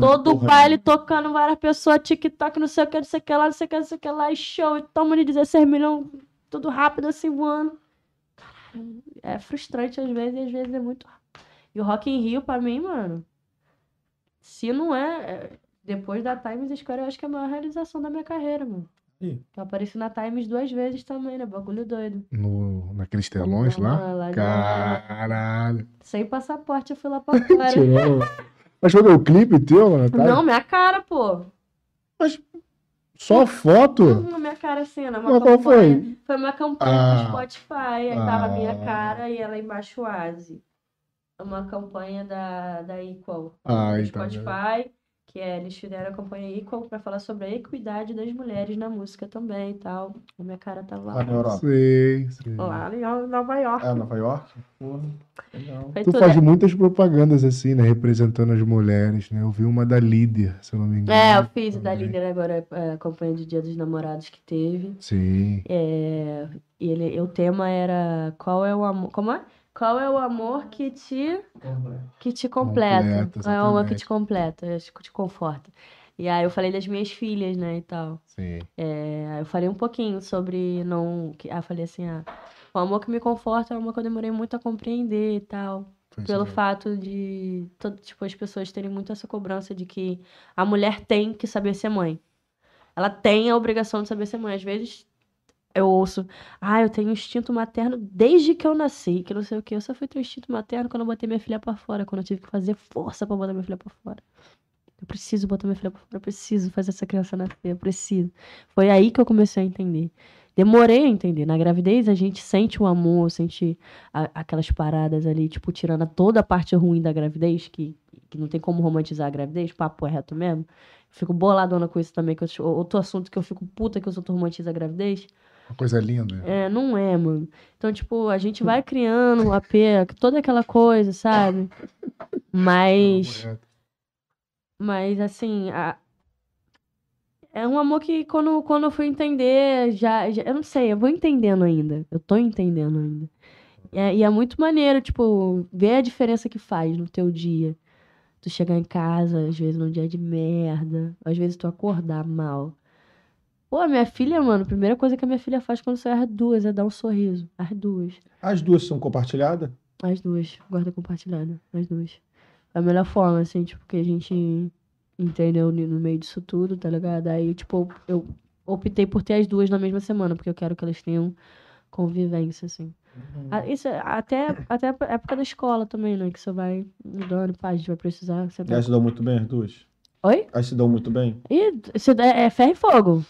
Todo porra baile nenhuma. tocando várias pessoas, TikTok, não sei o que, não sei o que lá, não sei o que, não sei o que lá, e show, e toma de 16 milhões, tudo rápido assim voando. Caralho, é frustrante às vezes, e às vezes é muito rápido. E o Rock in Rio, pra mim, mano, se não é. é, Depois da Times Square, eu acho que é a maior realização da minha carreira, mano. Ih. Eu apareci na Times duas vezes também, né? Bagulho doido. No, naqueles telões Lá- lá. Caralho. Sem passaporte, eu fui lá pra fora. Mas foi o clipe teu, mano? Tá? não, minha cara, pô. Só foto? Uhum, minha cara assim, né? Mas qual foi? Foi uma campanha Ah. do Spotify. Aí tava a minha Ah. cara e ela embaixo o Asi. Uma campanha da, da Equal. Ai, do tá vendo? Spotify. Que é, eles fizeram a campanha Equal pra falar sobre a equidade das mulheres na música também e tal. A minha cara tava Lá lá. na Europa. Sei, sei. Lá em Nova York. É, Nova York? Porra, legal. Foi Tu tudo. faz muitas propagandas assim, né? Representando as mulheres, né? Eu vi uma da Líder, se eu não me engano. É, eu fiz da também. líder agora, é, a campanha de Dia dos Namorados que teve. Sim. É, e ele, o tema era qual é o amor. Como é? Qual é o amor que te, que te completa? Completa, qual é o amor que te completa, que te conforta? E aí eu falei das minhas filhas, né, e tal. Sim. É, aí eu falei um pouquinho sobre não. Que, ah, falei assim, ah, o amor que me conforta é o amor que eu demorei muito a compreender e tal. Foi Pelo isso fato de todo, tipo, as pessoas terem muito essa cobrança de que a mulher tem que saber ser mãe. Ela tem a obrigação de saber ser mãe. Às vezes eu ouço, ah, eu tenho instinto materno desde que eu nasci, que não sei o quê. Eu só fui ter instinto materno quando eu botei minha filha pra fora, quando eu tive que fazer força pra botar minha filha pra fora. Eu preciso botar minha filha pra fora, eu preciso fazer essa criança nascer, eu preciso. Foi aí que eu comecei a entender. Demorei a entender. Na gravidez, a gente sente o amor, sente a- aquelas paradas ali, tipo, tirando toda a parte ruim da gravidez, que, que não tem como romantizar a gravidez, papo é reto mesmo. Fico boladona com isso também, que eu, outro assunto que eu fico puta que os outros romantizam a gravidez. Uma coisa linda. É, não é, mano. Então, tipo, a gente vai criando um apego, toda aquela coisa, sabe? Mas, mas assim, a- é um amor que quando, quando eu fui entender, já, já- eu não sei, eu vou entendendo ainda. Eu tô entendendo ainda. É, e é muito maneiro, tipo, ver a diferença que faz no teu dia. Tu chegar em casa, às vezes num dia de merda, às vezes tu acordar mal. Pô, minha filha, mano, a primeira coisa que a minha filha faz quando sai as duas é dar um sorriso. As duas. As duas são compartilhadas? As duas. Guarda compartilhada. As duas. É a melhor forma, assim, tipo, que a gente entendeu no meio disso tudo, tá ligado? Aí, tipo, eu optei por ter as duas na mesma semana, porque eu quero que elas tenham convivência, assim. Ah, Isso é até, até a época da escola também, né? Que você vai mudando, pá, a gente vai precisar. Você vai... elas se dão muito bem, as duas? Oi? Elas se dão muito bem? E se dá- é ferro e fogo.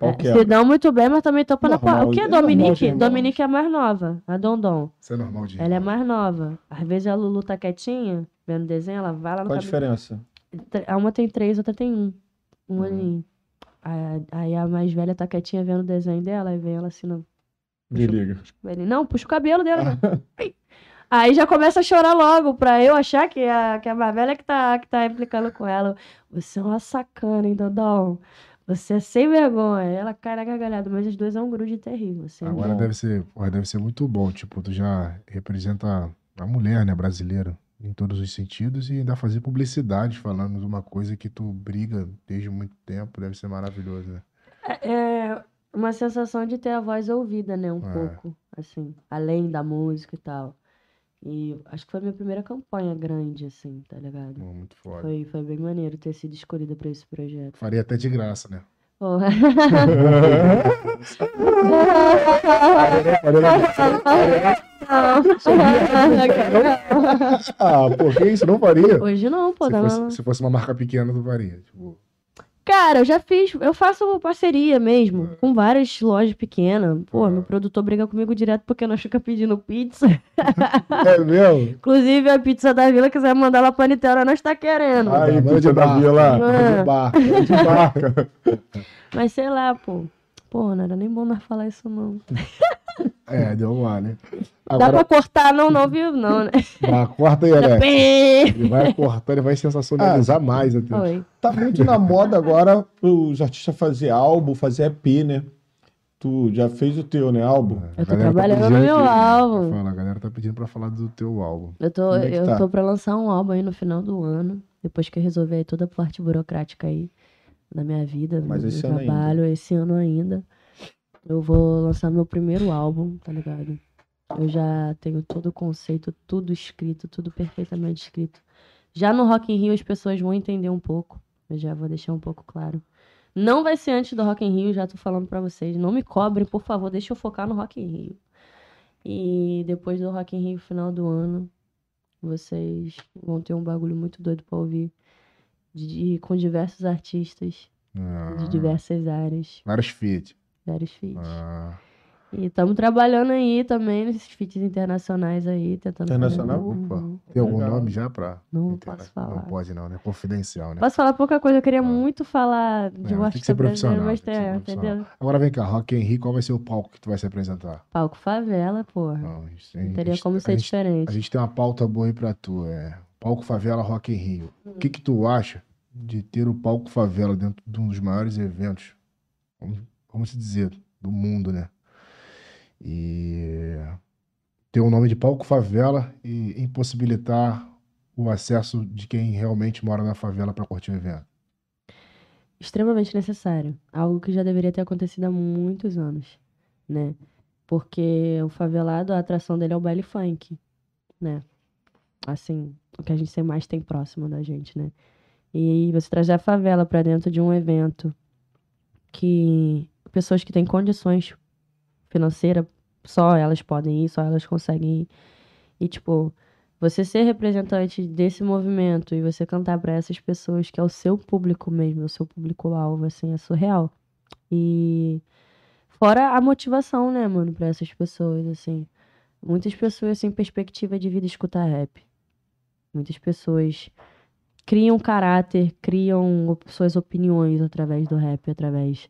É, é? se dão muito bem, mas também topa na Normal, porra. O que é é normal Dominique? irmãos. Dominique é a mais nova, a Dondon. Isso é normal de. Ela é mais nova. Às vezes a Lulu tá quietinha, vendo desenho, ela vai lá no Qual a diferença? A Uma tem três, outra tem um. Um Uhum. aninho. Aí- a mais velha tá quietinha vendo o desenho dela, aí vem ela assim, não. Desliga. Ele, não, puxa o cabelo dela. Ai. Aí já começa a chorar logo, pra eu achar que a, que a mais velha que tá, que tá implicando com ela. Você é uma sacana, hein, Dodão? Você é sem vergonha. Ela cai na gargalhada, mas os dois é um grude terrível. Assim, Agora bom. deve ser, porra, deve ser muito bom. Tipo, tu já representa a mulher, né, brasileira, em todos os sentidos, e ainda fazer publicidade falando de uma coisa que tu briga desde muito tempo, deve ser maravilhoso, né? É uma sensação de ter a voz ouvida, né? Um É. pouco, assim, além da música e tal. E acho que foi a minha primeira campanha grande, assim, tá ligado? Pô, muito foda. Foi, foi bem maneiro ter sido escolhida pra esse projeto. Faria até de graça, né? Porra. ah, pô, que isso? Não faria? Hoje não, pô. Se Tá fosse, se fosse uma marca pequena, tu faria. Tipo, Cara, eu já fiz, eu faço parceria mesmo, É. com várias lojas pequenas. Pô, meu produtor briga comigo direto porque não fica pedindo pizza. é mesmo? Inclusive, a pizza da vila, quiser mandar lá pra Niterói, nós tá querendo. Aí, pizza da Vila. É. De barca. De barca. Mas sei lá, pô. Pô, não era nem bom nós falar isso, não. É, deu um ar, né? Dá Agora, pra cortar, não, não, viu? Não, né? ah, corta aí, Alex. Ele vai cortar, ele vai sensacionalizar Ah, mais até. Oi. Tá muito na moda agora os artistas fazer álbum, fazer EP, né? Tu já fez o teu, né? Álbum? A Eu tô tá trabalhando no pedindo meu aqui- álbum. Fala, a galera tá pedindo pra falar do teu álbum. Eu tô, é eu tá? tô pra lançar um álbum aí no final do ano. Depois que eu resolver aí toda a parte burocrática aí da minha vida, Mas do esse meu ano ainda. trabalho, esse ano ainda. Eu vou lançar meu primeiro álbum, tá ligado? Eu já tenho todo o conceito, tudo escrito, tudo perfeitamente escrito. Já no Rock in Rio as pessoas vão entender um pouco. Eu já vou deixar um pouco claro. Não vai ser antes do Rock in Rio, já tô falando pra vocês. Não me cobrem, por favor, deixa eu focar no Rock in Rio. E depois do Rock in Rio, final do ano, vocês vão ter um bagulho muito doido pra ouvir. De, com diversos artistas, Ah, de diversas áreas, Vários feat. vários feats. Ah, E estamos trabalhando aí também nesses feats internacionais aí, tentando. fazer- Internacional? Opa. Uhum. tem algum Legal. nome já pra. Não internet? posso falar. Não pode, não, né? Confidencial, né? Posso falar pouca coisa, eu queria Ah. muito falar de É, um mas tem que artista ser brasileiro, profissional, mas tem que ser tem, profissional. entendeu? Agora vem cá, Rock Rio, qual vai ser o palco que tu vai se apresentar? Palco favela, porra. Não, a gente tem- Não a teria gente- como a ser gente- diferente. A gente tem uma pauta boa aí pra tu, é Palco Favela Rock in Rio. O que que tu acha de ter o Palco Favela dentro de um dos maiores eventos, vamos, vamos dizer, do mundo, né? E ter o nome de Palco Favela e impossibilitar o acesso de quem realmente mora na favela pra curtir o evento. extremamente necessário. Algo que já deveria ter acontecido há muitos anos, né? Porque o favelado, a atração dele é o baile funk, né? Assim, o que a gente mais tem próximo da gente, né? E você trazer a favela pra dentro de um evento que pessoas que têm condições financeiras, só elas podem ir, só elas conseguem ir. E, tipo, você ser representante desse movimento e você cantar pra essas pessoas que é o seu público mesmo, o seu público-alvo, assim, é surreal. E fora a motivação, né, mano, pra essas pessoas, assim. Muitas pessoas sem perspectiva de vida escutar rap. Muitas pessoas criam caráter, criam op- suas opiniões através do rap, através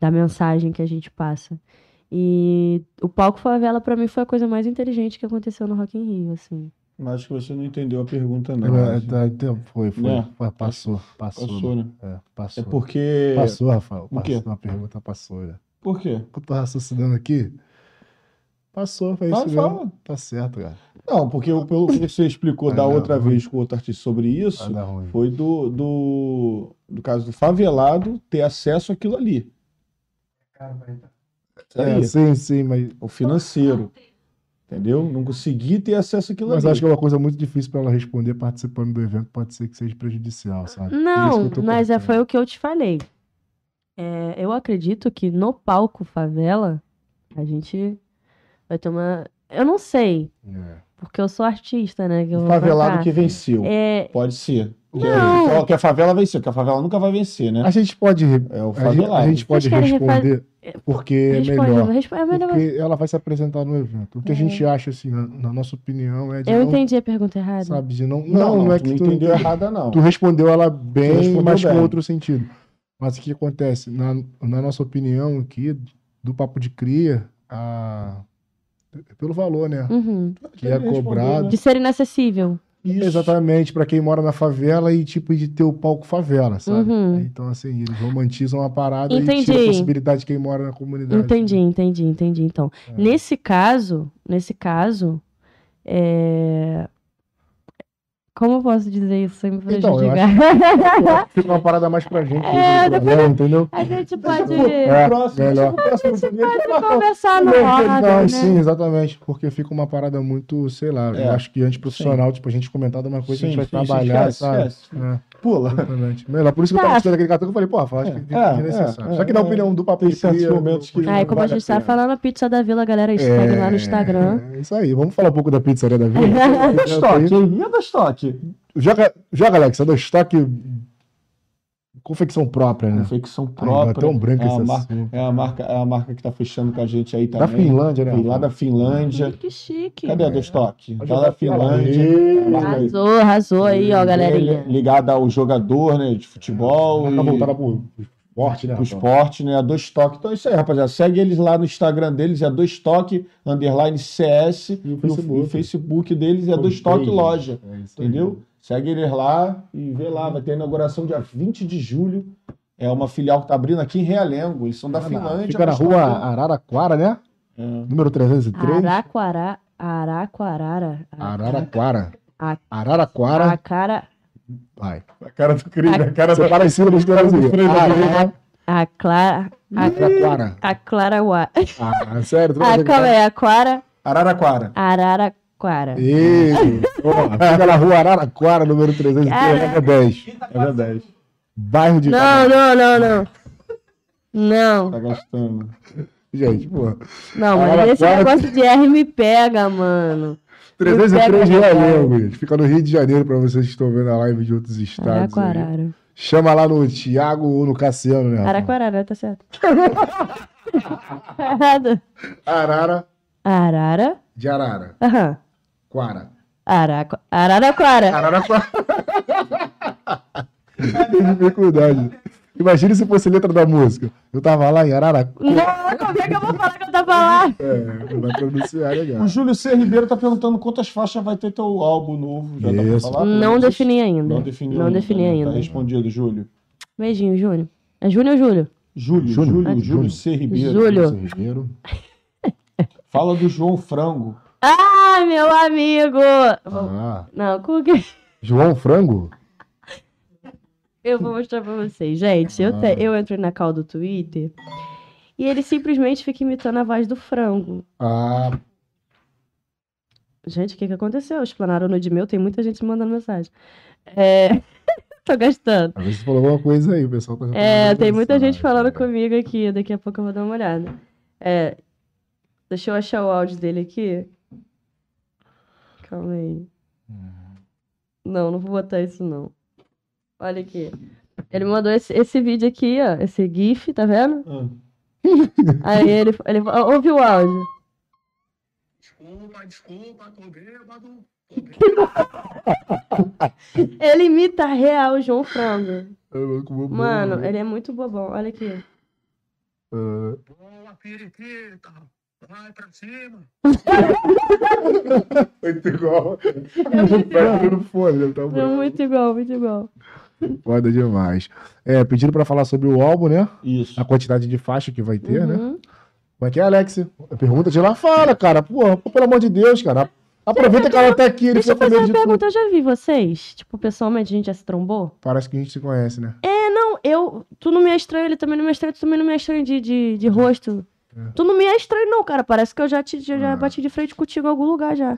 da mensagem que a gente passa. E o palco favela pra mim foi a coisa mais inteligente que aconteceu no Rock in Rio, assim. Mas acho que você não entendeu a pergunta, não. É, foi, foi, Né? foi, passou, passou. Passou, né? É, É passou. porque. Passou, Rafael. O quê? Passou, a pergunta passou, né? Por quê? Eu tô raciocinando aqui. Passou, foi Fala, isso mesmo. fala. Tá certo, cara. Não, porque eu- pelo que você explicou Ah, da não, outra vez com outro artista sobre isso, ruim. foi do, do, do caso do favelado ter acesso àquilo ali. Cara, vai É, aí, sim, sim, mas, o financeiro. Entendeu? Não consegui ter acesso àquilo mas ali. acho que é uma coisa muito difícil pra ela responder participando do evento, pode ser que seja prejudicial, sabe? Não, mas é, foi o que eu te falei. É, eu acredito que no palco favela, a gente vai ter uma. Eu não sei, É. porque eu sou artista, né? que eu O vou favelado que venceu. É, Pode ser. Não. Que, que a favela venceu, que a favela nunca vai vencer, né? A gente pode, É o a gente, favelado. a gente pode responder porque é responde, melhor. responde, é melhor. Porque ela vai se apresentar no evento. O que a É. gente acha, assim, na, na nossa opinião, é de Eu não, entendi a pergunta errada. sabe, de não... Não, não, não é tu que não tu entendeu errada, não. Tu respondeu ela bem, respondeu mas com bem. outro sentido. Mas o que acontece? Na, na nossa opinião aqui, do Papo de Cria, a... pelo valor, né? Uhum. Que é cobrado. né? De ser inacessível. Isso. Exatamente, pra quem mora na favela e tipo de ter o palco favela, sabe? Uhum. Então, assim, eles romantizam a parada e Entendi. tira a possibilidade de quem mora na comunidade. Entendi, entendi, entendi. Então, É. nesse caso, nesse caso, é... como eu posso dizer isso sem me Então, eu prejudicar? Fica uma parada mais pra gente, É, o problema, entendeu? A gente pode É, próximo, melhor. o próximo podcast vai conversar no ordem, né? sim, exatamente. Porque fica uma parada muito, sei lá, É, eu acho que antiprofissional, tipo, a gente comentar de uma coisa que a gente vai Sim, sim, trabalhar, esquece, sabe? esquece. É, Pula. exatamente. Melhor. Por isso que eu Tá. tava estudando aquele cartão que eu falei, pô, Rafa, acho que É, é, é, necessário. é, Só que na é. opinião do papo Tem de certos momentos que- Aí, como a gente tá pena. falando, a pizza da Vila, galera, segue lá no Instagram. É isso aí. Vamos falar um pouco da pizzaria da Vila. É da estoque, hein? E é da estoque. joga, joga, Alex, é do estoque confecção própria, né? Confecção Ai, própria. tão branco é, esse a mar- assunto. é a marca, é a marca que tá fechando com a gente aí Da também. Finlândia, né? Lá da Finlândia. Que chique. Cadê a do estoque? Pode Tá jogar da Finlândia. Marca Arrasou, arrasou aí, ó, galerinha. Ligada ao jogador, né? De futebol. Marca e- voltada pro esporte, né? pro esporte, né? A do estoque. Então é isso aí, rapaziada. Segue eles lá no Instagram deles, é a do estoque, underline CS. E o Facebook. e o Facebook deles é a do estoque Fanpage. loja. É isso aí. Segue eles lá e vê lá. Vai ter a inauguração dia 20 de julho. É uma filial que tá abrindo aqui em Realengo. Eles são da Ah, Finlândia. Fica na rua estão- Araraquara, né? É. Número 303. Araquará, Araquarara. Araraquara. A- Araraquara. A cara. Vai. A cara do crime, a cara Você do... para em cima dos dois do Araraquara. A Clara. A, Araraquara. a Clara. Ah, sério? A, calma aí, a Quara. Araraquara. Araraquara. Ih, ó, Fica na rua Araraquara, número 303, Cara. regra 10. É verdade. Bairro de. Não, não, não, não. Não, Tá gastando. Gente, pô. não, mas Araraquara- esse negócio de R me pega, mano. 303 Me pega, Realengo, gente. Fica no Rio de Janeiro pra vocês que estão vendo a live de outros estados. aí. Araquarara. Chama lá no Thiago ou no Cassiano, né? Rafa? Araquarara, tá certo. Errado. Arara Arara. de Arara. Aham. Quara. Araqa... Araraquara. Araraquara. Tem dificuldade. Imagina se fosse letra da música. Eu tava lá em Araraquara. Não, como é que eu vou falar que eu tava lá? É, vai pronunciar legal. O Júlio C. Ribeiro tá perguntando quantas faixas vai ter teu álbum novo. Já Isso. falar? Não defini ainda. Não definiu Não defini né? ainda. Tá respondido, Júlio. Beijinho, Júnior. É Júnior ou Júlio? Júlio, Júnior. Júlio, Ah, Júlio. C. Ribeiro. Júlio. Júlio Ribeiro. Fala do João Frango. Ai, meu amigo! Ah, Não, como que... João Frango? Eu vou mostrar pra vocês. Gente, eu, te- Ah. eu entrei na call do Twitter e ele simplesmente fica imitando a voz do frango. Ah, Gente, o que que aconteceu? Explanaram no de meu, tem muita gente me mandando mensagem. É... Tô gastando. às vezes falou alguma coisa aí, o pessoal tá É, tem muita gente falando comigo aqui. Daqui a pouco eu vou dar uma olhada. É, deixa eu achar o áudio dele aqui. Calma aí. Não, não vou botar isso não. Olha aqui. Ele mandou esse, esse vídeo aqui, ó. Esse GIF, tá vendo? Ah. Aí ele, ele ouve o áudio. Desculpa, desculpa, tô bêbado. Tô bêbado. Ele imita real o João Frango. Eu vou comer Mano, bolo. ele é muito bobão. Olha aqui. Ah, Boa, periquita. Vai pra cima. Muito igual. Vai no fone, né? Tá É bom. muito igual, muito igual. Foda demais. É, pediram pra falar sobre o álbum, né? Isso. A quantidade de faixa que vai ter, né? Uhum. Como é que é, Alex? Pergunta de lá, fala, cara. Porra, pô, pelo amor de Deus, cara. Aproveita que ela tá aqui, ele Deixa eu fazer uma de tudo. pergunta. Eu já vi vocês? Tipo, pessoalmente, a gente já se trombou? Parece que a gente se conhece, né? É, não, eu. Tu não me é estranho, ele também não me é estranho, tu também não me é estranho de, de, de rosto. É. Tu não me é estranho, não, cara. Parece que eu já, te, já, já É. bati de frente contigo em algum lugar já.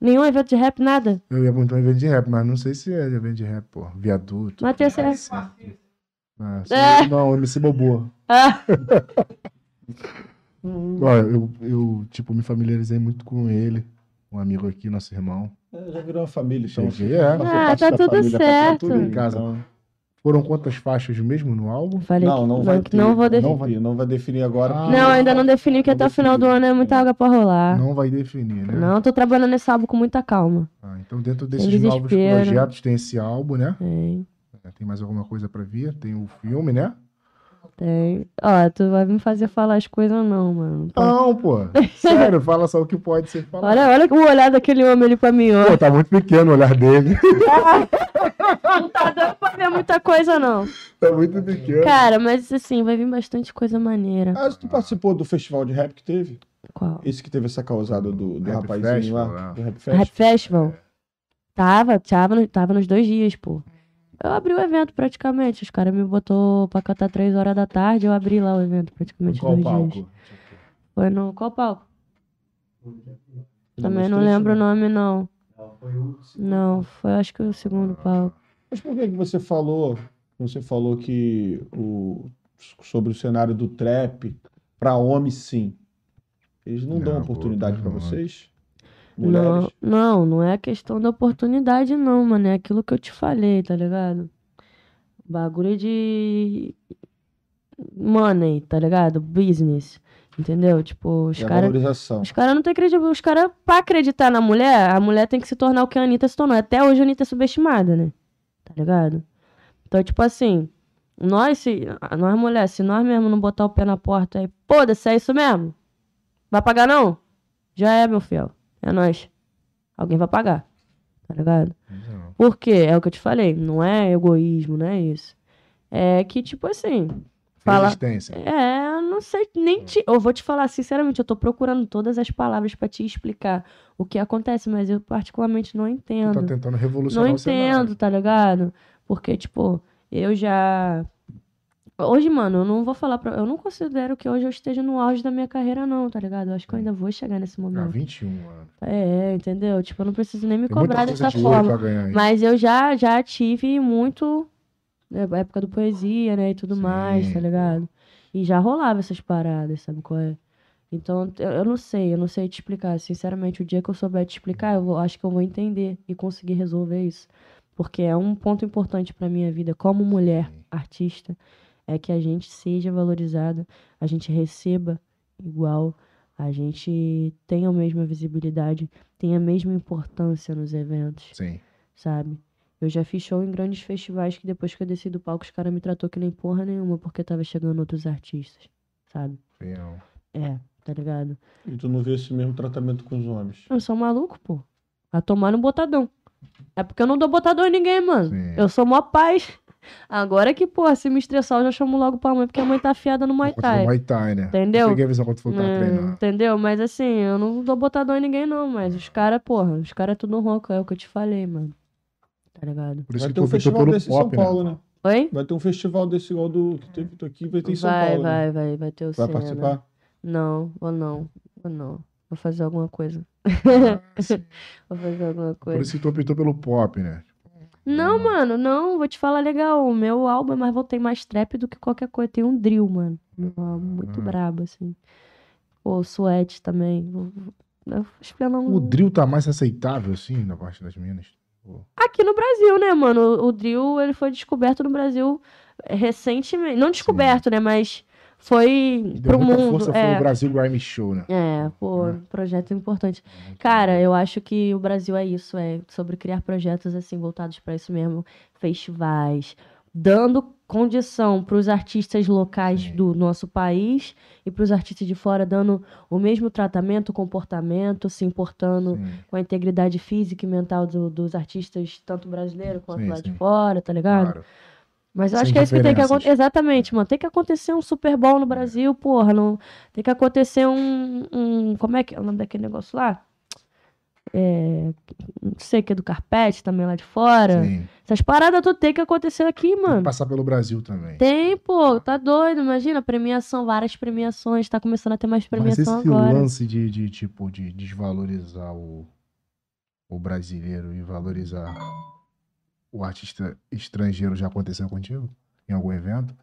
Nenhum evento de rap, nada. Eu ia muito um evento de rap, mas não sei se é evento de rap, pô. Viaduto. Mas tem essa. Ah, É. sim. Não, MC Bobo. Ah, Olha, eu, eu, tipo, me familiarizei muito com ele. Um amigo aqui, nosso irmão. É, já virou uma família, então. Cheguei, é. Ah, parte tá da tudo família, certo. tudo Em casa. então. Foram quantas faixas mesmo no álbum? falei Não, não vai que ter. não vou Não definir. vai, não vai definir agora. Ah. porque- Não, ainda não defini, que Não até o final do ano é muita água pra rolar. Não vai definir, né? Não, tô trabalhando nesse álbum com muita calma. Ah, então, dentro desses novos projetos, tem esse álbum, né? É. Tem mais alguma coisa pra vir? Tem o filme, né? Tem. Ó, tu vai me fazer falar as coisas não, mano. Não, pô. Sério, fala só o que pode ser falado. Olha, olha o olhar daquele homem ali pra mim, ó. Pô, tá muito pequeno o olhar dele. Não tá dando pra ver muita coisa, não. tá muito pequeno. Cara, mas assim, vai vir bastante coisa maneira. Ah, tu participou do festival de rap que teve? Qual? Esse que teve essa causada do, do Rap rapazinho Festival, lá, né? do Rap Rap Fest. Festival? Tava, tava, no- tava nos dois dias, pô. Eu abri o evento praticamente. Os caras me botou pra cantar três horas da tarde, eu abri lá o evento praticamente Qual dois palco? dias. Foi no qual palco? Também não lembro o nome, não. Não, foi acho que o segundo palco. Mas por que que você falou, você falou que o, sobre o cenário do trap, pra homem sim. Eles não, dão Não, oportunidade pô, pra não. vocês? Não, Mulheres? não, não é questão da oportunidade, não, mano. É aquilo que eu te falei, tá ligado? Bagulho de money, tá ligado? Business. Entendeu? Tipo, os a caras. Os caras não têm credibilidade. Os caras, pra acreditar na mulher, a mulher tem que se tornar o que a Anitta se tornou. Até hoje a Anitta é subestimada, né? Tá ligado? Então, tipo assim, nós, se, nós mulheres, se nós mesmo não botar o pé na porta aí, foda-se, é isso mesmo? Vai pagar não? Já é, meu fiel. É nós. Alguém vai pagar. Tá ligado? Não. Por quê? É o que eu te falei. Não é egoísmo, não é isso. É que, tipo assim. Fala, Resistência. é, eu não sei nem te. Eu vou te falar, sinceramente, eu tô procurando todas as palavras pra te explicar o que acontece, mas eu particularmente não Tu entendo. tá tentando Não revolucionar o entendo, tá ligado? Porque, tipo, eu já. Hoje, mano, eu não vou falar pra. Eu não considero que hoje eu esteja no auge da minha carreira, não, tá ligado? Eu acho que eu ainda vou chegar nesse Ah, momento. 21 anos. É, entendeu? Tipo, eu não preciso nem me Tem cobrar dessa de forma. ganhar. Mas eu já, já tive muito. né, época do poesia, né? E tudo mais, Sim. tá ligado? E já rolava essas paradas, sabe qual é? Então, eu, eu não sei, eu não sei te explicar. Sinceramente, o dia que eu souber te explicar, eu vou- acho que eu vou entender e conseguir resolver isso. Porque é um ponto importante pra minha vida, como mulher artista, é que a gente seja valorizada, a gente receba igual, a gente tenha a mesma visibilidade, tenha a mesma importância nos eventos Sim. sabe? Eu já fiz show em grandes festivais que depois que eu desci do palco, os caras me tratou que nem porra nenhuma, porque tava chegando outros artistas, sabe? Fiel. É, tá ligado? E tu não vê esse mesmo tratamento com os homens. Eu sou maluco, pô. A tomar no botadão. É porque eu não dou botadão em ninguém, mano. Sim. Eu sou mó paz. Agora que, pô, se me estressar, eu já chamo logo pra mãe, porque a mãe tá afiada no Muay Por Thai. Muay Thai, né? Entendeu? Peguei a visão quando tu que tava É, treinando. entendeu? Mas assim, eu não dou botadão em ninguém, não. Mas os caras, porra, os caras é tudo ronco, é o que eu te falei, mano. Tá ligado? Por isso Vai que ter um tu optou festival pelo desse em São pop, Paulo, né? né? Oi? Vai ter um festival desse igual do que teve aqui, vai ter em São vai, Paulo. né? vai, vai, vai ter o Vai Senna. participar? Não, vou não. Vou não. Vou fazer alguma coisa. Ah. Vou fazer alguma Por coisa. isso que tu optou pelo pop, né? Não, mano, não. Vou te falar legal. O meu álbum é mais voltei mais trap do que qualquer coisa. Tem um drill, mano. Um álbum muito Ah. brabo, assim. Pô, Sweat também. Explanar um- O drill tá mais aceitável, assim, na parte das minas. Aqui no Brasil, né, mano? O, drill, ele foi descoberto no Brasil recentemente. Não descoberto, né, mas foi Deu pro muita mundo. força foi é. o Brasil Grime Show, né? É, pô, É. projeto importante. Cara, eu acho que o Brasil é isso, é sobre criar projetos assim voltados para isso mesmo, festivais, dando condição para os artistas locais Sim. do nosso país e para os artistas de fora dando o mesmo tratamento, comportamento, se importando Sim, com a integridade física e mental do- dos artistas, tanto brasileiro quanto Sim, lá de fora, tá ligado? claro. Mas eu Sem acho que é isso que tem que acontecer. Exatamente, mano. Tem que acontecer um Super Bowl no Brasil, porra. Não... Tem que acontecer um, um. Como é que é o nome daquele negócio lá? É. Não sei que é do carpete também lá de fora. Sim. Essas paradas tudo tem que acontecer aqui, Tem que mano. passar pelo Brasil também. Tem, pô, tá doido. Imagina, premiação, várias premiações. Tá começando a ter mais Mas premiação esse agora. lance de, de, tipo, de desvalorizar o, o brasileiro e valorizar o artista estrangeiro já aconteceu contigo? Em algum evento?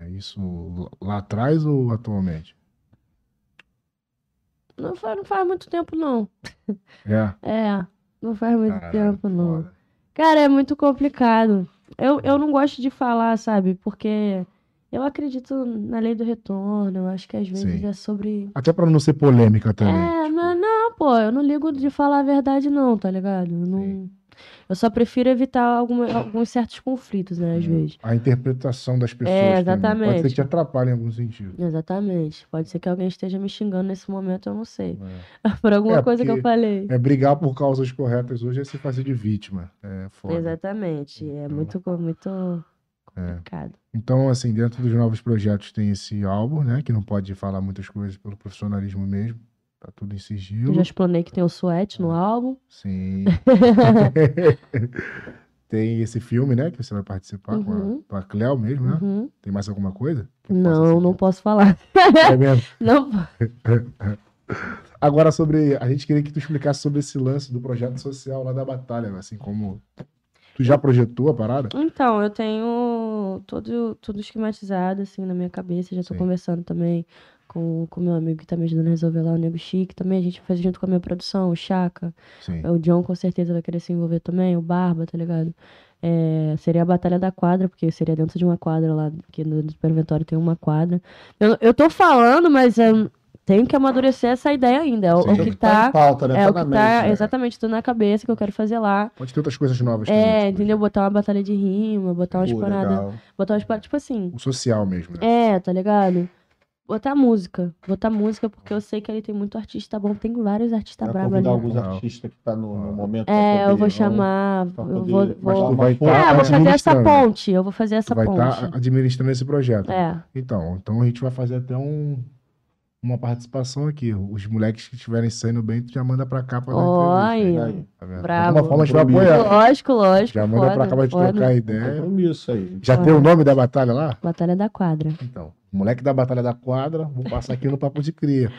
É isso lá atrás ou atualmente? Não faz, não faz muito tempo, não. É. É, não faz muito tempo, não. foda. Cara, é muito complicado. Eu, eu não gosto de falar, sabe? Porque eu acredito na lei do retorno. Eu acho que às vezes Sim. é sobre. Até pra não ser polêmica também. É, tipo, mas não, pô, eu não ligo de falar a verdade, não, tá ligado? Eu não... Eu só prefiro evitar alguma- alguns certos conflitos, né, às vezes. A interpretação das pessoas. É, também. Pode ser exatamente. que te atrapalhe em algum sentido. Exatamente. Pode ser que alguém esteja me xingando nesse momento, eu não sei. É. Por alguma É, coisa que eu falei. É, brigar por causas corretas hoje é se fazer de vítima. É foda. Exatamente. É Então- muito, co- muito É. complicado. Então, assim, dentro dos novos projetos tem esse álbum, né? Que não pode falar muitas coisas pelo profissionalismo mesmo. Tá tudo em Eu sigilo. já explanei que tem o Sweat no álbum. Sim. tem esse filme, né? Que você vai participar com, Uhum. a, com a Cleo mesmo, né? Uhum. Tem mais alguma coisa? Não, não posso falar. É mesmo. Não. Agora, sobre. A gente queria que tu explicasse sobre esse lance do projeto social lá da Batalha, assim como. Tu já projetou a parada? Então, eu tenho tudo, tudo esquematizado, assim, na minha cabeça. Já tô Sim. conversando também com o meu amigo que tá me ajudando a resolver lá, o Nego Chique. Também a gente faz junto com a minha produção, o Chaka. Sim. O John com certeza vai querer se envolver também, o Barba, tá ligado? É, seria a Batalha da Quadra, porque seria dentro de uma quadra lá, que no Superventório tem uma quadra. Eu, eu tô falando, mas eu tenho que amadurecer essa ideia ainda. É o, Sim. o É que tá. pauta, né? É tá o que tá mente, né? exatamente tudo na cabeça que eu quero fazer lá. Pode ter outras coisas novas também. É, tipo, entendeu? Botar uma batalha de rima, botar umas Pô, paradas. legal. Botar umas paradas, tipo assim. O social mesmo, né? É, tá ligado? Botar música. Botar música, porque eu sei que ali tem muito artista bom. Tem vários artistas Vai bravos convidar ali. alguns artistas que tá no, no momento. pra É, eu poder, vou vão- chamar. Eu vou, mas vou... tu vai tá É, eu vou fazer essa ponte. Eu vou fazer essa Tu vai ponte. estar administrando esse projeto. É. Então, então a gente vai fazer até um, uma participação aqui. Os moleques que estiverem saindo bem, tu já manda pra cá pra dar Olha. Tá? Bravo. De alguma forma a gente vai Compromisso. apoiar. Lógico, lógico. Já manda foda, pra cá pra gente foda. trocar um ideia. compromisso aí. Já tem o nome da batalha lá? Batalha da quadra. Então, moleque da Batalha da Quadra, vou passar aqui no Papo de Cria.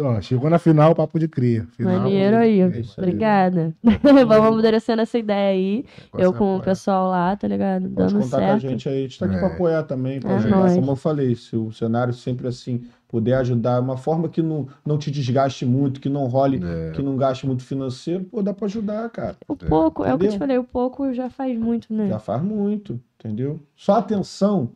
Ó, chegou na final, Papo de Cria. Final, Maneiro aí. É isso aí. Obrigada. Vamos amadurecendo essa ideia aí. negócio Eu é com o pessoal lá, tá ligado? Pode Dando contar com a certo. gente aí. A gente tá aqui É. pra apoiar também. Pra É ajudar. Como eu falei, se o cenário sempre assim puder ajudar, uma forma que não, não te desgaste muito, que não role, É. que não gaste muito financeiro, pô, dá pra ajudar, cara. O pouco, é o que eu te falei, o pouco já faz muito, né? Já faz muito, entendeu? Só atenção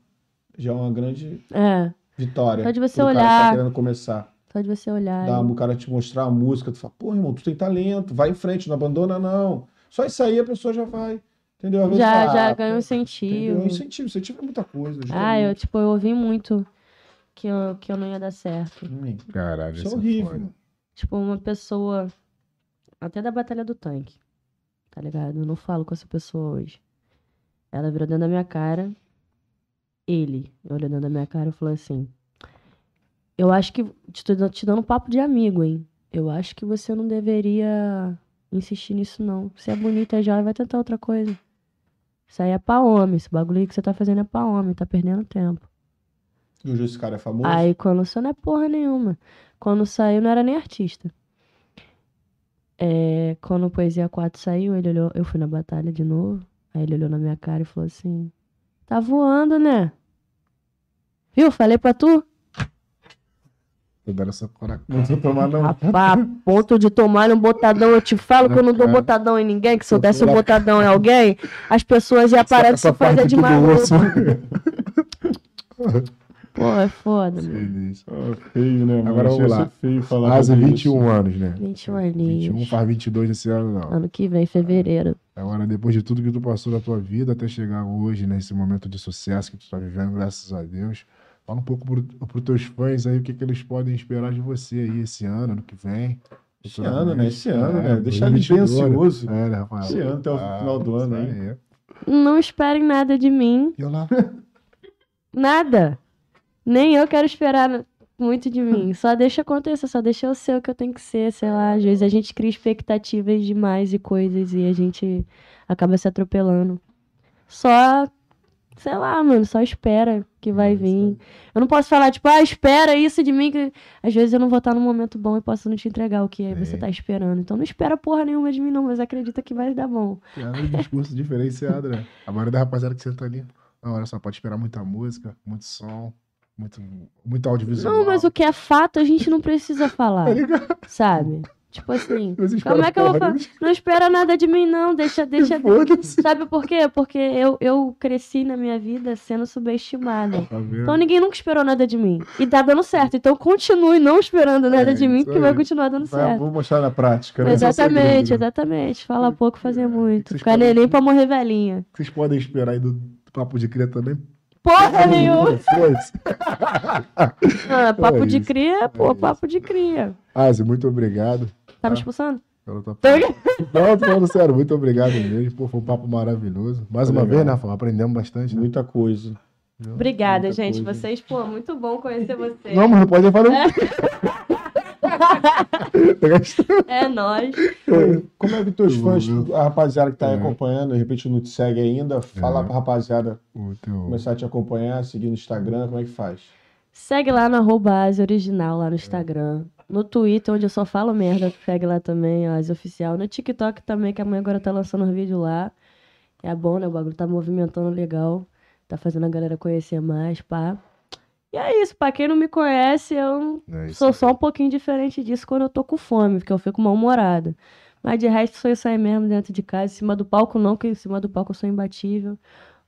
já é uma grande É, vitória. Só de você pro cara que olhar. tá querendo começar. só de você olhar. Dá o cara te mostrar a música, tu fala, pô, irmão, tu tem talento, vai em frente, não abandona, não. Só isso aí a pessoa já vai. Entendeu? Às Já, ah, já pô, ganha um Entendeu? incentivo. Incentivo, incentivo é muita coisa. Ah, eu, tipo, eu ouvi muito que eu, que eu não ia dar certo. Hum, Caralho, Isso é horrível. foda. Tipo, uma pessoa. Até da Batalha do Tanque. Tá ligado? Eu não falo com essa pessoa hoje. Ela virou dentro da minha cara. Ele dentro da minha cara e falou assim: Eu acho que. Te, te dando um papo de amigo, hein? Eu acho que você não deveria insistir nisso, não. Você é bonita já, vai tentar outra coisa. Isso aí é pra homem. Esse bagulho que você tá fazendo é pra homem, tá perdendo tempo. E hoje esse cara é famoso. Aí quando saiu não é porra nenhuma. Quando saiu não era nem artista. É, quando o Poesia 4 saiu, ele olhou, eu fui na batalha de novo. Aí ele olhou na minha cara e falou assim: Tá voando, né? Viu? Falei pra tu? Dando essa cora- Não tô tomando, não. Rapaz, ponto de tomar um botadão, eu te falo que eu não dou botadão em ninguém, que se eu desse um botadão em alguém, as pessoas iam parar de se fazer de maluco. Pô, é foda, mano. Feio, né? Agora vamos lá. ser feio falar Quase sobre 21 isso. anos, né? 21 21 aninhos. faz 22 esse ano, não. Ano que vem, fevereiro. Agora, depois de tudo que tu passou na tua vida até chegar hoje, nesse momento de sucesso que tu tá vivendo, graças a Deus, fala um pouco pro, pros teus fãs aí o que, que eles podem esperar de você aí esse ano, ano que vem. Esse ano, né? Esse ano, É, né? Deixar ele bem 2022, ansioso. É, né, Rafael? Esse ano até o final do ano aí. Não esperem nada de mim. E olha lá. Nada. Nem eu quero esperar muito de mim. Só deixa acontecer, só deixa eu ser o que eu tenho que ser, sei lá. Às vezes a gente cria expectativas demais e coisas e a gente acaba se atropelando. Só, sei lá, mano, só espera que vai É vir. Eu não posso falar, tipo, ah, espera isso de mim. Que... Às vezes eu não vou estar num momento bom e posso não te entregar o que aí você É. tá esperando. Então não espera porra nenhuma de mim, não, mas acredita que vai dar bom. É um discurso diferenciado, né? A maioria da rapaziada que senta ali. Não, olha só, pode esperar muita música, muito som, muito, muito audiovisual. Não, mas o que é fato a gente não precisa falar. Tá sabe? Tipo assim, como é que eu vou falar? Não espera nada de mim, não. Deixa, deixa. Sabe por quê? Porque eu, eu cresci na minha vida sendo subestimada. Tá? Então ninguém nunca esperou nada de mim. E tá dando certo. Então continue não esperando nada É, de mim, que vai continuar dando Vai, certo. vou mostrar na prática. né? Esse é Exatamente, exatamente. Fala pouco, fazer muito. Ficar podem- neném pra morrer velhinha. Vocês podem esperar aí do, do Papo de Cria também? Porra nenhuma! Ah, papo É de cria, pô, é papo de cria. Asa, muito obrigado. Tá me Ah. expulsando? Ela tá- Tô- Não, tô falando sério, muito obrigado mesmo. Pô, foi um papo maravilhoso. Mais uma Legal. vez, né, Rafael? Aprendemos bastante. Né? Muita coisa. Obrigada, Muita gente. coisa. Vocês, pô, muito bom conhecer vocês. Não, mas não pode falar. É nóis. Como é que teus Eu- fãs, a rapaziada que tá aí É. acompanhando, de repente não te segue ainda, fala É. pra rapaziada teu... começar a te acompanhar, seguir no Instagram, como é que faz? Segue lá no arroba Original, lá no Instagram. No Twitter, onde eu só falo merda, segue lá também, Asi Oficial. No TikTok também, que a mãe agora tá lançando os vídeos lá. É bom, né? O bagulho tá movimentando legal. Tá fazendo a galera conhecer mais, pá. E é isso, pra quem não me conhece, eu É sou só um pouquinho diferente disso quando eu tô com fome, porque eu fico mal-humorada. Mas de resto, sou isso aí mesmo dentro de casa. Em cima do palco, não, que em cima do palco eu sou imbatível.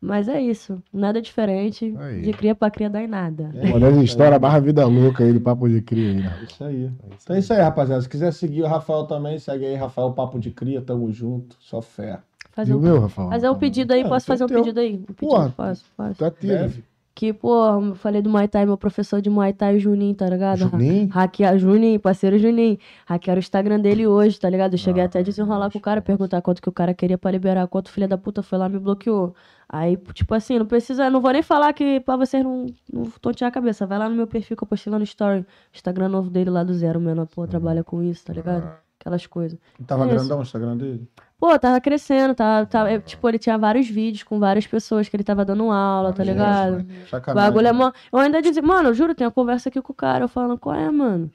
Mas é isso. Nada diferente. Aí. De cria pra cria dá em nada. Olha as histórias barra vida louca aí do Papo de Cria aí, né? Isso aí. Então é isso aí, rapaziada. Se quiser seguir o Rafael também, segue aí, Rafael Papo de Cria, tamo junto, só fé. Fazer E um, o meu, Rafael? fazer um pedido aí, Ah, posso fazer um teu. pedido aí? Um pedido, Porra. posso, posso. Tá tiro. Que, pô, eu falei do Muay Thai, meu professor de Muay Thai, o Juninho, tá ligado? Juninho? Hackear Juninho, parceiro Juninho. Hackearam o Instagram dele hoje, tá ligado? Eu cheguei Ah, até a desenrolar com o cara, perguntar quanto que o cara queria pra liberar, quanto filha da puta foi lá e me bloqueou. Aí, tipo assim, não precisa, não vou nem falar que pra vocês não, não tontear a cabeça. Vai lá no meu perfil que eu postei lá no story. Instagram novo dele lá do zero, menor, pô, trabalha com isso, tá ligado? Aquelas coisas. Tava Isso. grandão o Instagram dele? Pô, tava crescendo, tava, tava, é, tipo, ele tinha vários vídeos com várias pessoas que ele tava dando aula, tá ligado? O bagulho é mó... Eu ainda dizia, mano, eu juro, tem uma conversa aqui com o cara, eu falando, qual é, mano?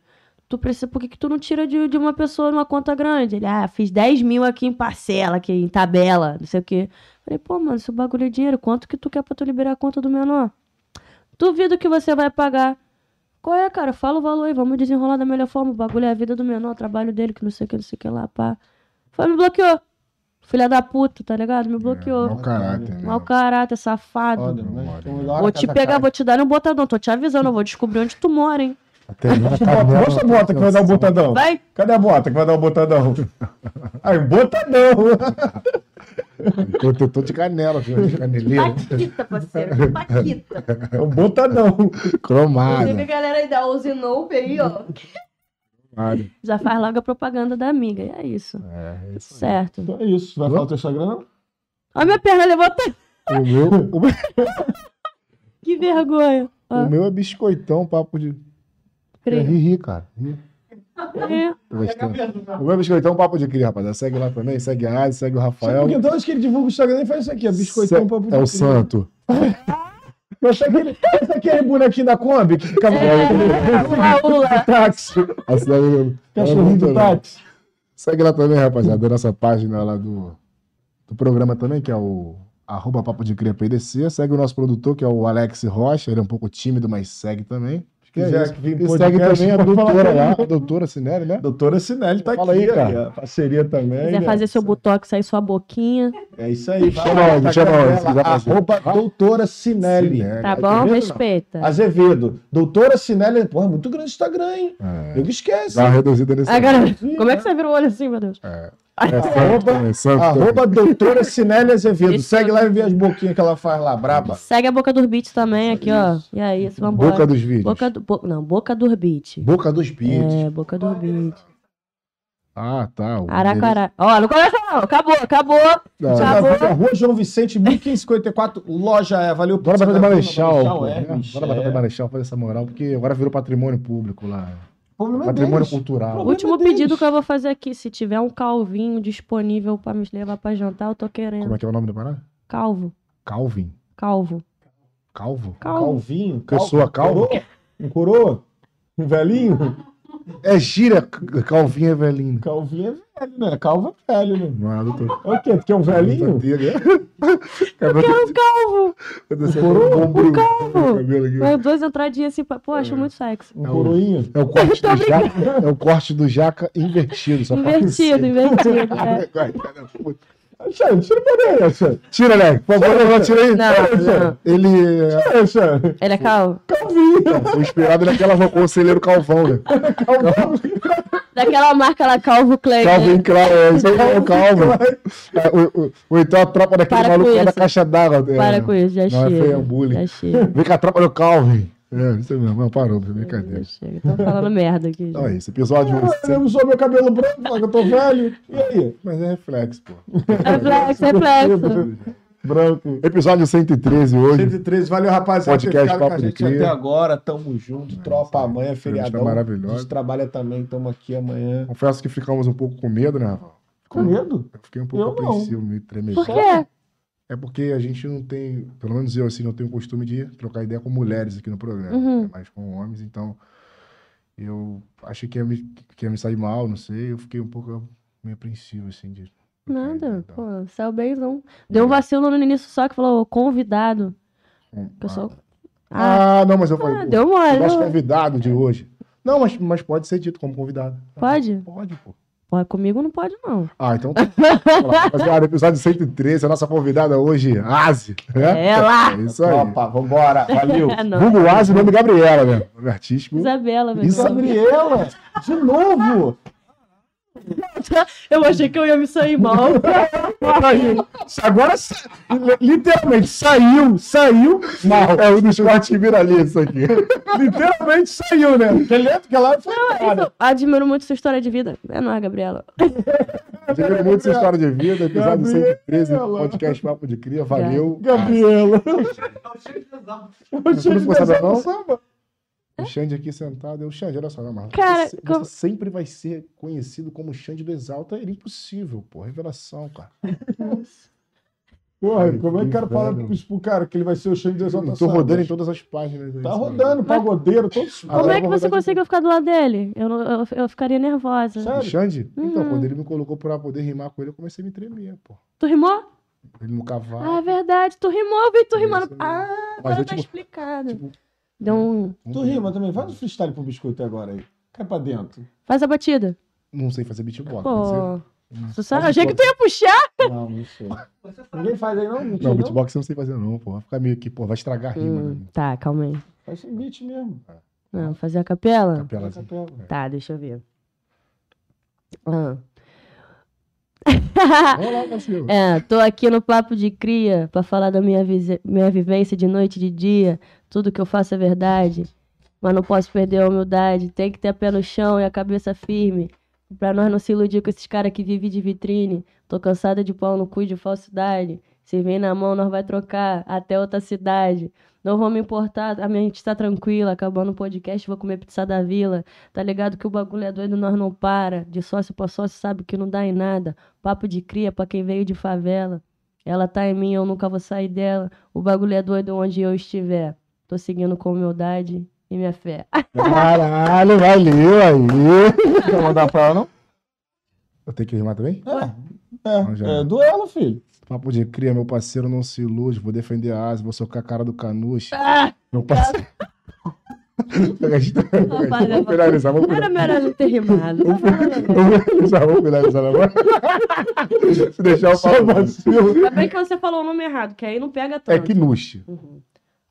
Tu precisa, por que, que tu não tira de, de uma pessoa numa conta grande? Ele, ah, fiz 10 mil aqui em parcela, aqui em tabela, não sei o quê. Falei, pô, mano, se o bagulho é dinheiro, quanto que tu quer pra tu liberar a conta do menor? Duvido que você vai pagar. Qual é, cara? Fala o valor aí, vamos desenrolar da melhor forma. O bagulho é a vida do menor, o trabalho dele, que não sei o que, não sei o que lá, pá. Foi, me bloqueou. Filha da puta, tá ligado? Me bloqueou. Mau caráter, né? Mau caráter, safado. Foda, mas Vou que te pegar, vou te dar no botadão. Tô te avisando, eu vou descobrir onde tu mora, hein? Até canela- Mostra a bota que vai dar o botadão. Vai! Cadê a bota que vai dar o botadão? Aí, botadão. Eu tô de canela, filho, de caneleira. Paquita, parceiro. Paquita. É o botadão. Cromada. Inclusive, galera aí da Ozinope aí, ó. Mário. Já faz logo a propaganda da amiga. E é isso. É, é isso. Certo. Então é isso. Vai falar o teu Instagram? Olha minha perna levantou. O meu, o, meu, Que vergonha. Ó, o meu é biscoitão, papo de. É cria. ri, ri, cara. Ri. É. O meu é biscoitão, papo de cria, rapaziada. Segue lá também, segue a Adi, segue o Rafael. Porque então acho que ele divulga o Instagram e faz isso aqui, é biscoitão Se- pra É o santo. Eu achei que ele. Esse aqui é bonequinho da Kombi que ficava É, ula, ula. táxi. A cidade- Cachorrinho do táxi. Segue lá também, rapaziada, a nossa página lá do, do programa também, que é o arroba Papo de Cria PDC. Segue o nosso produtor, que é o Alex Rocha. Ele é um pouco tímido, mas segue também. Acho que é quiser isso. que vir podcast, segue também a doutora lá, a doutora Sinelli, né? Doutora Sinelli tá Fala aqui, aí, cara. parceria também. quiser né? fazer seu botox aí, sua boquinha. É isso aí. Chama onde? tá Chama onde? Se. Arroba doutora Sinelli. Sinelli. Tá Tá bom? não? Respeita. Azevedo. Doutora Sinelli. Porra, muito grande o Instagram, hein? É. Nego esquece. Dá uma reduzida nesse. Cara, como é que você vira o olho assim, meu Deus? É, é santo também, santo também. Arroba doutora Sinelli Azevedo. Isso. Segue lá e vê as boquinhas que ela faz lá, braba. Segue a Boca dos Beats também aqui, ó. E aí, isso, vambora. Boca dos vídeos. Boca do... bo- Não, Boca dos Beats. Boca dos beats. É, Boca dos Beats. Ah, tá. o Aracará. Ó, não começa não. Acabou, acabou. Não, Acabou. vai ver a Rua João Vicente, 1554, loja é. Valeu Bora bater Marechal, Marechal, é, né? Bora bater é. Marechal, fazer essa moral, porque agora virou patrimônio público lá. O problema é Patrimônio deles. cultural. Problema Último deles. pedido que eu vou fazer aqui. Se tiver um calvinho disponível pra me levar pra jantar, eu tô querendo. Como é que é o nome da parada? Calvo. Calvin. Calvo. Calvo? Calvo. Calvinho. Pessoa calva? Coroa? Um coroa? Um velhinho? É gíria, calvinho é velhinho. Calvinho é velho, né? Calvo é velho, né? Não, doutor. É o quê? Tu quer um velhinho? Cabelo É um calvo! um ombro, calvo. cabelo aqui. Mas duas entradinhas assim, pô, acho muito sexy. Um coroinha? É o corte do jaca, é o corte do jaca invertido, só Invertido, invertido. é. Alexandre, tira pra dentro, Alexandre. Tira, né? Por favor, não tira aí. Não, não. Ele é Tira, Alexandre. Ele é calvo? foi inspirado naquela conselheiro Calvão, né? Daquela marca lá, Calvo Clay. Calvin Klein, é, isso aí é o Calvo. É, o- o- Ou então a tropa daquele Para maluco da caixa d'água. é. Para com isso, já Não, é chega. feio, é bullying. Já chega. Vem com a tropa do Calvin. É, isso mesmo. Não, parou, brincadeira. Chega. Tô falando merda aqui. É isso, episódio Ah, Eu usou meu cabelo branco, fala que eu tô velho. E aí? Mas é reflexo, pô. Reflexo, reflexo. Branco. Episódio 113 hoje. 113, valeu rapaziada Podcast ficado com a Papo de Cria. até agora, tamo junto, tropa amanhã, feriadão. maravilhosa. A gente trabalha também, tamo aqui amanhã. Confesso que ficamos um pouco com medo, né, Rafa? Com medo? Eu fiquei um pouco Eu não. apreensivo, meio tremendo. Por quê? É porque a gente não tem, pelo menos eu assim, não tenho o costume de trocar ideia com mulheres aqui no programa, Uhum. é mais com homens, então eu achei que ia, me, que ia me sair mal, não sei, eu fiquei um pouco meio apreensivo, assim, de... Nada, pô, saiu benzão. Deu um vacilo no início só que falou convidado. Hum, sou. Ah, Ah, não, mas eu falei, ah, deu mole. nosso não. convidado de hoje. Não, mas, mas pode ser dito como convidado. Pode? Pode, pô. Pô, comigo não pode, não. Ah, então tá. Rapaziada, episódio 113, a nossa convidada hoje, Asi. né? Ela! É isso aí. Tropa, vambora, valeu. É. Vulgo Asi, nome Gabriela, né? Nome artístico. Isabela, velho. Isa- Gabriela, de novo. Eu achei que eu ia me sair mal. Agora, literalmente, saiu, saiu mal. É dos cortes que viraliza isso aqui. Literalmente saiu, né? Porque lento que ela foi. Eu admiro muito sua história de vida. É, não é, Gabriela? Admiro muito sua história de vida, episódio Gabriela. 113, podcast Papo de Cria, valeu. Gabriela. Não ficou sabendo, não? Samba. O Xande aqui sentado, eu, Xande, olha só, não, mas Cara, você, como- você sempre vai ser conhecido como Xande do Exalta, é impossível, pô, revelação, cara. Porra, Ai, como é que o cara fala pro cara que ele vai ser o Xande de Eu exaltação? tô rodando em todas as páginas. aí, Tá sabe? rodando, pagodeiro, todos. Agora Como é que você rodar de conseguiu ficar do lado dele? Eu, não- eu, eu ficaria nervosa. Sério? O Xande? Então, Uhum. quando ele me colocou pra poder rimar com ele, eu comecei a me tremer, pô. Tu rimou? Ele no Ah, cavalo. verdade. Tu rimou, eu vi tu rimando. Ah, Mas agora tá tipo, explicado. tipo, Deu um... Tu rima também, faz um freestyle pro biscoito agora aí. Cai pra dentro. Faz a batida. Não sei fazer beatbox. Pô. Tu sabe? Eu achei que tu ia puxar. Não, não sei. Ninguém faz aí não? Beat. Não, não? beatbox eu não sei fazer não, pô. Vai ficar meio que, pô, vai estragar a rima, Hum, né? tá, calma aí. Faz um beat mesmo. Não, fazer a capela? Capela. Capela. Tá, deixa eu ver. Ah. Vamos lá, Marcelo. É, tô aqui no Papo de Cria pra falar da minha, minha vivência de noite e de dia. Tudo que eu faço é verdade. Mas não posso perder a humildade. Tem que ter pé no chão e a cabeça firme. Pra nós não se iludir com esses caras que vivem de vitrine. Tô cansada de pau no cu de falsidade. Se vem na mão, nós vai trocar até outra cidade. Não vou me importar, a minha gente tá tranquila. Acabando o podcast, vou comer pizza da vila. Tá ligado que o bagulho é doido, nós não para. De sócio pra sócio, sabe que não dá em nada. Papo de cria pra quem veio de favela. Ela tá em mim, eu nunca vou sair dela. O bagulho é doido onde eu estiver. Tô seguindo com humildade e minha fé. Caralho, valeu aí. Quer mandar pra ela, não? Eu tenho que rimar também? É, já. é duelo, filho. Papo de cria, meu parceiro não se ilude, vou defender a asa, vou socar a cara do Canuche. Ah, Meu parceiro. Vamos finalizar, vamos Era finalizar. melhor não ter rimado. Vamos finalizar, vamos finalizar agora. Se deixar o papo vacilo. Ainda bem que você falou o nome errado, que aí não pega tanto. É Knush. Uhum.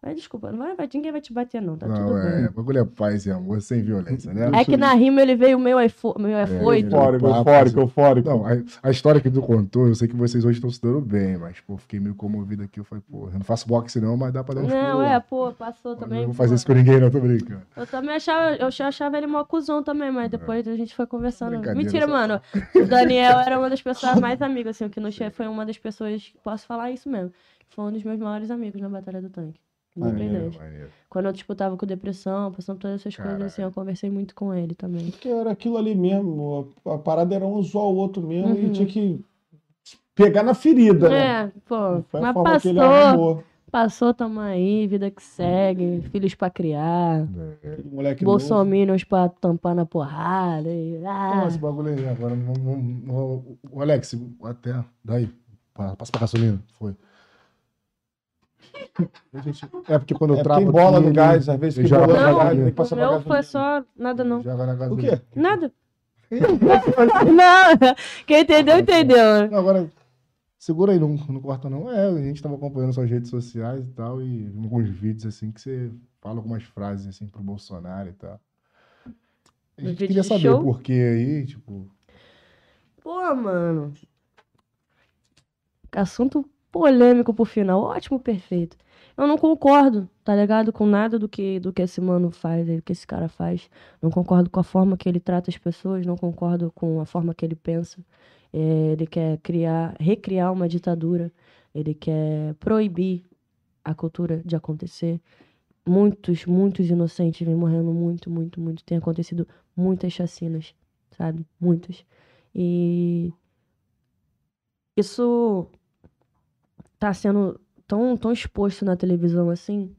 Mas desculpa, não vai, vai- ninguém vai te bater, não, tá tudo Não, bem. é, bagulho é paz e amor, sem violência, né? É que na rima ele veio meio, efo, meio efoito. ele- Eufórico, eufórico, eufórico. Não, a, a história que tu contou, eu sei que vocês hoje estão se dando bem, mas, pô, fiquei meio comovido aqui. Eu falei, pô, eu não faço boxe não, mas dá pra dar um Não, é, pô, passou Mas também. Não vou pô. fazer isso com ninguém, não, tô brincando. Eu também achava, eu achava ele mó cuzão também, mas depois a gente foi conversando. Mentira, só- mano. O Daniel era uma das pessoas mais amigas, assim, o que no foi uma das pessoas, posso falar isso mesmo. Foi um dos meus maiores amigos na Batalha do Tanque. Independente. Maneiro. Quando eu disputava com depressão, passando todas essas coisas assim, eu conversei muito com ele também. Porque era aquilo ali mesmo. A, a parada era um zoar o outro mesmo e Uhum. tinha que pegar na ferida, né? É, pô, Foi a mas forma que ele passou. arrumou. Passou, tamo aí, vida que segue, filhos pra criar, moleque novo. bolsominions pra tampar na porrada. E, ah, Não, esse bagulho aí agora. Não, não, não- o Alex, até. Daí. pa- Passa pra gasolina. Foi. É porque quando eu É travo. embola aqui, no ele- gás, às vezes no não, gás, tem gasolina. que passar o pra meu foi só. Nada não. Joga na O gasolina. quê? Nada. não, quem entendeu, entendeu. Não, agora, segura aí, não, não corta não. É, a gente tava acompanhando suas redes sociais e tal, e alguns vídeos assim que você fala algumas frases assim pro Bolsonaro e tal. A gente queria saber show? o porquê aí, tipo. Pô, mano. Assunto polêmico pro final. Ótimo, perfeito. Eu não concordo, tá ligado? Com nada do que, do que esse mano faz, do que esse cara faz. Não concordo com a forma que ele trata as pessoas, não concordo com a forma que ele pensa. É, ele quer criar, recriar uma ditadura. Ele quer proibir a cultura de acontecer. Muitos, muitos inocentes vêm morrendo muito, muito, muito. Tem acontecido muitas chacinas, sabe? Muitas. E isso tá sendo tão, tão exposto na televisão assim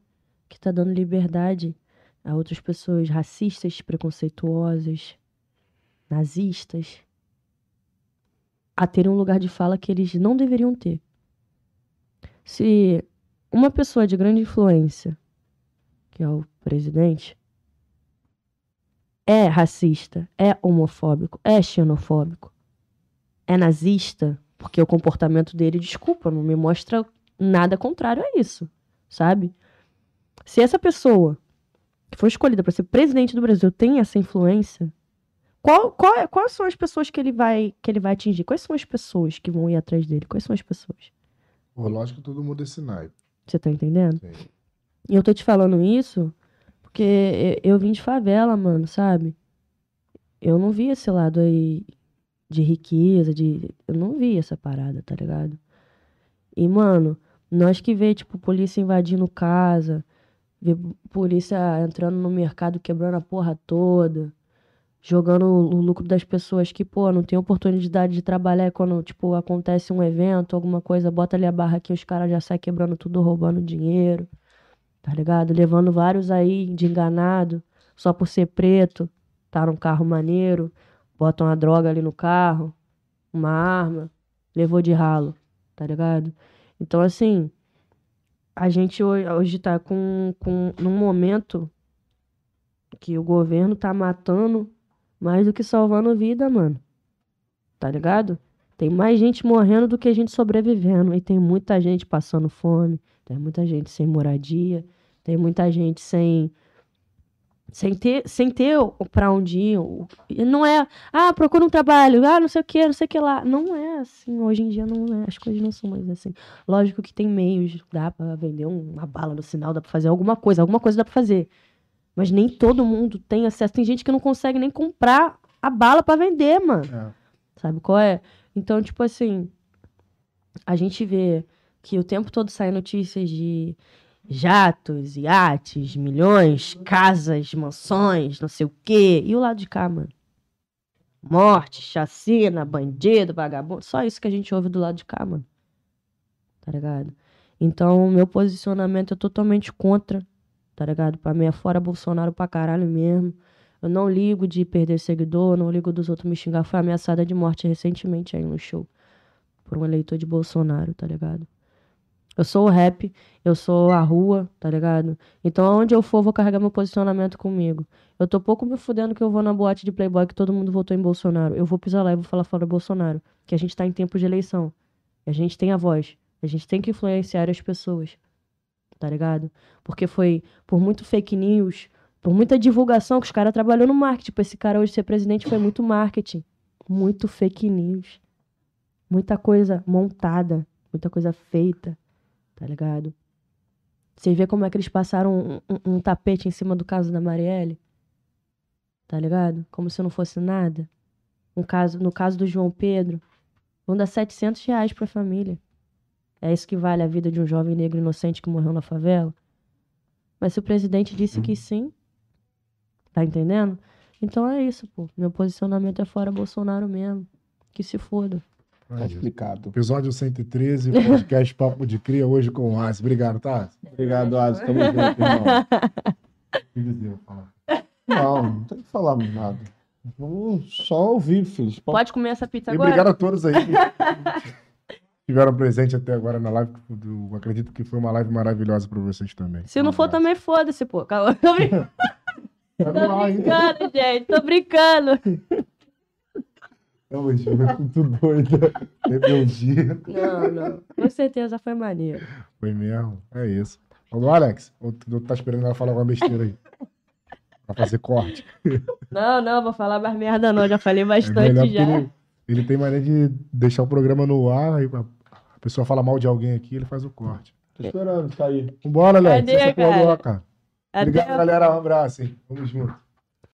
que tá dando liberdade a outras pessoas racistas, preconceituosas, nazistas, a terem um lugar de fala que eles não deveriam ter. Se uma pessoa de grande influência, que é o presidente, é racista, é homofóbico, é xenofóbico, é nazista, porque o comportamento dele, desculpa, não me mostra nada contrário a isso, sabe? Se essa pessoa que foi escolhida para ser presidente do Brasil tem essa influência, qual, qual, é- quais são as pessoas que ele vai que ele vai atingir? Quais são as pessoas que vão ir atrás dele? Quais são as pessoas? Pô, lógico que todo mundo é naipe. Você tá entendendo? Sim. E eu tô te falando isso porque eu eu vim de favela, mano, sabe? Eu não vi esse lado aí de riqueza, de. Eu não vi essa parada, tá ligado? E, mano, nós que vê, tipo, polícia invadindo casa, vê polícia entrando no mercado, quebrando a porra toda, jogando o lucro das pessoas que, pô, não tem oportunidade de trabalhar quando, tipo, acontece um evento, alguma coisa, bota ali a barra aqui, os caras já saem quebrando tudo, roubando dinheiro tá ligado? Levando vários aí de enganado, só por ser preto, tá num carro maneiro, botam uma droga ali no carro, uma arma, levou de ralo, tá ligado? Então, assim, a gente ho- hoje tá com, com num momento que o governo tá matando mais do que salvando vida, mano. Tá ligado? Tem mais gente morrendo do que gente sobrevivendo. E tem muita gente passando fome. Tem muita gente sem moradia. Tem muita gente sem. Sem ter, sem ter o- pra onde ir. Não é, ah, procura um trabalho, ah, não sei o que, não sei o que lá. Não é assim, hoje em dia não é, as coisas não são mais assim. Lógico que tem meios, dá pra vender um- uma bala no sinal, dá pra fazer alguma coisa, alguma coisa dá pra fazer. Mas nem todo mundo tem acesso. Tem gente que não consegue nem comprar a bala pra vender, mano. É. Sabe qual é? Então, tipo assim, a gente vê que o tempo todo saem notícias de jatos, iates, milhões, casas, mansões, não sei o quê. E o lado de cá, mano? Morte, chacina, bandido, vagabundo. Só isso que a gente ouve do lado de cá, mano. Tá ligado? Então, meu posicionamento é totalmente contra, tá ligado? Pra mim é fora Bolsonaro pra caralho mesmo. Eu não ligo de perder seguidor, não ligo dos outros me xingar. Fui ameaçada de morte recentemente aí no show. Por um eleitor de Bolsonaro, tá ligado? Eu sou o rap, eu sou a rua, tá ligado? Então, onde eu for, vou carregar meu posicionamento comigo. Eu tô pouco me fudendo que eu vou na boate de Playboy que todo mundo votou em Bolsonaro. Eu vou pisar lá e vou falar fora Bolsonaro. Que a gente tá em tempo de eleição. A gente tem a voz. A gente tem que influenciar as pessoas. Tá ligado? Porque foi por muito fake news, por muita divulgação que os caras trabalhou no marketing. Pra esse cara hoje ser presidente foi muito marketing. Muito fake news. Muita coisa montada. Muita coisa feita. Tá ligado? Você vê como é que eles passaram um, um- um tapete em cima do caso da Marielle? Tá ligado? Como se não fosse nada. Um caso, no caso do João Pedro, vão dar 700 reais pra família. É isso que vale a vida de um jovem negro inocente que morreu na favela? Mas se o presidente disse que sim, tá entendendo? Então é isso, pô. Meu posicionamento é fora Bolsonaro mesmo. Que se foda. Tá explicado. Episódio 113, podcast Papo de Cria, hoje com o Asi. Obrigado, tá? Obrigado, Asa. Tamo junto, irmão. O que dizer, falar. Não, não tem que falar nada. Vamos só ouvir, filho. Pode comer essa pizza E agora? obrigado a todos aí que tiveram presente até agora na live. Eu acredito que foi uma live maravilhosa para vocês também. Se não Um for, também foda-se, pô. Calma. Tô brincando, Tá tô brincando, gente. Tô brincando. Tamo junto, tudo doida. Rebeldia. Não, não. Com certeza foi maneiro. Foi mesmo. É isso. Alô, Alex. Ou tu tá esperando ela falar alguma besteira aí? Pra fazer corte. Não, não, vou falar mais merda não. Já falei É bastante porque já. ele, ele tem maneira de deixar o programa no ar, aí a pessoa fala mal de alguém aqui, ele faz o corte. Tô esperando, tá aí. Vambora, Alex. Cadê, Essa cara? coloca. Obrigado, galera. Um abraço, hein? Vamos junto.